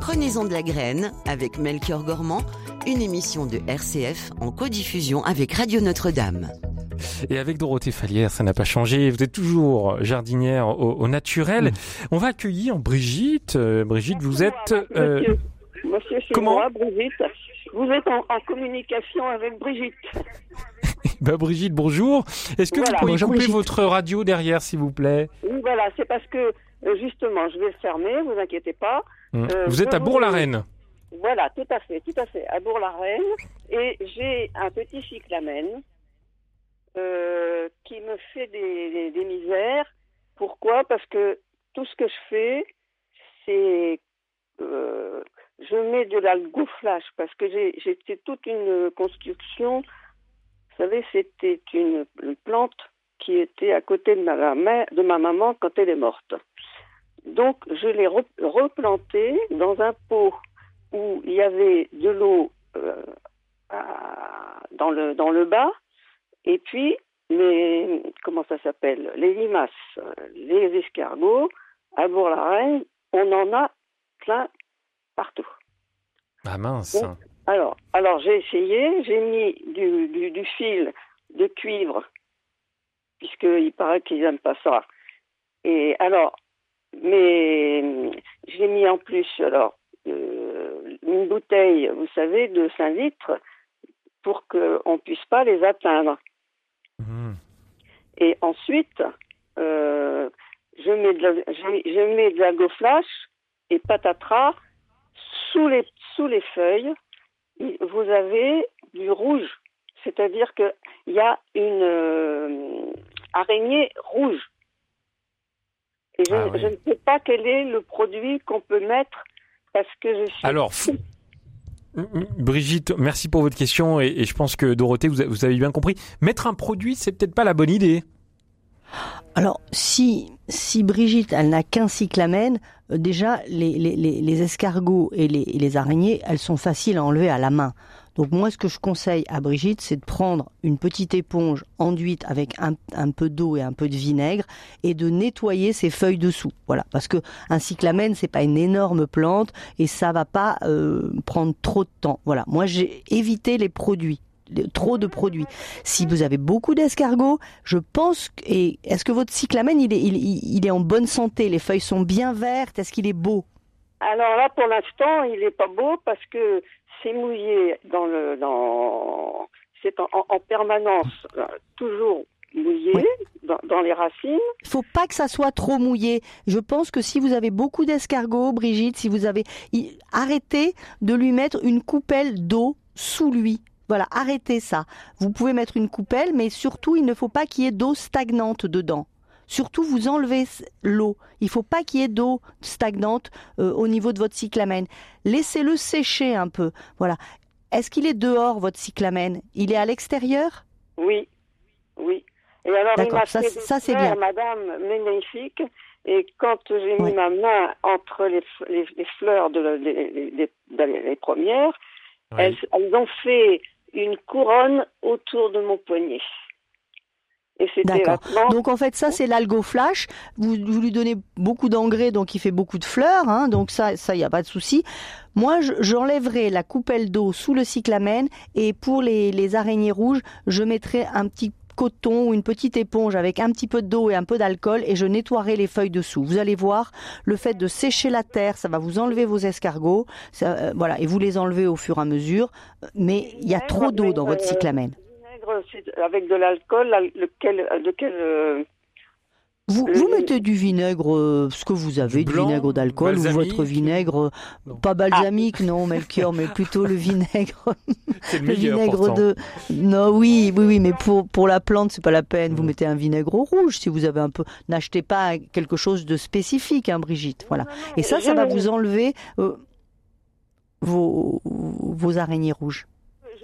Prenez-en de la graine avec Melchior Gormand, une émission de RCF en codiffusion avec Radio Notre-Dame. Et avec Dorothée Falière, ça n'a pas changé. Vous êtes toujours jardinière au, au naturel. On va accueillir Brigitte. Euh, Brigitte, vous êtes euh, Monsieur, Monsieur c'est comment moi, Brigitte. Vous êtes en, en communication avec Brigitte. bah, Brigitte, bonjour. Est-ce que Voilà. vous pouvez couper Brigitte. votre radio derrière, s'il vous plaît? Oui, voilà, c'est parce que euh, justement, je vais le fermer, vous inquiétez pas. Hum. Euh, Vous êtes à Bourg-la-Reine. Voilà, tout à fait, tout à fait, à Bourg-la-Reine. Et j'ai un petit cyclamène euh, qui me fait des, des- des misères. Pourquoi? Parce que tout ce que je fais, c'est euh, je mets de l'algoflash parce que fait toute une construction. Vous savez, c'était une, plante qui était à côté de ma, ma- de ma maman quand elle est morte. Donc, je l'ai re- replantée dans un pot où il y avait de l'eau euh, dans, le, dans le bas, et puis les comment ça s'appelle les limaces, euh, les escargots à Bourg-la-Reine, on en a plein partout. Ah mince. Donc, alors, alors j'ai essayé, j'ai mis du, du, du fil de cuivre, puisqu'il paraît qu'ils n'aiment pas ça. Et alors, mais j'ai mis en plus alors euh, une bouteille, vous savez, de 5 litres pour qu'on ne puisse pas les atteindre. Et ensuite, euh, je mets de la, je, je mets de la goflash et patatras sous les, sous les feuilles. Vous avez du rouge, c'est-à-dire qu'il y a une euh, araignée rouge. Et je, Ah oui. je ne sais pas quel est le produit qu'on peut mettre parce que je suis. Alors, Brigitte, merci pour votre question et, et je pense que Dorothée, vous, vous avez bien compris. Mettre un produit, c'est peut-être pas la bonne idée. Alors, si, si Brigitte, elle n'a qu'un cyclamène, euh, déjà, les, les, les, escargots et les, les araignées, elles sont faciles à enlever à la main. Donc moi, ce que je conseille à Brigitte, c'est de prendre une petite éponge enduite avec un, un peu d'eau et un peu de vinaigre et de nettoyer ses feuilles dessous. Voilà, parce que un cyclamène, c'est pas une énorme plante et ça va pas euh, prendre trop de temps. Voilà, moi j'ai évité les produits trop de produits. Si vous avez beaucoup d'escargots, je pense et est-ce que votre cyclamène il est, il, il- est en bonne santé? Les feuilles sont bien vertes? Est-ce qu'il est beau? Alors là, pour l'instant, il n'est pas beau parce que c'est mouillé dans le dans c'est en, en- en permanence euh, toujours mouillé dans, dans les racines. Il faut pas que ça soit trop mouillé. Je pense que si vous avez beaucoup d'escargots, Brigitte, si vous avez, arrêtez de lui mettre une coupelle d'eau sous lui. Voilà, arrêtez ça. Vous pouvez mettre une coupelle, mais surtout, il ne faut pas qu'il y ait d'eau stagnante dedans. Surtout, vous enlevez l'eau. Il faut pas qu'il y ait d'eau stagnante euh, au niveau de votre cyclamène. Laissez-le sécher un peu. Voilà. Est-ce qu'il est dehors, votre cyclamène Il est à l'extérieur? Oui, oui. Et alors il m'a ça, ça, c'est bien. Madame, magnifique. Et quand j'ai mis ma main entre les, f- les, les fleurs de la- les, les- les- les- les premières, elles, elles ont fait une couronne autour de mon poignet. D'accord. Donc en fait ça c'est l'algoflash. Vous, vous lui donnez beaucoup d'engrais donc il fait beaucoup de fleurs. Hein, donc ça ça y a pas de souci. Moi je- j'enlèverai la coupelle d'eau sous le cyclamène et pour les, les araignées rouges je mettrai un petit coton ou une petite éponge avec un petit peu d'eau et un peu d'alcool et je nettoierai les feuilles dessous. Vous allez voir, le fait de sécher la terre, ça va vous enlever vos escargots, ça, euh, voilà, et vous les enlevez au fur et à mesure. Mais il y a trop d'eau dans votre euh, cyclamène. Avec de l'alcool, lequel, lequel Vous, vous mettez du vinaigre, euh, ce que vous avez, du blanc, vinaigre d'alcool ou votre vinaigre, pas balsamique, non, Melchior, mais plutôt le vinaigre. C'est le vinaigre pourtant. de. Non, oui, oui, oui, mais pour, pour la plante, c'est pas la peine. Vous mettez un vinaigre rouge si vous avez un peu. N'achetez pas quelque chose de spécifique, hein, Brigitte. Voilà. Et ça, ça va vous enlever euh, vos, vos araignées rouges.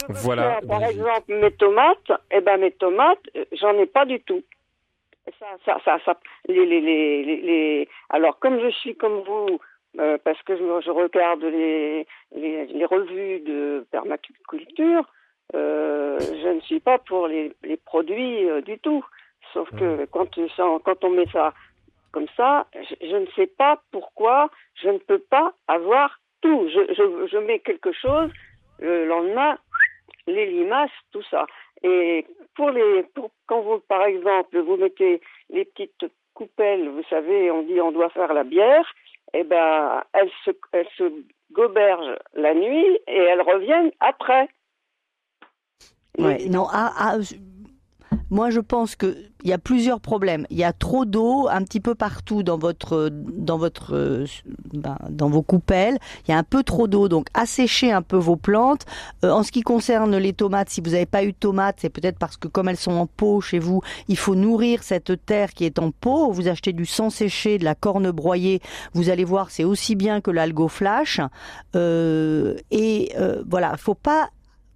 Voilà. Par exemple, mes tomates, eh ben mes tomates, j'en ai pas du tout. Ça, ça, ça, ça- les, les, les, les, Alors, comme je suis comme vous, euh, parce que je, je regarde les, les, les revues de permaculture, euh, je ne suis pas pour les, les produits euh, du tout. Sauf que quand, ça- quand on met ça comme ça, je, je ne sais pas pourquoi je ne peux pas avoir tout. Je, je, je mets quelque chose, le lendemain, les limaces, tout ça. Et pour les, pour, quand vous, par exemple, vous mettez les petites coupelles, vous savez, on dit on doit faire la bière, eh ben, elles se, elles se gobergent la nuit et elles reviennent après. Ouais, non, ah, ah, je- moi je pense que il y a plusieurs problèmes. Il y a trop d'eau un petit peu partout dans votre dans votre euh, ben, dans vos coupelles. Il y a un peu trop d'eau, donc asséchez un peu vos plantes. Euh, en ce qui concerne les tomates, si vous n'avez pas eu de tomates, c'est peut-être parce que comme elles sont en pot chez vous, il faut nourrir cette terre qui est en pot. Vous achetez du sang séché, de la corne broyée. Vous allez voir, c'est aussi bien que l'algo flash. Euh, et euh, voilà, faut pas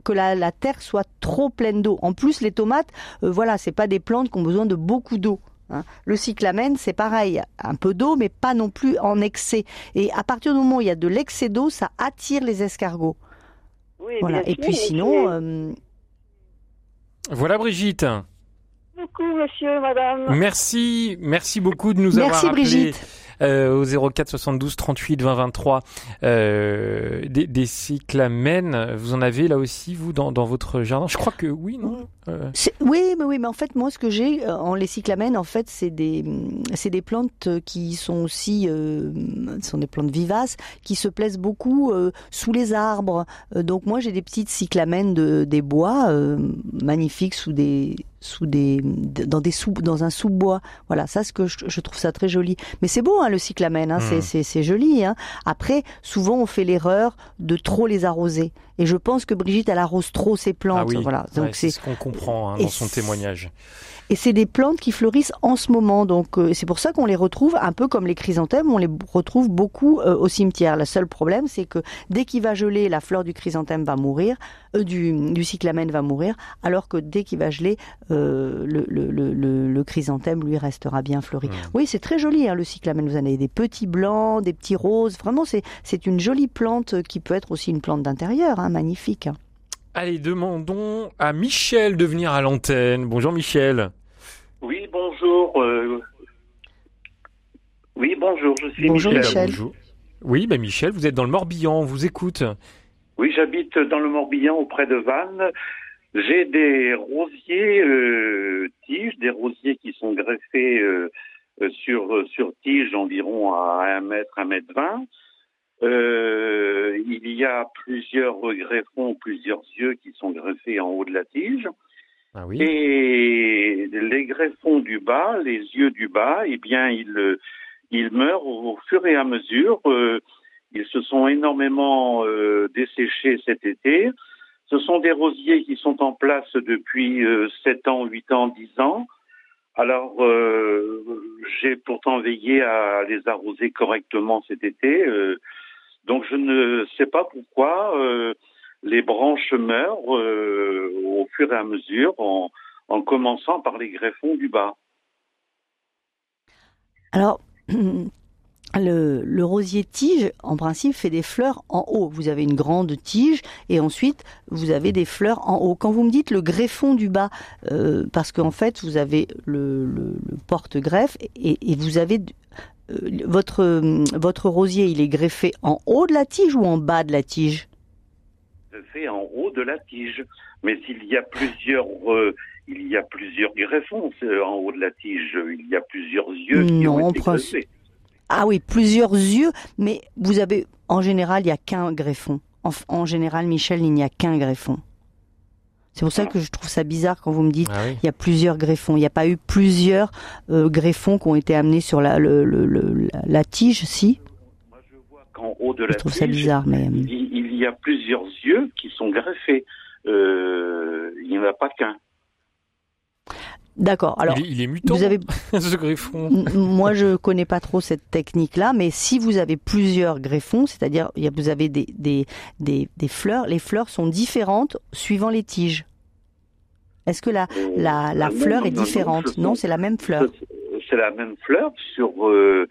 que la, la terre soit trop pleine d'eau. En plus, les tomates, euh, voilà, c'est pas des plantes qui ont besoin de beaucoup d'eau. hein. Le cyclamen, c'est pareil, un peu d'eau, mais pas non plus en excès. Et à partir du moment où il y a de l'excès d'eau, ça attire les escargots. Oui, voilà. Et sûr, puis sinon, euh, Voilà Brigitte. beaucoup, monsieur, madame. Merci, merci beaucoup de nous Merci, avoir appelé Brigitte. Euh, au 04 72 38 20 23 euh, des, des cyclamènes. Vous en avez là aussi vous dans, dans votre jardin? Je crois que oui, non? Euh, Oui, mais oui, mais en fait, moi, ce que j'ai euh, en les cyclamènes, en fait, c'est des, c'est des plantes qui sont aussi, ce sont des plantes vivaces, qui se plaisent beaucoup sous les arbres. Donc moi, j'ai des petites cyclamènes de, des bois magnifiques sous des, sous des, dans des sous, dans un sous-bois. Voilà, ça, ce que je, je trouve ça très joli. Mais c'est beau, hein, le cyclamène, hein, c'est, Mm. c'est, c'est joli. Hein. Après, souvent, on fait l'erreur de trop les arroser. Et je pense que Brigitte, elle arrose trop ses plantes. ah oui, Voilà. ouais, Donc c'est ce qu'on comprend hein, dans son témoignage. et c'est des plantes qui fleurissent en ce moment, donc euh, c'est pour ça qu'on les retrouve un peu comme les chrysanthèmes, on les retrouve beaucoup euh, au cimetière. Le seul problème, c'est que dès qu'il va geler, la fleur du chrysanthème va mourir, euh, du, du cyclamen va mourir, alors que dès qu'il va geler, le, le, le, le- le chrysanthème lui restera bien fleuri. Oui, c'est très joli hein, le cyclamen. Vous en avez des petits blancs, des petits roses. Vraiment, c'est c'est une jolie plante qui peut être aussi une plante d'intérieur, hein, magnifique. Allez, demandons à Michel de venir à l'antenne. Bonjour Michel. Oui, bonjour. euh, Oui, bonjour, je suis Bonjour Michel. Bonjour. Oui, ben Michel, vous êtes dans le Morbihan, on vous écoute. Oui, j'habite dans le Morbihan auprès de Vannes. J'ai des rosiers euh, tiges, des rosiers qui sont greffés euh, sur, sur tige environ à 1 mètre, 1 mètre 20. Euh, il y a plusieurs greffons, plusieurs yeux qui sont greffés en haut de la tige. Ah oui. Et les greffons du bas, les yeux du bas, eh bien, ils, euh, ils meurent au fur et à mesure. Euh, ils se sont énormément euh, desséchés cet été. Ce sont des rosiers qui sont en place depuis euh, 7 ans, 8 ans, 10 ans. Alors, euh, j'ai pourtant veillé à les arroser correctement cet été. Donc, je ne sais pas pourquoi euh, les branches meurent euh, au fur et à mesure, en, en commençant par les greffons du bas. Alors, le, rosier tige, en principe, fait des fleurs en haut. Vous avez une grande tige et ensuite, vous avez des fleurs en haut. Quand vous me dites le greffon du bas, euh, parce qu'en fait, vous avez le, porte-greffe et vous avez... euh, votre, euh, votre rosier, il est greffé en haut de la tige ou en bas de la tige? Fait en haut de la tige. Mais s'il y a plusieurs, euh, il y a plusieurs greffons en haut de la tige. Il y a plusieurs yeux qui ont été greffés. Ah oui, plusieurs yeux, mais vous avez, en général, il n'y a qu'un greffon. En, en général, Michel, il n'y a qu'un greffon. C'est pour ça que je trouve ça bizarre quand vous me dites Ah oui. il y a plusieurs greffons. Il n'y a pas eu plusieurs euh, greffons qui ont été amenés sur la, le- le- le- la, la tige, si? En haut de la Je trouve ça bizarre, mais euh, il, il y a plusieurs yeux qui sont greffés. Euh, il n'y en a pas qu'un. d'accord. Alors, il, est, il est mutant, vous avez ce griffon. M- Moi, je connais pas trop cette technique-là, mais si vous avez plusieurs greffons, c'est-à-dire vous avez des, des, des, des fleurs, les fleurs sont différentes suivant les tiges. Est-ce que la, la, la non, fleur non, est différente Non, c'est la même fleur. C'est la même fleur sur euh,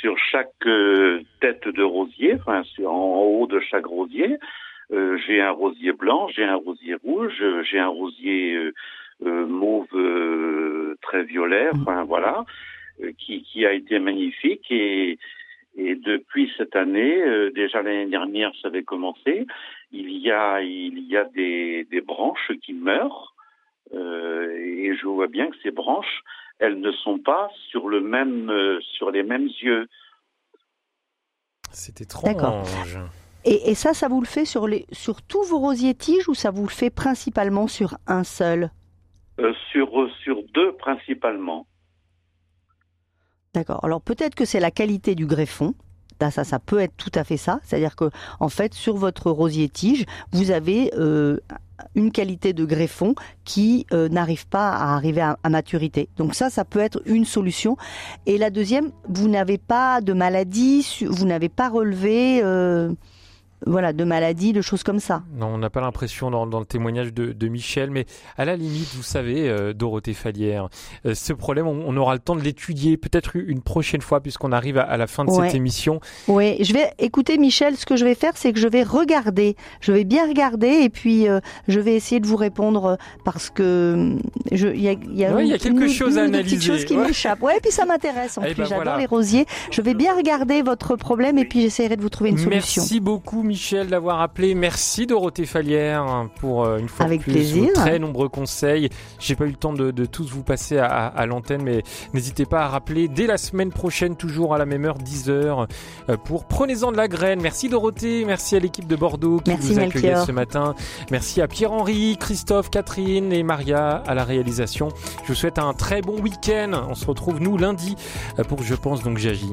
sur chaque euh, tête de rosier, enfin sur, en haut de chaque rosier. euh, j'ai un rosier blanc, j'ai un rosier rouge, euh, j'ai un rosier euh, euh, mauve euh, très violet, enfin voilà, euh, qui, qui a été magnifique et et depuis cette année, euh, déjà l'année dernière, ça avait commencé. Il y a il y a des, des branches qui meurent euh, et je vois bien que ces branches, elles ne sont pas sur le même euh, sur les mêmes yeux. C'est étrange. Et, et ça, ça vous le fait sur, les, sur tous vos rosiers tiges ou ça vous le fait principalement sur un seul? Euh, sur sur deux principalement. D'accord. Alors peut-être que c'est la qualité du greffon. Ça, ça, ça peut être tout à fait ça. C'est-à-dire que, en fait, sur votre rosier tige, vous avez euh, une qualité de greffon qui euh, n'arrive pas à arriver à, à maturité. Donc ça, ça peut être une solution. Et la deuxième, vous n'avez pas de maladie, vous n'avez pas relevé, euh, voilà, de maladie, de choses comme ça. Non, on n'a pas l'impression dans, dans le témoignage de, de Michel, mais à la limite, vous savez, euh, Dorothée Fallière, euh, ce problème, on, on aura le temps de l'étudier peut-être une prochaine fois, puisqu'on arrive à, à la fin de Ouais. cette émission. Oui, je vais écouter Michel. Ce que je vais faire, c'est que je vais regarder. Je vais bien regarder et puis euh, je vais essayer de vous répondre parce que il y a, y a, Ouais, il y a une- quelque une- chose une analyser. qui Ouais. m'échappent. Ouais, et puis ça m'intéresse. En Eh plus, ben j'adore voilà. les rosiers. Je vais bien regarder votre problème et puis j'essaierai de vous trouver une solution. Merci beaucoup Michel d'avoir appelé. Merci Dorothée Fallière pour euh, une fois Avec de plus plaisir. vos très nombreux conseils. J'ai pas eu le temps de, de tous vous passer à, à- à l'antenne, mais n'hésitez pas à rappeler dès la semaine prochaine, toujours à la même heure, 10h, euh, pour Prenez-en de la graine. Merci Dorothée, merci à l'équipe de Bordeaux qui Merci, vous accueillait Melchior. ce matin. Merci à Pierre-Henri, Christophe, Catherine et Maria à la réalisation. Je vous souhaite un très bon week-end. On se retrouve nous lundi euh, pour Je pense donc j'agis.